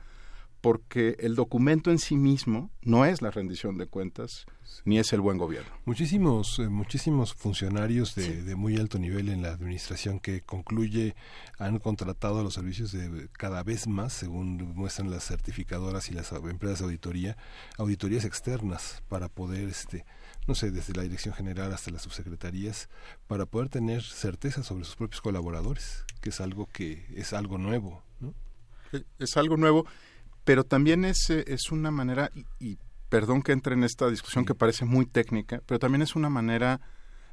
Porque el documento en sí mismo no es la rendición de cuentas ni es el buen gobierno. Muchísimos, eh, muchísimos funcionarios de, muy alto nivel en la administración que concluye han contratado los servicios de cada vez más, según muestran las certificadoras y las empresas de auditoría, auditorías externas para poder, este, no sé, desde la dirección general hasta las subsecretarías, para poder tener certeza sobre sus propios colaboradores, que es algo que es algo nuevo, Es algo nuevo pero también es, eh, es una manera, y, perdón que entre en esta discusión que parece muy técnica, pero también es una manera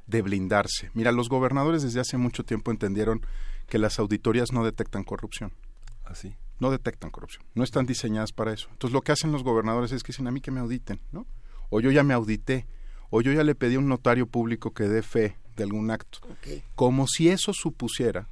de blindarse. Mira, los gobernadores desde hace mucho tiempo entendieron que las auditorías no detectan corrupción. Así. ¿Ah, no detectan corrupción. No están diseñadas para eso. Entonces lo que hacen los gobernadores es que dicen a mí que me auditen, ¿no? O yo ya me audité, o yo ya le pedí a un notario público que dé fe de algún acto. Como si eso supusiera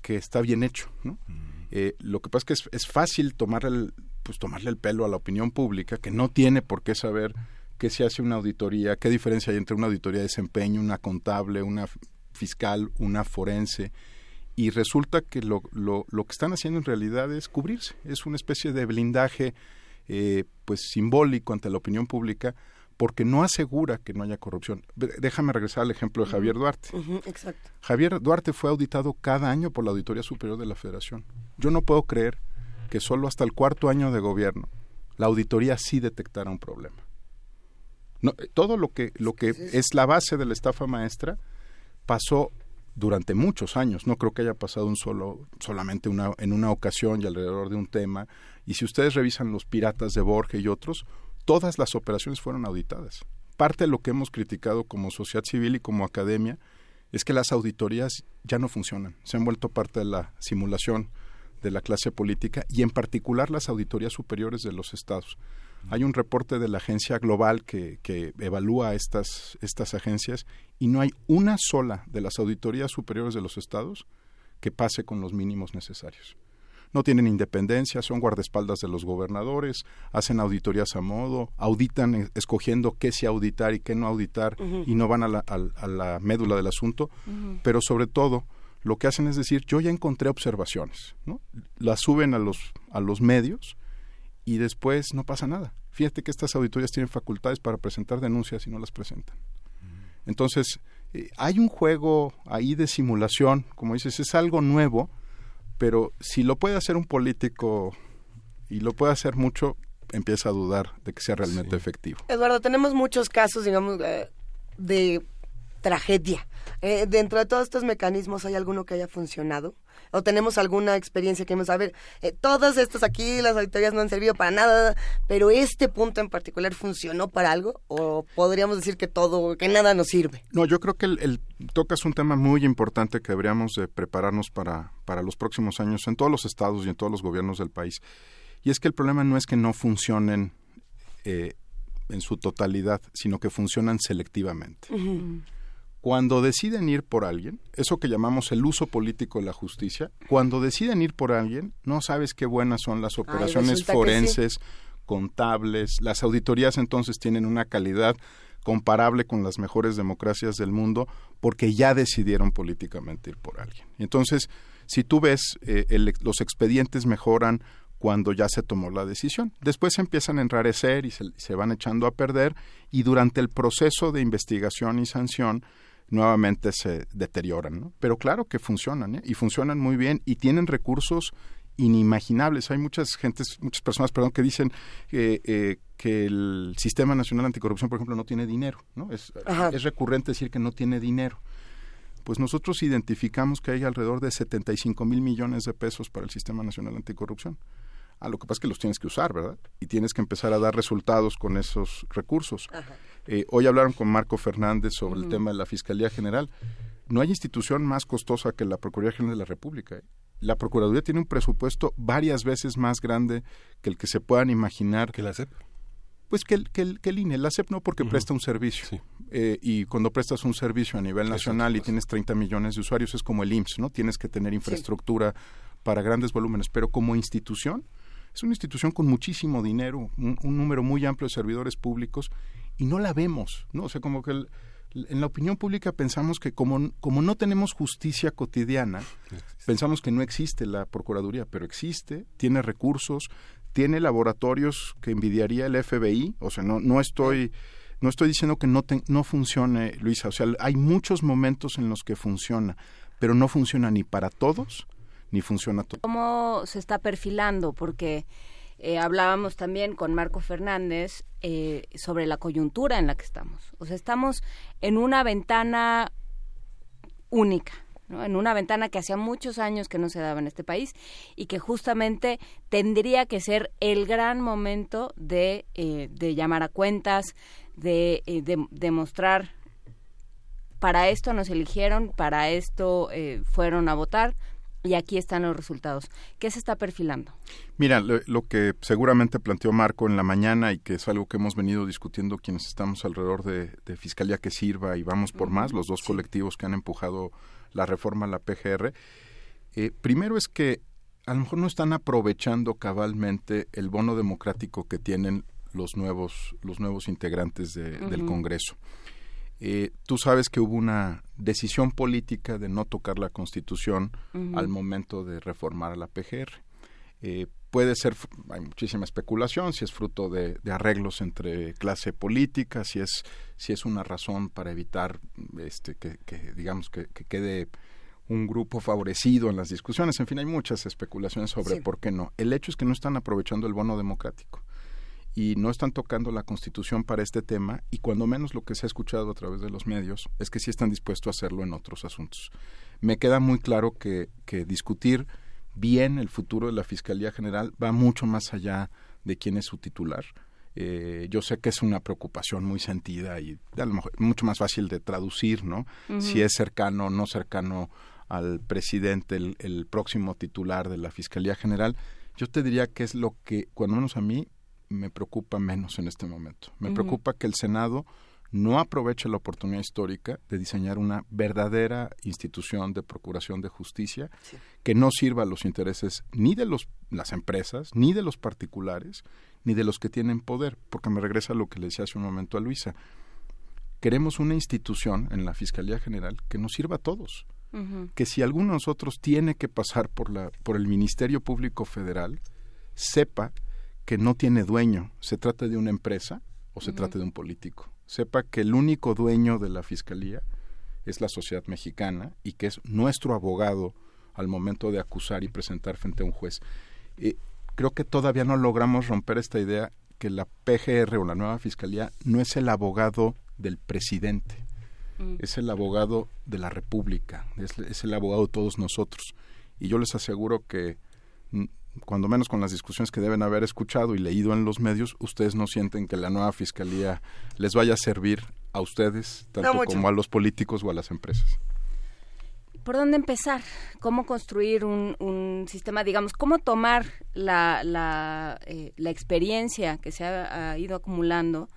que está bien hecho, ¿no? Mm. Eh, lo que pasa es que es, es, fácil tomarle pues tomarle el pelo a la opinión pública que no tiene por qué saber qué se hace una auditoría, qué diferencia hay entre una auditoría de desempeño, una contable, una fiscal, una forense. Y resulta que lo, lo, lo que están haciendo en realidad es cubrirse, es una especie de blindaje eh, pues simbólico ante la opinión pública porque no asegura que no haya corrupción. Déjame regresar al ejemplo de Javier Duarte. exacto. Javier Duarte fue auditado cada año por la Auditoría Superior de la Federación. Yo no puedo creer que solo hasta el cuarto año de gobierno la auditoría sí detectara un problema. No, todo lo que, lo que es la base de la estafa maestra pasó durante muchos años. No creo que haya pasado un solo, solamente una, en una ocasión y alrededor de un tema. Y si ustedes revisan los piratas de Borges y otros, todas las operaciones fueron auditadas. Parte de lo que hemos criticado como sociedad civil y como academia es que las auditorías ya no funcionan, se han vuelto parte de la simulación de la clase política y en particular las auditorías superiores de los estados. Hay un reporte de la agencia global que, que evalúa estas, estas agencias y no hay una sola de las auditorías superiores de los estados que pase con los mínimos necesarios. No tienen independencia, son guardaespaldas de los gobernadores, hacen auditorías a modo, auditan escogiendo qué sí auditar y qué no auditar y no van a la, a, la, médula del asunto, pero sobre todo lo que hacen es decir, yo ya encontré observaciones, ¿no? las suben a los, a los medios y después no pasa nada. Fíjate que estas auditorías tienen facultades para presentar denuncias y no las presentan. Entonces, eh, hay un juego ahí de simulación, como dices, es algo nuevo, pero si lo puede hacer un político y lo puede hacer mucho, empieza a dudar de que sea realmente efectivo. Eduardo, tenemos muchos casos, digamos, eh, de tragedia. Eh, dentro de todos estos mecanismos, ¿hay alguno que haya funcionado? ¿O tenemos alguna experiencia que hemos a ver? Eh, todas estas aquí, las auditorías no han servido para nada, pero este punto en particular funcionó para algo? ¿O podríamos decir que todo, que nada nos sirve? No, yo creo que el, tocas un tema muy importante que deberíamos de prepararnos para, para los próximos años en todos los estados y en todos los gobiernos del país. Y es que el problema no es que no funcionen eh, en su totalidad, sino que funcionan selectivamente. Cuando deciden ir por alguien, eso que llamamos el uso político de la justicia, cuando deciden ir por alguien, no sabes qué buenas son las operaciones forenses, contables, las auditorías entonces tienen una calidad comparable con las mejores democracias del mundo porque ya decidieron políticamente ir por alguien. Entonces, si tú ves, eh, los expedientes mejoran cuando ya se tomó la decisión. Después se empiezan a enrarecer y se, se van echando a perder y durante el proceso de investigación y sanción nuevamente se deterioran. ¿no? Pero claro que funcionan ¿eh? y funcionan muy bien y tienen recursos inimaginables. Hay muchas gentes, muchas personas, perdón, que dicen eh, que el Sistema Nacional Anticorrupción, por ejemplo, no tiene dinero. ¿no? Es, es recurrente decir que no tiene dinero. Pues nosotros identificamos que hay alrededor de 75 mil millones de pesos para el Sistema Nacional Anticorrupción. Ah, lo que pasa es que los tienes que usar, ¿verdad? Y tienes que empezar a dar resultados con esos recursos. Eh, hoy hablaron con Marco Fernández sobre el tema de la Fiscalía General. No hay institución más costosa que la Procuraduría General de la República. ¿eh? La Procuraduría tiene un presupuesto varias veces más grande que el que se puedan imaginar. ¿Que la CEP? Pues que el, que el, que el INE. La CEP no porque presta un servicio. Eh, y cuando prestas un servicio a nivel nacional y tienes 30 millones de usuarios, es como el IMSS, ¿no? Tienes que tener infraestructura para grandes volúmenes. Pero como institución, es una institución con muchísimo dinero, un, número muy amplio de servidores públicos y no la vemos, ¿no? O sea, como que en la opinión pública pensamos que como, como no tenemos justicia cotidiana, pensamos que no existe la Procuraduría, pero existe, tiene recursos, tiene laboratorios que envidiaría el FBI, o sea, no, no estoy no estoy diciendo que no, no funcione, Luisa, o sea, hay muchos momentos en los que funciona, pero no funciona ni para todos, ni funciona todo. ¿Cómo se está perfilando? Porque eh, hablábamos también con Marco Fernández eh, sobre la coyuntura en la que estamos. O sea, estamos en una ventana única, en una ventana que hacía muchos años que no se daba en este país y que justamente tendría que ser el gran momento de, eh, de llamar a cuentas, de, demostrar para esto nos eligieron, para esto fueron a votar, y aquí están los resultados. ¿Qué se está perfilando? Mira, lo, que seguramente planteó Marco en la mañana y que es algo que hemos venido discutiendo quienes estamos alrededor de, Fiscalía que Sirva y Vamos por Más, los dos colectivos que han empujado la reforma a la PGR. Eh, primero es que a lo mejor no están aprovechando cabalmente el bono democrático que tienen los nuevos, los nuevos integrantes del Congreso. Eh, tú sabes que hubo una decisión política de no tocar la Constitución al momento de reformar a la PGR. Eh, puede ser, hay muchísima especulación, si es fruto de, arreglos entre clase política, si es, si es una razón para evitar este, que, digamos, que, quede un grupo favorecido en las discusiones. En fin, hay muchas especulaciones sobre por qué no. El hecho es que no están aprovechando el bono democrático y no están tocando la Constitución para este tema y cuando menos lo que se ha escuchado a través de los medios es que sí están dispuestos a hacerlo en otros asuntos. Me queda muy claro que, que discutir bien el futuro de la Fiscalía General va mucho más allá de quién es su titular. Eh, yo sé que es una preocupación muy sentida y a lo mejor mucho más fácil de traducir, ¿no? Si es cercano o no cercano al presidente, el, el próximo titular de la Fiscalía General. Yo te diría que es lo que, cuando menos a mí, me preocupa menos en este momento. Me preocupa que el Senado no aproveche la oportunidad histórica de diseñar una verdadera institución de procuración de justicia que no sirva a los intereses ni de los, las empresas, ni de los particulares, ni de los que tienen poder, porque me regresa a lo que le decía hace un momento a Luisa. Queremos una institución en la Fiscalía General que nos sirva a todos. Que si alguno de nosotros tiene que pasar por, la, por el Ministerio Público Federal, sepa que no tiene dueño, se trata de una empresa o se trata de un político. Sepa que el único dueño de la fiscalía es la sociedad mexicana y que es nuestro abogado al momento de acusar y presentar frente a un juez. Eh, creo que todavía no logramos romper esta idea que la PGR o la nueva fiscalía no es el abogado del presidente, mm. es el abogado de la República, es, es el abogado de todos nosotros. Y yo les aseguro que cuando menos con las discusiones que deben haber escuchado y leído en los medios, ustedes no sienten que la nueva fiscalía les vaya a servir a ustedes, tanto como a los políticos o a las empresas. ¿Por dónde empezar? ¿Cómo construir un, sistema, digamos, cómo tomar la, la, eh, la experiencia que se ha, ido acumulando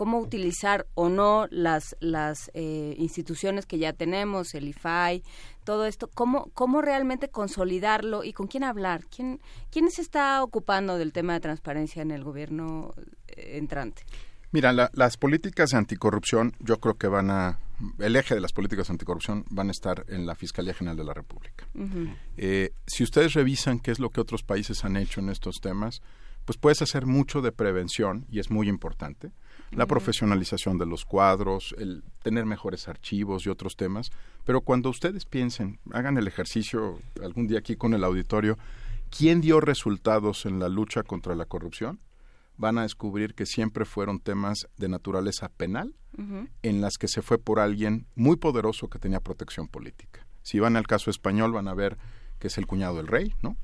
cómo utilizar o no las, las eh, instituciones que ya tenemos, el IFAI, todo esto, cómo, cómo realmente consolidarlo y con quién hablar, quién, quién se está ocupando del tema de transparencia en el gobierno eh, entrante. Mira, las políticas de anticorrupción yo creo que van a, el eje de las políticas de anticorrupción van a estar en la Fiscalía General de la República. Eh, si ustedes revisan qué es lo que otros países han hecho en estos temas, pues puedes hacer mucho de prevención y es muy importante la profesionalización de los cuadros, el tener mejores archivos y otros temas. Pero cuando ustedes piensen, hagan el ejercicio algún día aquí con el auditorio, ¿quién dio resultados en la lucha contra la corrupción? Van a descubrir que siempre fueron temas de naturaleza penal, en las que se fue por alguien muy poderoso que tenía protección política. Si van al caso español, van a ver que es el cuñado del rey, ¿no?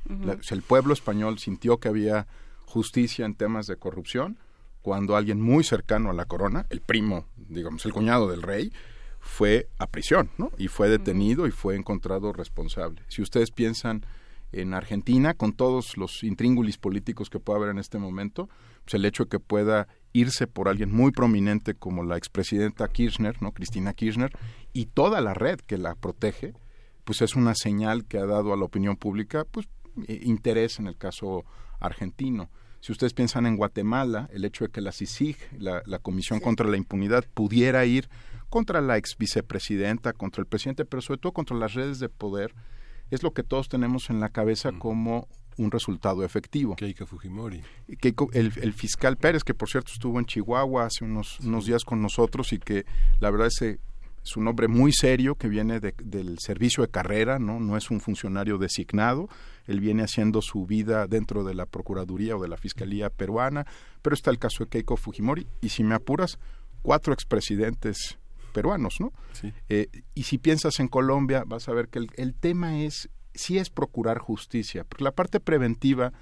el pueblo español sintió que había justicia en temas de corrupción, cuando alguien muy cercano a la corona, el primo, digamos, el cuñado del rey, fue a prisión, ¿no? Y fue detenido y fue encontrado responsable. Si ustedes piensan en Argentina, con todos los intríngulis políticos que pueda haber en este momento, pues el hecho de que pueda irse por alguien muy prominente como la expresidenta Kirchner, ¿no? Cristina Kirchner, y toda la red que la protege, pues es una señal que ha dado a la opinión pública, pues, interés en el caso argentino. Si ustedes piensan en Guatemala, el hecho de que la CICIG, la, Comisión contra la Impunidad, pudiera ir contra la ex vicepresidenta, contra el presidente, pero sobre todo contra las redes de poder, es lo que todos tenemos en la cabeza como un resultado efectivo. Keiko Fujimori. Keiko, el, el, fiscal Pérez, que por cierto estuvo en Chihuahua hace unos, unos días con nosotros y que la verdad es, es un hombre muy serio que viene del servicio de carrera, ¿no? no es un funcionario designado, él viene haciendo su vida dentro de la Procuraduría o de la Fiscalía peruana, pero está el caso de Keiko Fujimori y si me apuras, cuatro expresidentes peruanos, ¿no? Sí. Eh, y si piensas en Colombia, vas a ver que el, el tema es sí es procurar justicia, porque la parte preventiva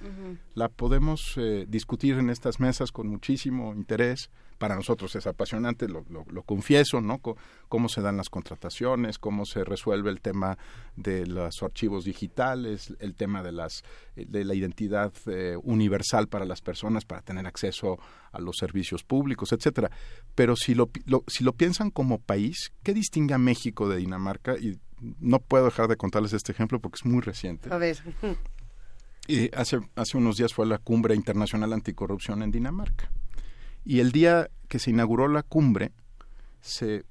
la podemos eh, discutir en estas mesas con muchísimo interés. Para nosotros es apasionante, lo, lo, confieso, ¿no? cómo se dan las contrataciones, cómo se resuelve el tema de los archivos digitales, el tema de las de la identidad eh, universal para las personas para tener acceso a los servicios públicos, etcétera. Pero si lo, si lo piensan como país, ¿qué distingue a México de Dinamarca? Y no puedo dejar de contarles este ejemplo porque es muy reciente. A ver. Y hace, hace unos días fue la cumbre internacional anticorrupción en Dinamarca. Y el día que se inauguró la cumbre, se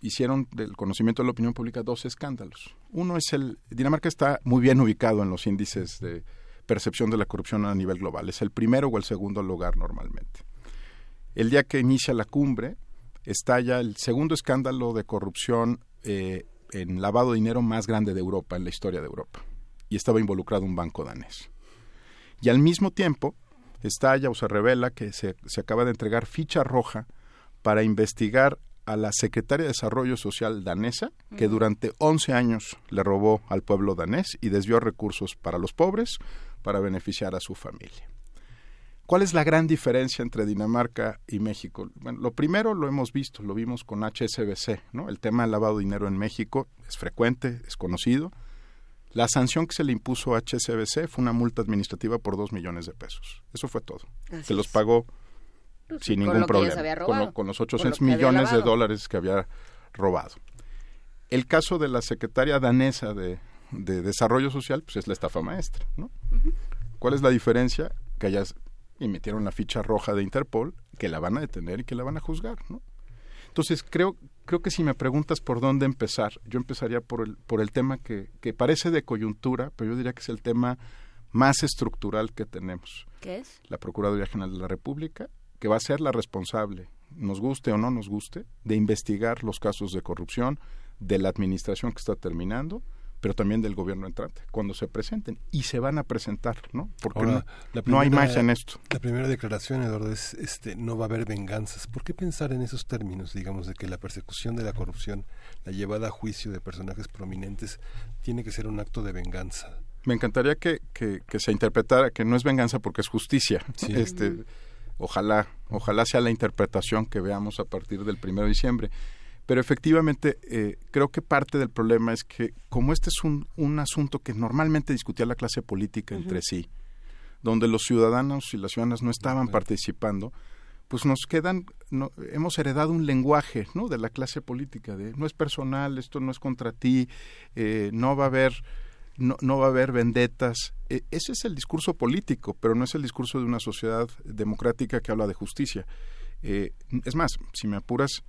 hicieron del conocimiento de la opinión pública dos escándalos. Uno es el, Dinamarca está muy bien ubicado en los índices de percepción de la corrupción a nivel global. Es el primero o el segundo lugar normalmente. El día que inicia la cumbre, estalla el segundo escándalo de corrupción eh, en lavado de dinero más grande de Europa, en la historia de Europa. Y estaba involucrado un banco danés. Y al mismo tiempo, estalla o se revela que se, se acaba de entregar ficha roja para investigar a la secretaria de Desarrollo Social danesa, que durante 11 años le robó al pueblo danés y desvió recursos para los pobres para beneficiar a su familia. ¿Cuál es la gran diferencia entre Dinamarca y México? Bueno, lo primero lo hemos visto, lo vimos con HSBC, ¿no? El tema del lavado de dinero en México es frecuente, es conocido. La sanción que se le impuso a HSBC fue una multa administrativa por dos millones de pesos. Eso fue todo. se los pagó pues sin ningún problema. Con, los 800 millones de dólares que había robado. El caso de la secretaria danesa de, Desarrollo Social, pues es la estafa maestra, ¿no? ¿Cuál es la diferencia? Que hayas y metieron la ficha roja de Interpol que la van a detener y que la van a juzgar, ¿no? Entonces creo creo que si me preguntas por dónde empezar, yo empezaría por el por el tema que, que parece de coyuntura, pero yo diría que es el tema más estructural que tenemos. ¿Qué es? La Procuraduría General de la República, que va a ser la responsable, nos guste o no nos guste, de investigar los casos de corrupción de la administración que está terminando pero también del gobierno entrante, cuando se presenten. Y se van a presentar, ¿no? Porque no, hay magia en esto. La primera declaración, Eduardo, es este, no va a haber venganzas. ¿Por qué pensar en esos términos, digamos, de que la persecución de la corrupción, la llevada a juicio de personajes prominentes, tiene que ser un acto de venganza? Me encantaría que, que, se interpretara que no es venganza porque es justicia. Este, ojalá, ojalá sea la interpretación que veamos a partir del primero de diciembre. Pero efectivamente, eh, creo que parte del problema es que como este es un, un asunto que normalmente discutía la clase política entre sí, donde los ciudadanos y las ciudadanas no estaban participando, pues nos quedan, no, hemos heredado un lenguaje ¿no? de la clase política, de no es personal, esto no es contra ti, eh, no va a haber... No, no va a haber vendetas. E, ese es el discurso político, pero no es el discurso de una sociedad democrática que habla de justicia. Eh, es más, si me apuras,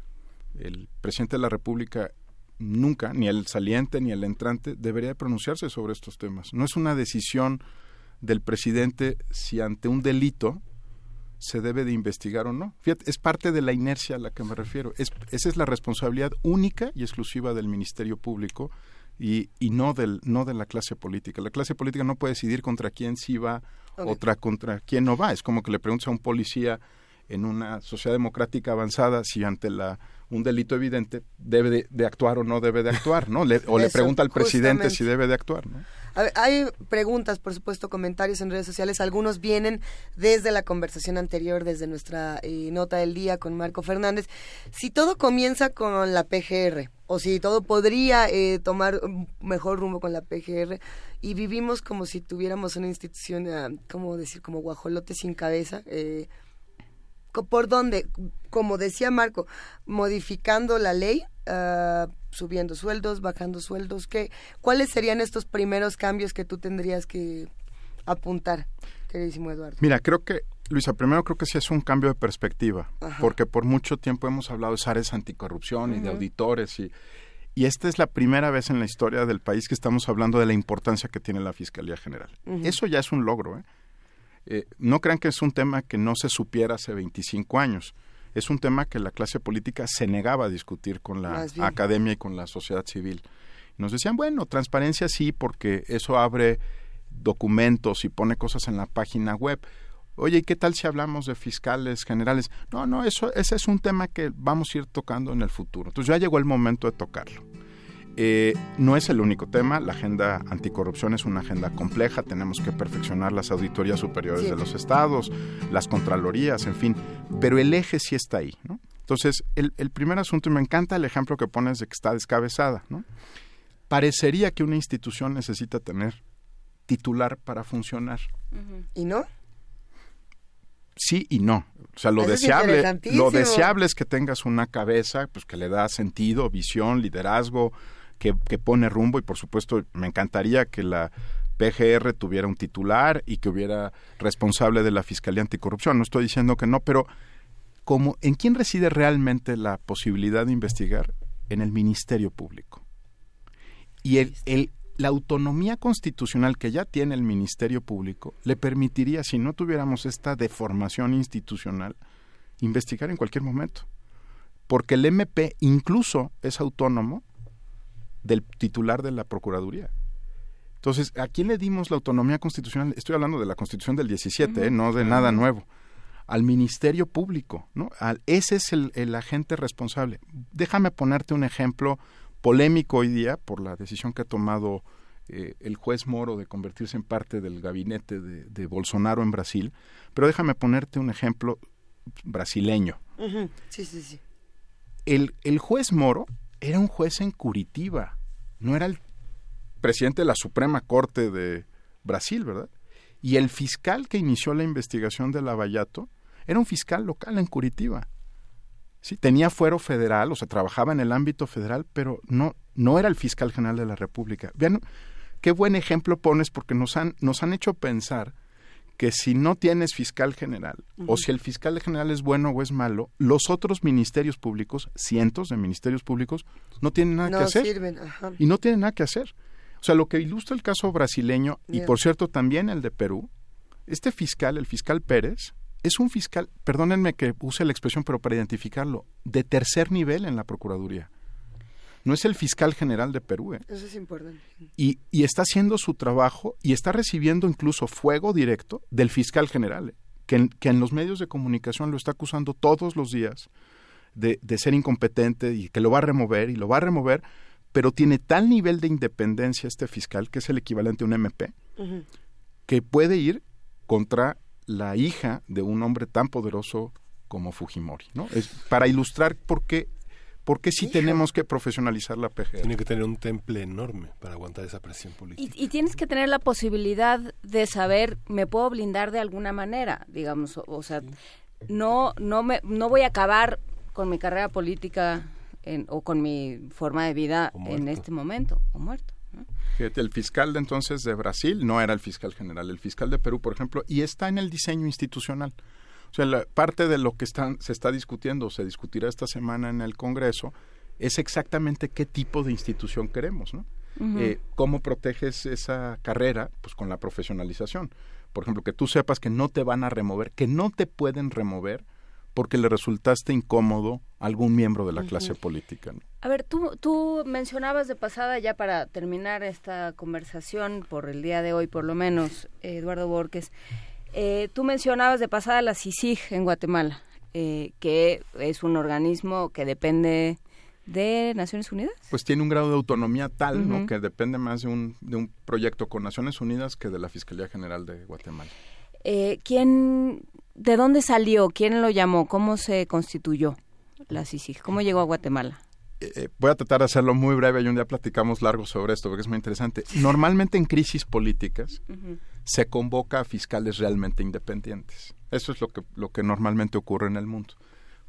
el presidente de la República nunca, ni el saliente ni el entrante, debería pronunciarse sobre estos temas. No es una decisión del presidente si ante un delito se debe de investigar o no. Fíjate, es parte de la inercia a la que me refiero. Es, esa es la responsabilidad única y exclusiva del Ministerio Público y, y no, del, no de la clase política. La clase política no puede decidir contra quién sí va, otra contra quién no va. Es como que le preguntas a un policía en una sociedad democrática avanzada si ante la un delito evidente debe de, actuar o no debe de actuar, ¿no? o le pregunta al presidente si debe de actuar, ¿no? hay preguntas, por supuesto, comentarios en redes sociales. Algunos vienen desde la conversación anterior, desde nuestra eh, nota del día con Marco Fernández. Si todo comienza con la PGR, o si todo podría eh, tomar mejor rumbo con la PGR, y vivimos como si tuviéramos una institución, ah, ¿cómo decir? Como guajolote sin cabeza. ¿Por dónde? Como decía Marco, modificando la ley, uh, subiendo sueldos, bajando sueldos. ¿qué, ¿Cuáles serían estos primeros cambios que tú tendrías que apuntar, queridísimo Eduardo? Mira, creo que, Luisa, primero creo que sí es un cambio de perspectiva, porque por mucho tiempo hemos hablado de áreas anticorrupción y de auditores y Y esta es la primera vez en la historia del país que estamos hablando de la importancia que tiene la Fiscalía General. Eso ya es un logro. ¿eh? ¿Eh? no crean que es un tema que no se supiera hace 25 años. Es un tema que la clase política se negaba a discutir con la academia y con la sociedad civil. Nos decían, bueno, transparencia sí, porque eso abre documentos y pone cosas en la página web. Oye, ¿y qué tal si hablamos de fiscales generales? No, no, eso, ese es un tema que vamos a ir tocando en el futuro. Entonces ya llegó el momento de tocarlo. Eh, no es el único tema, la agenda anticorrupción es una agenda compleja, tenemos que perfeccionar las auditorías superiores de los estados, las contralorías, en fin, pero el eje sí está ahí. ¿no? Entonces, el, el, primer asunto, y me encanta el ejemplo que pones de que está descabezada, ¿no? parecería que una institución necesita tener titular para funcionar. ¿Y no? sí y no. O sea, lo deseable, lo deseable es que tengas una cabeza, pues que le da sentido, visión, liderazgo, que, que pone rumbo y por supuesto me encantaría que la PGR tuviera un titular y que hubiera responsable de la Fiscalía Anticorrupción. No estoy diciendo que no, pero como en quién reside realmente la posibilidad de investigar en el Ministerio Público. Y el, el, la autonomía constitucional que ya tiene el Ministerio Público le permitiría, si no tuviéramos esta deformación institucional, investigar en cualquier momento. Porque el MP incluso es autónomo del titular de la Procuraduría. Entonces, ¿a quién le dimos la autonomía constitucional? Estoy hablando de la Constitución del 17, ¿eh? no de nada nuevo. Al Ministerio Público, ¿no? Al, ese es el, el agente responsable. Déjame ponerte un ejemplo polémico hoy día por la decisión que ha tomado eh, el juez Moro de convertirse en parte del gabinete de, Bolsonaro en Brasil. Pero déjame ponerte un ejemplo brasileño. Sí, sí, sí. El, el juez Moro era un juez en Curitiba, no era el presidente de la Suprema Corte de Brasil, ¿verdad? Y el fiscal que inició la investigación de Lavallato era un fiscal local en Curitiba. Sí, tenía fuero federal, o sea, trabajaba en el ámbito federal, pero no, no era el fiscal general de la República. Vean qué buen ejemplo pones porque nos han, nos han hecho pensar que si no tienes fiscal general o si el fiscal general es bueno o es malo, los otros ministerios públicos, cientos de ministerios públicos, no tienen nada que hacer. Sirven, Y no tienen nada que hacer. O sea, lo que ilustra el caso brasileño y por cierto también el de Perú, este fiscal, el fiscal Pérez, es un fiscal, perdónenme que use la expresión, pero para identificarlo, de tercer nivel en la Procuraduría. No es el fiscal general de Perú. ¿eh? Eso es importante. Y, y, está haciendo su trabajo y está recibiendo incluso fuego directo del fiscal general, ¿eh? que, en, que en los medios de comunicación lo está acusando todos los días de, de ser incompetente y que lo va a remover y lo va a remover, pero tiene tal nivel de independencia este fiscal, que es el equivalente a un MP, que puede ir contra la hija de un hombre tan poderoso como Fujimori, ¿no? Es para ilustrar por qué ¿Por qué sí tenemos que profesionalizar la PGR? Tiene que tener un temple enorme para aguantar esa presión política. Y, tienes que tener la posibilidad de saber, me puedo blindar de alguna manera, digamos, o, sea, no, no, me, no voy a acabar con mi carrera política o con mi forma de vida en este momento, o muerto. El fiscal de entonces de Brasil no era el fiscal general, el fiscal de Perú, por ejemplo, y está en el diseño institucional. O sea, la, parte de lo que se está discutiendo, se discutirá esta semana en el Congreso, es exactamente qué tipo de institución queremos, ¿no? Eh, ¿Cómo proteges esa carrera? Pues con la profesionalización. Por ejemplo, que tú sepas que no te van a remover, que no te pueden remover porque le resultaste incómodo a algún miembro de la clase política. A ver, tú, tú mencionabas de pasada, ya para terminar esta conversación por el día de hoy, por lo menos, Eduardo Borges, eh, tú mencionabas de pasada la CICIG en Guatemala, eh, que es un organismo que depende de Naciones Unidas. Pues tiene un grado de autonomía tal, ¿no? Que depende más de un, de un proyecto con Naciones Unidas que de la Fiscalía General de Guatemala. Eh, ¿Quién, de dónde salió? ¿Quién lo llamó? ¿Cómo se constituyó la CICIG? ¿Cómo llegó a Guatemala? Eh, voy a tratar de hacerlo muy breve y un día platicamos largo sobre esto porque es muy interesante. Normalmente en crisis políticas se convoca a fiscales realmente independientes. Eso es lo que, lo que normalmente ocurre en el mundo.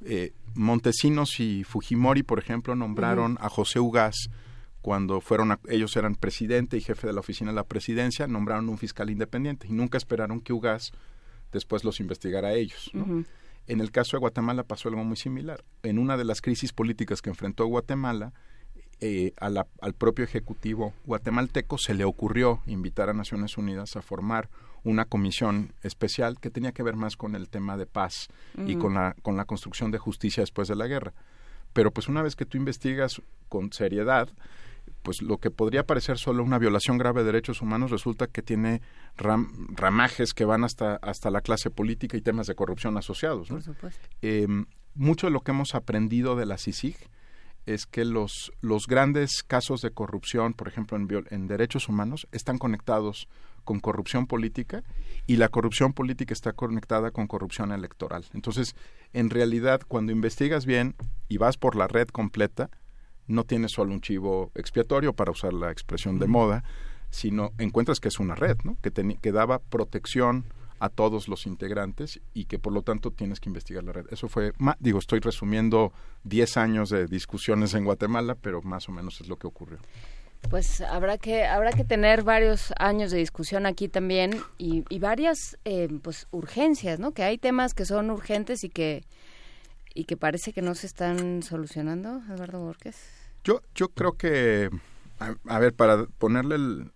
Eh, Montesinos y Fujimori, por ejemplo, nombraron a José Ugaz cuando fueron ellos eran presidente y jefe de la oficina de la presidencia, nombraron un fiscal independiente y nunca esperaron que Ugaz después los investigara a ellos. En el caso de Guatemala pasó algo muy similar. En una de las crisis políticas que enfrentó Guatemala, eh, al propio Ejecutivo guatemalteco se le ocurrió invitar a Naciones Unidas a formar una comisión especial que tenía que ver más con el tema de paz y con la, con la construcción de justicia después de la guerra. Pero pues una vez que tú investigas con seriedad, pues lo que podría parecer solo una violación grave de derechos humanos resulta que tiene ramajes que van hasta, hasta la clase política y temas de corrupción asociados. Por supuesto. Em, mucho de lo que hemos aprendido de la CICIG es que los, los grandes casos de corrupción, por ejemplo, en, en derechos humanos, están conectados con corrupción política y la corrupción política está conectada con corrupción electoral. Entonces, en realidad, cuando investigas bien y vas por la red completa, no tienes solo un chivo expiatorio, para usar la expresión de moda, sino encuentras que es una red, ¿no? que, que daba protección a todos los integrantes y que por lo tanto tienes que investigar la red. Eso fue, digo, estoy resumiendo 10 años de discusiones en Guatemala, pero más o menos es lo que ocurrió. Pues habrá que habrá que tener varios años de discusión aquí también y, varias eh, pues urgencias, ¿no? Que hay temas que son urgentes y que y que parece que no se están solucionando, Eduardo Borges. Yo yo creo que a, ver para ponerle el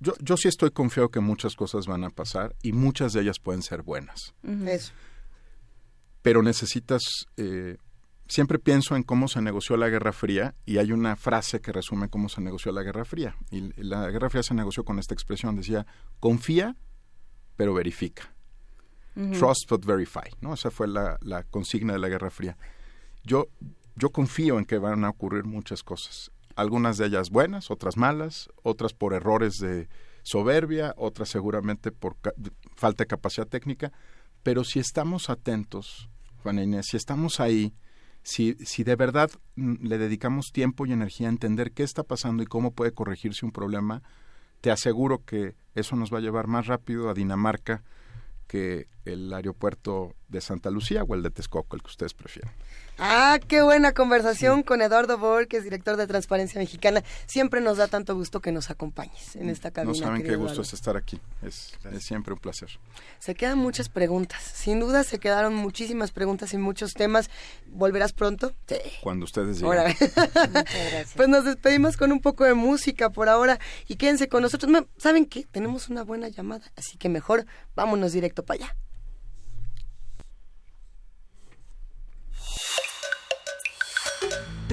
yo, yo sí estoy confiado que muchas cosas van a pasar y muchas de ellas pueden ser buenas. Eso. Pero necesitas eh, siempre pienso en cómo se negoció la Guerra Fría y hay una frase que resume cómo se negoció la Guerra Fría. Y la Guerra Fría se negoció con esta expresión, decía, confía, pero verifica. Trust but verify, ¿no? Esa fue la, la, consigna de la Guerra Fría. Yo, yo confío en que van a ocurrir muchas cosas. Algunas de ellas buenas, otras malas, otras por errores de soberbia, otras seguramente por falta de capacidad técnica, pero si estamos atentos, Juan Inés, si estamos ahí, si, si de verdad mm, le dedicamos tiempo y energía a entender qué está pasando y cómo puede corregirse un problema, te aseguro que eso nos va a llevar más rápido a Dinamarca que el aeropuerto de Santa Lucía o el de Texcoco, el que ustedes prefieran. Ah, qué buena conversación con Eduardo Borges, director de Transparencia Mexicana. Siempre nos da tanto gusto que nos acompañes en esta cabina. No saben qué gusto es estar aquí. Es, siempre un placer. Se quedan muchas preguntas. Sin duda se quedaron muchísimas preguntas y muchos temas. ¿Volverás pronto? Sí. Cuando ustedes lleguen. Pues nos despedimos con un poco de música por ahora y quédense con nosotros. ¿Saben qué? Tenemos una buena llamada, así que mejor vámonos directo para allá.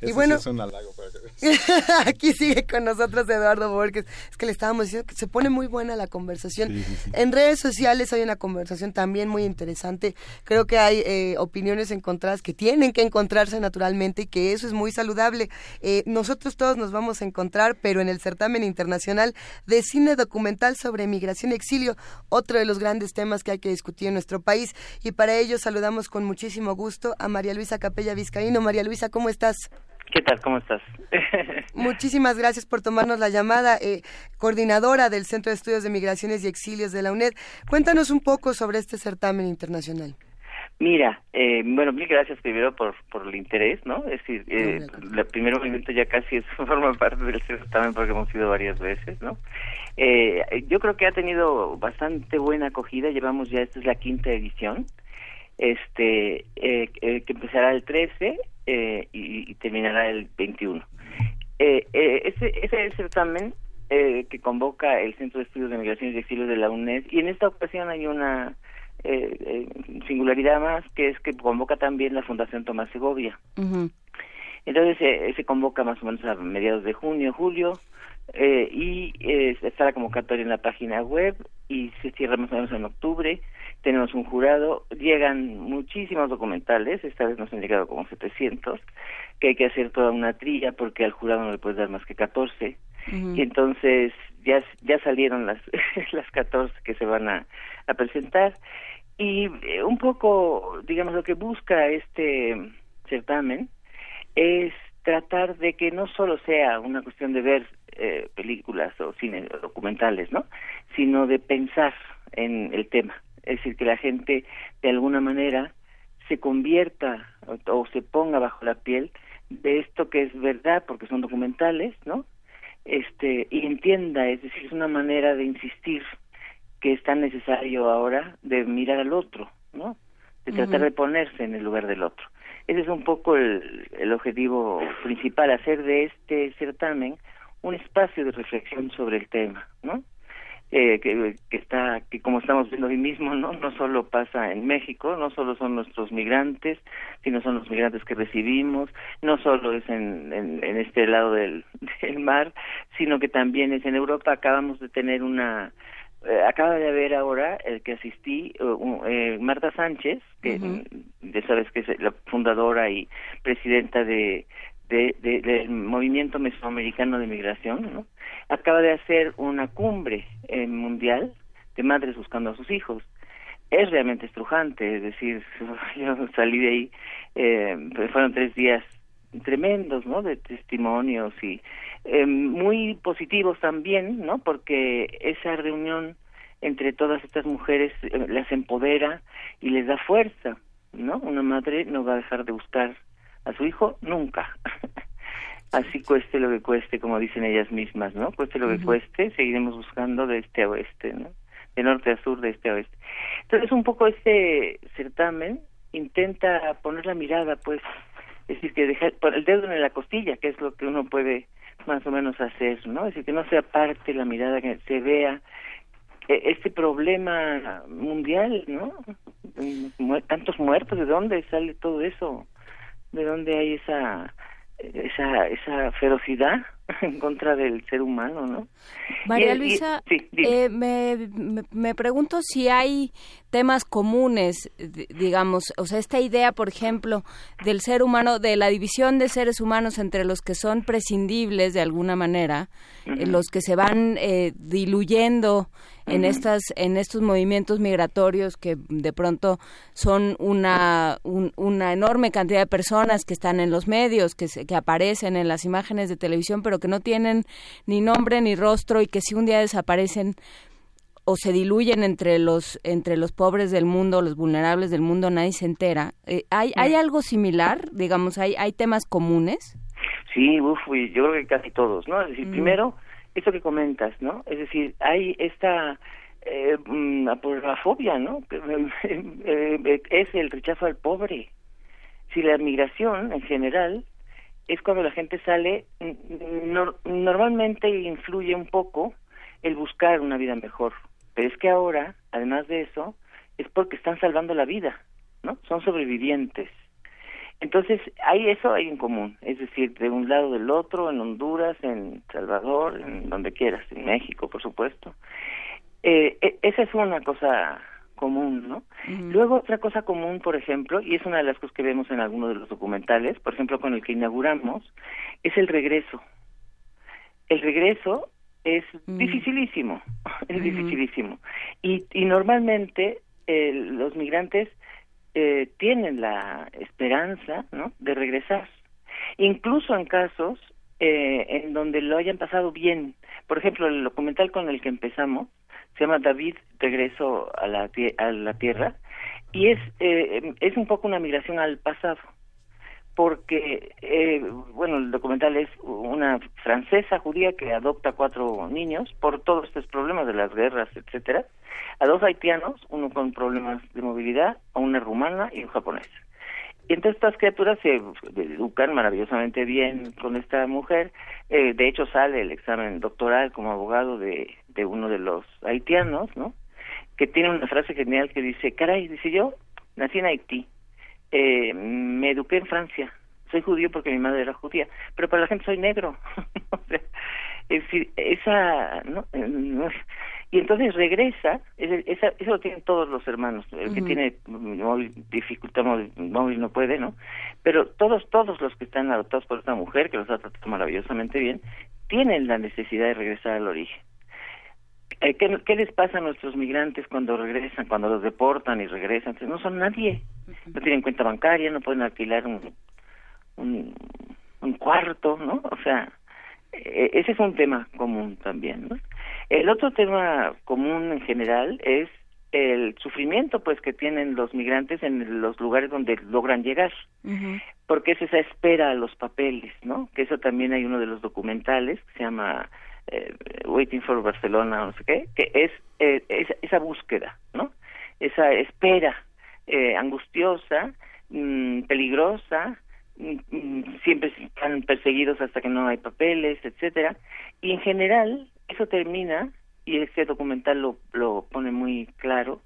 Y bueno, aquí sigue con nosotros Eduardo Borges. Es que le estábamos diciendo que se pone muy buena la conversación. En redes sociales hay una conversación también muy interesante. Creo que hay eh, opiniones encontradas que tienen que encontrarse naturalmente y que eso es muy saludable. Eh, nosotros todos nos vamos a encontrar, pero en el certamen internacional de cine documental sobre migración y exilio, otro de los grandes temas que hay que discutir en nuestro país. Y para ello saludamos con muchísimo gusto a María Luisa Capella Vizcaíno. María Luisa, ¿cómo estás? ¿Qué tal? ¿Cómo estás? Muchísimas gracias por tomarnos la llamada, eh, coordinadora del Centro de Estudios de Migraciones y Exilios de la UNED. Cuéntanos un poco sobre este certamen internacional. Mira, eh, bueno, mil gracias primero por, por el interés, ¿no? Es decir, eh, el primer movimiento ya casi es, forma parte del certamen porque hemos ido varias veces, ¿no? Eh, yo creo que ha tenido bastante buena acogida, llevamos ya, esta es la quinta edición, este eh, eh, que empezará el 13 eh, y, terminará el 21. Eh, eh, ese, ese certamen que convoca el Centro de Estudios de Migraciones y Exilios de la UNED y en esta ocasión hay una eh, singularidad más que es que convoca también la Fundación Tomás Segovia. Entonces se convoca más o menos a mediados de junio, julio y está la convocatoria en la página web y se cierra más o menos en octubre. Tenemos un jurado, llegan muchísimos documentales, esta vez nos han llegado como 700, que hay que hacer toda una trilla porque al jurado no le puedes dar más que 14, y entonces ya, ya salieron las, las 14 que se van a, a presentar, y eh, un poco, digamos, lo que busca este certamen es tratar de que no solo sea una cuestión de ver eh, películas o cine documentales, ¿no? Sino de pensar en el tema es decir, que la gente de alguna manera se convierta o, se ponga bajo la piel de esto que es verdad, porque son documentales, ¿no? Este, y entienda, es decir, es una manera de insistir que es tan necesario ahora de mirar al otro, ¿no? De tratar de ponerse en el lugar del otro. Ese es un poco el, el objetivo principal, hacer de este certamen un espacio de reflexión sobre el tema, ¿no? Eh, que, está que como estamos viendo hoy mismo no no solo pasa en México no solo son nuestros migrantes sino son los migrantes que recibimos no solo es en, en, este lado del mar sino que también es en Europa acabamos de tener una eh, acaba de haber ahora el que asistí eh, Marta Sánchez que ya sabes que es la fundadora y presidenta de de, del movimiento mesoamericano de migración, ¿no? acaba de hacer una cumbre eh, mundial de madres buscando a sus hijos. Es realmente estrujante, es decir, yo salí de ahí, eh, fueron tres días tremendos, ¿no? De testimonios y eh, muy positivos también, ¿no? Porque esa reunión entre todas estas mujeres eh, las empodera y les da fuerza, ¿no? Una madre no va a dejar de buscar a su hijo nunca. Así cueste lo que cueste, como dicen ellas mismas, ¿no? Cueste lo que cueste, seguiremos buscando de este a oeste, ¿no? De norte a sur, de este a oeste. Entonces, un poco este certamen intenta poner la mirada, pues, es decir, que dejar el dedo en la costilla, que es lo que uno puede más o menos hacer, ¿no? Es decir, que no se aparte la mirada, que se vea e, este problema mundial, ¿no? Tantos muertos, ¿de dónde sale todo eso? de dónde hay esa esa esa ferocidad en contra del ser humano, ¿no? María Luisa, eh, me, me, pregunto si hay temas comunes, digamos, o sea, esta idea, por ejemplo, del ser humano, de la división de seres humanos entre los que son prescindibles de alguna manera, eh, los que se van eh, diluyendo en estas en estos movimientos migratorios que de pronto son una una enorme cantidad de personas que están en los medios que que aparecen en las imágenes de televisión pero que no tienen ni nombre ni rostro y que si un día desaparecen o se diluyen entre los entre los pobres del mundo, los vulnerables del mundo, nadie se entera. Eh, ¿hay, ¿Hay algo similar? Digamos, ¿hay, ¿hay temas comunes? Sí, uf, yo creo que casi todos, ¿no? Es decir, primero, eso que comentas, ¿no? Es decir, hay esta eh, mm, fobia, ¿no? Eh, eh, es el rechazo al pobre. Si la migración en general es cuando la gente sale, mm, normalmente influye un poco el buscar una vida mejor. Pero es que ahora, además de eso, es porque están salvando la vida, ¿no? Son sobrevivientes. Entonces, hay eso hay en común, es decir, de un lado del otro, en Honduras, en Salvador, en donde quieras, en México, por supuesto. Eh, e, esa es una cosa común, ¿no? Luego otra cosa común, por ejemplo, y es una de las cosas que vemos en algunos de los documentales, por ejemplo, con el que inauguramos, es el regreso. El regreso es dificilísimo, es dificilísimo. Y, y normalmente eh, los migrantes eh, tienen la esperanza ¿no? de regresar, incluso en casos eh, en donde lo hayan pasado bien. Por ejemplo, el documental con el que empezamos se llama David Regreso a la, a la Tierra y es, eh, es un poco una migración al pasado porque, eh, bueno, el documental es una francesa judía que adopta cuatro niños por todos estos problemas de las guerras, etcétera, a dos haitianos, uno con problemas de movilidad, a una rumana y un japonés. Y entonces estas criaturas se educan maravillosamente bien con esta mujer. Eh, de hecho, sale el examen doctoral como abogado de, de uno de los haitianos, ¿no? Que tiene una frase genial que dice, caray, dice yo, nací en Haití, eh, me eduqué en Francia. Soy judío porque mi madre era judía, pero para la gente soy negro. es decir, esa, ¿no? y entonces regresa, esa, eso lo tienen todos los hermanos, el que tiene móvil, dificultad móvil, no puede, ¿no? Pero todos, todos los que están adoptados por esta mujer, que los ha tratado maravillosamente bien, tienen la necesidad de regresar al origen. Eh, ¿qué, ¿Qué les pasa a nuestros migrantes cuando regresan, cuando los deportan y regresan? Entonces, no son nadie, no tienen cuenta bancaria, no pueden alquilar un, un, un cuarto, ¿no? O sea, e, ese es un tema común también, ¿no? El otro tema común en general es el sufrimiento pues que tienen los migrantes en los lugares donde logran llegar porque es esa espera a los papeles no que eso también hay uno de los documentales que se llama eh, Waiting for Barcelona, no sé qué, que es eh, esa, búsqueda, ¿no? Esa espera eh, angustiosa, mm, peligrosa, mm, mm, siempre están perseguidos hasta que no hay papeles, etcétera, y en general eso termina y este documental lo, lo pone muy claro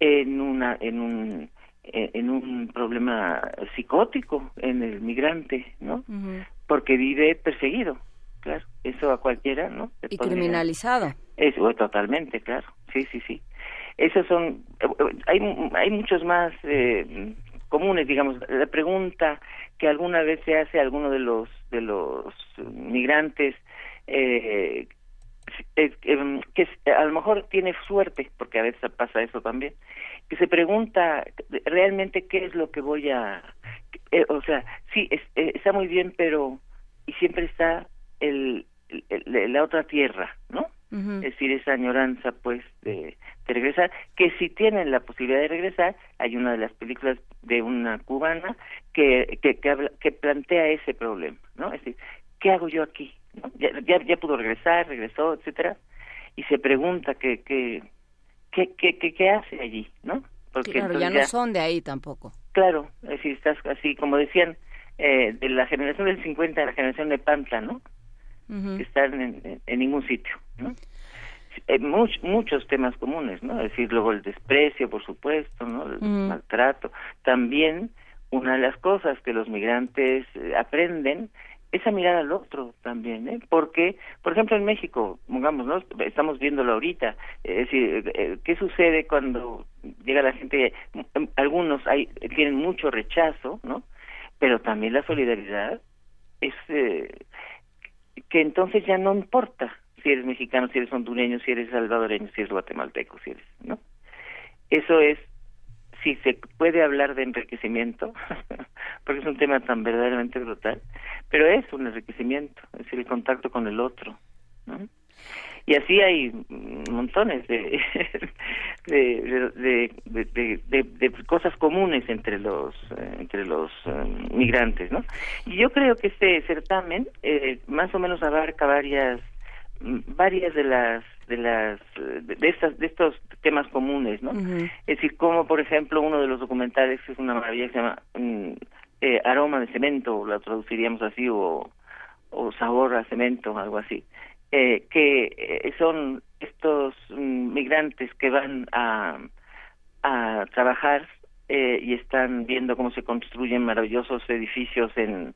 en una en un en un problema psicótico en el migrante, ¿no? Porque vive perseguido, claro, eso a cualquiera, ¿no? y criminalizado. Eso, totalmente, claro, sí, sí, sí. Esos son, hay, hay muchos más eh, comunes, digamos. La pregunta que alguna vez se hace a alguno de los de los migrantes eh, que a lo mejor tiene suerte, porque a veces pasa eso también, que se pregunta realmente qué es lo que voy a, eh, o sea, sí es, eh, está muy bien, pero y siempre está el, la otra tierra, ¿no? Es decir, esa añoranza, pues, de, regresar, que si tienen la posibilidad de regresar, hay una de las películas de una cubana que, que, que, plantea ese problema, ¿no? Es decir, ¿qué hago yo aquí? Ya, ya, ya pudo regresar, regresó, etcétera, y se pregunta qué, qué, qué, qué, qué, hace allí, ¿no? Porque claro, ya no son de ahí tampoco. Claro, es decir, estás así, como decían, eh, de la generación del 50 a la generación de Pantla, ¿no? Que están en, en, ningún sitio, ¿no? Eh, muchos temas comunes, ¿no? Es decir, luego el desprecio, por supuesto, ¿no? El maltrato. También una de las cosas que los migrantes eh, aprenden es a mirar al otro también, ¿eh? Porque, por ejemplo, en México, digamos, ¿no? Estamos viéndolo ahorita, es decir, eh, ¿qué sucede cuando llega la gente? Algunos hay, tienen mucho rechazo, ¿no? Pero también la solidaridad es eh, que entonces ya no importa si eres mexicano, si eres hondureño, si eres salvadoreño, si eres guatemalteco, si eres, ¿no? Eso es si se puede hablar de enriquecimiento, porque es un tema tan verdaderamente brutal, pero es un enriquecimiento, es el contacto con el otro, ¿no? Y así hay montones de de, de, de, de, cosas comunes entre los eh, entre los eh, migrantes, ¿no? Y yo creo que este certamen eh, más o menos abarca varias varias de las de las de estas de estos temas comunes no es decir como por ejemplo uno de los documentales que es una maravilla que se llama mm, eh, aroma de cemento la traduciríamos así o o sabor a cemento algo así eh, que eh, son estos mm, migrantes que van a a trabajar eh, y están viendo cómo se construyen maravillosos edificios en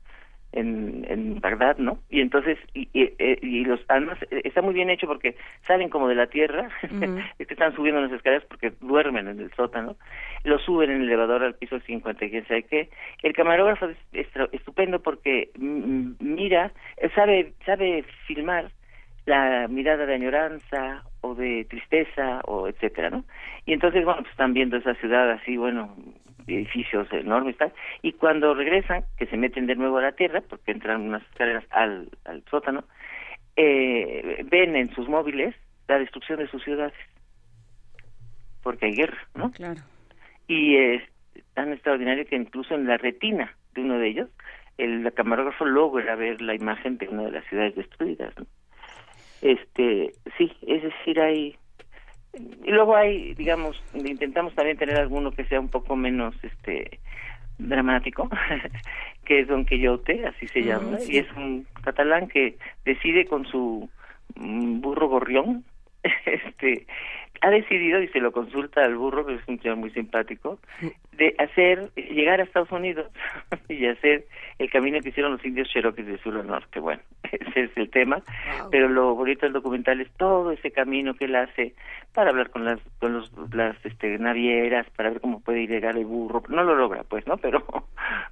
en, en Bagdad, ¿no? Y entonces, y, y, eh, los, además eh, está muy bien hecho porque salen como de la tierra, es que están subiendo las escaleras porque duermen en el sótano, lo suben en el elevador al piso 50, quién sabe qué. El camarógrafo es estupendo porque mira, sabe, sabe filmar la mirada de añoranza o de tristeza o etcétera, ¿no? Y entonces, bueno, pues están viendo esa ciudad así, bueno, edificios enormes tal, y cuando regresan, que se meten de nuevo a la tierra, porque entran unas escaleras al, al sótano, eh, ven en sus móviles la destrucción de sus ciudades, porque hay guerra, ¿no? Claro. Y es tan extraordinario que incluso en la retina de uno de ellos, el camarógrafo logra ver la imagen de una de las ciudades destruidas, ¿no? Este, sí, es decir, hay y luego hay, digamos, intentamos también tener alguno que sea un poco menos este dramático, que es Don Quixote, así se llama, y es un catalán que decide con su mm, burro gorrión este ha decidido y se lo consulta al burro que es un tío muy simpático de hacer llegar a Estados Unidos y hacer el camino que hicieron los indios cherokees de sur a norte. Bueno ese es el tema. Pero lo bonito del documental es todo ese camino que él hace para hablar con las con los las este navieras para ver cómo puede llegar el burro. No lo logra pues no pero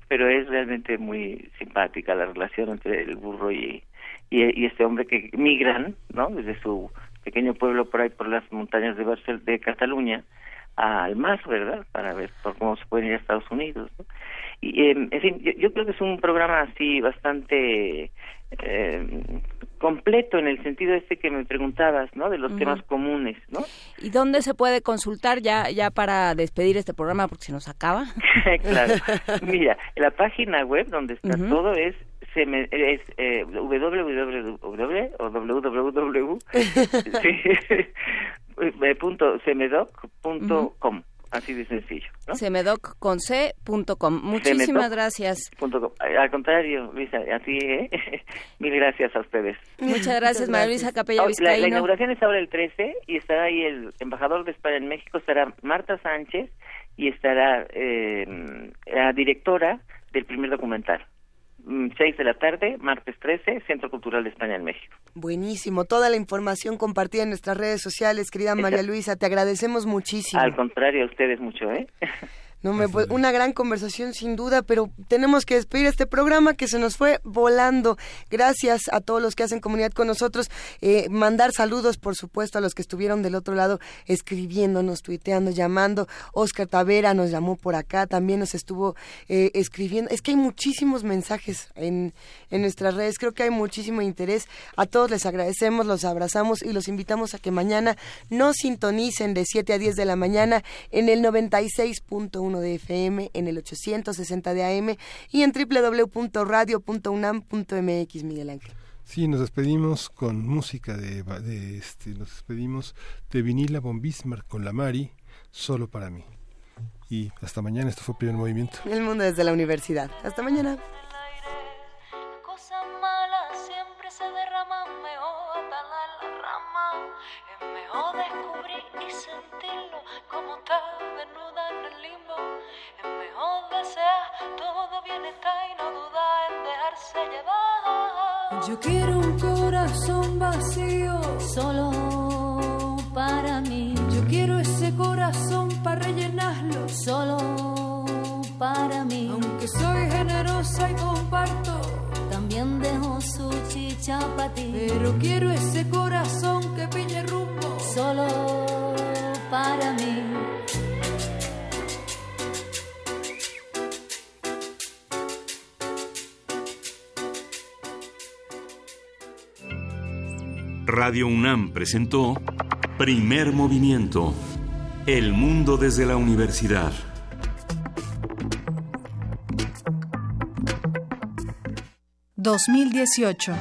pero es realmente muy simpática la relación entre el burro y y, y este hombre que migran no desde su pequeño pueblo por ahí por las montañas de Barcel de Cataluña al mar, ¿verdad? Para ver por cómo se pueden ir a Estados Unidos. Y, eh, en fin, yo, creo que es un programa así bastante eh, completo en el sentido este que me preguntabas, ¿no? De los temas comunes, ¿no? ¿Y dónde se puede consultar ya ya para despedir este programa porque se nos acaba? claro. Mira, la página web donde está todo es se me, es eh, www o www punto semedoc punto com Así de sencillo. ¿no? Semedoc.com. Muchísimas gracias. Al contrario, Luisa, a ti, ¿eh? mil gracias a ustedes. Muchas gracias, María Luisa Capella la, la, inauguración es ahora el 13 y estará ahí el embajador de España en México, estará Marta Sánchez y estará eh, la directora del primer documental. 6 mm, de la tarde, martes 13, Centro Cultural de España en México. Buenísimo, toda la información compartida en nuestras redes sociales, querida María Luisa, te agradecemos muchísimo. Al contrario, a ustedes mucho, ¿eh? No me una gran conversación sin duda, pero tenemos que despedir este programa que se nos fue volando. Gracias a todos los que hacen comunidad con nosotros. Eh, mandar saludos, por supuesto, a los que estuvieron del otro lado escribiéndonos, tuiteando, llamando. Oscar Tavera nos llamó por acá, también nos estuvo eh, escribiendo. Es que hay muchísimos mensajes en, en nuestras redes, creo que hay muchísimo interés. A todos les agradecemos, los abrazamos y los invitamos a que mañana nos sintonicen de 7 a 10 de la mañana en el 96.1 de FM, en el 860 de AM y en www.radio.unam.mx, Miguel Ángel. Sí, nos despedimos con música de, de este, nos despedimos de Vinila von Bismarck con la Mari, solo para mí. Y hasta mañana, esto fue Primer Movimiento. El mundo desde la universidad. Hasta mañana. Descubrir y sentirlo como está desnuda en el limbo. Es mejor desear todo bienestar y no dudar en dejarse llevar. Yo quiero un corazón vacío, solo para mí. Yo quiero ese corazón para rellenarlo, solo para mí. Aunque soy generosa y comparto, también dejo su para ti. Pero quiero ese corazón que pille rumbo solo para mí. Radio UNAM presentó Primer Movimiento. El mundo desde la universidad. 2018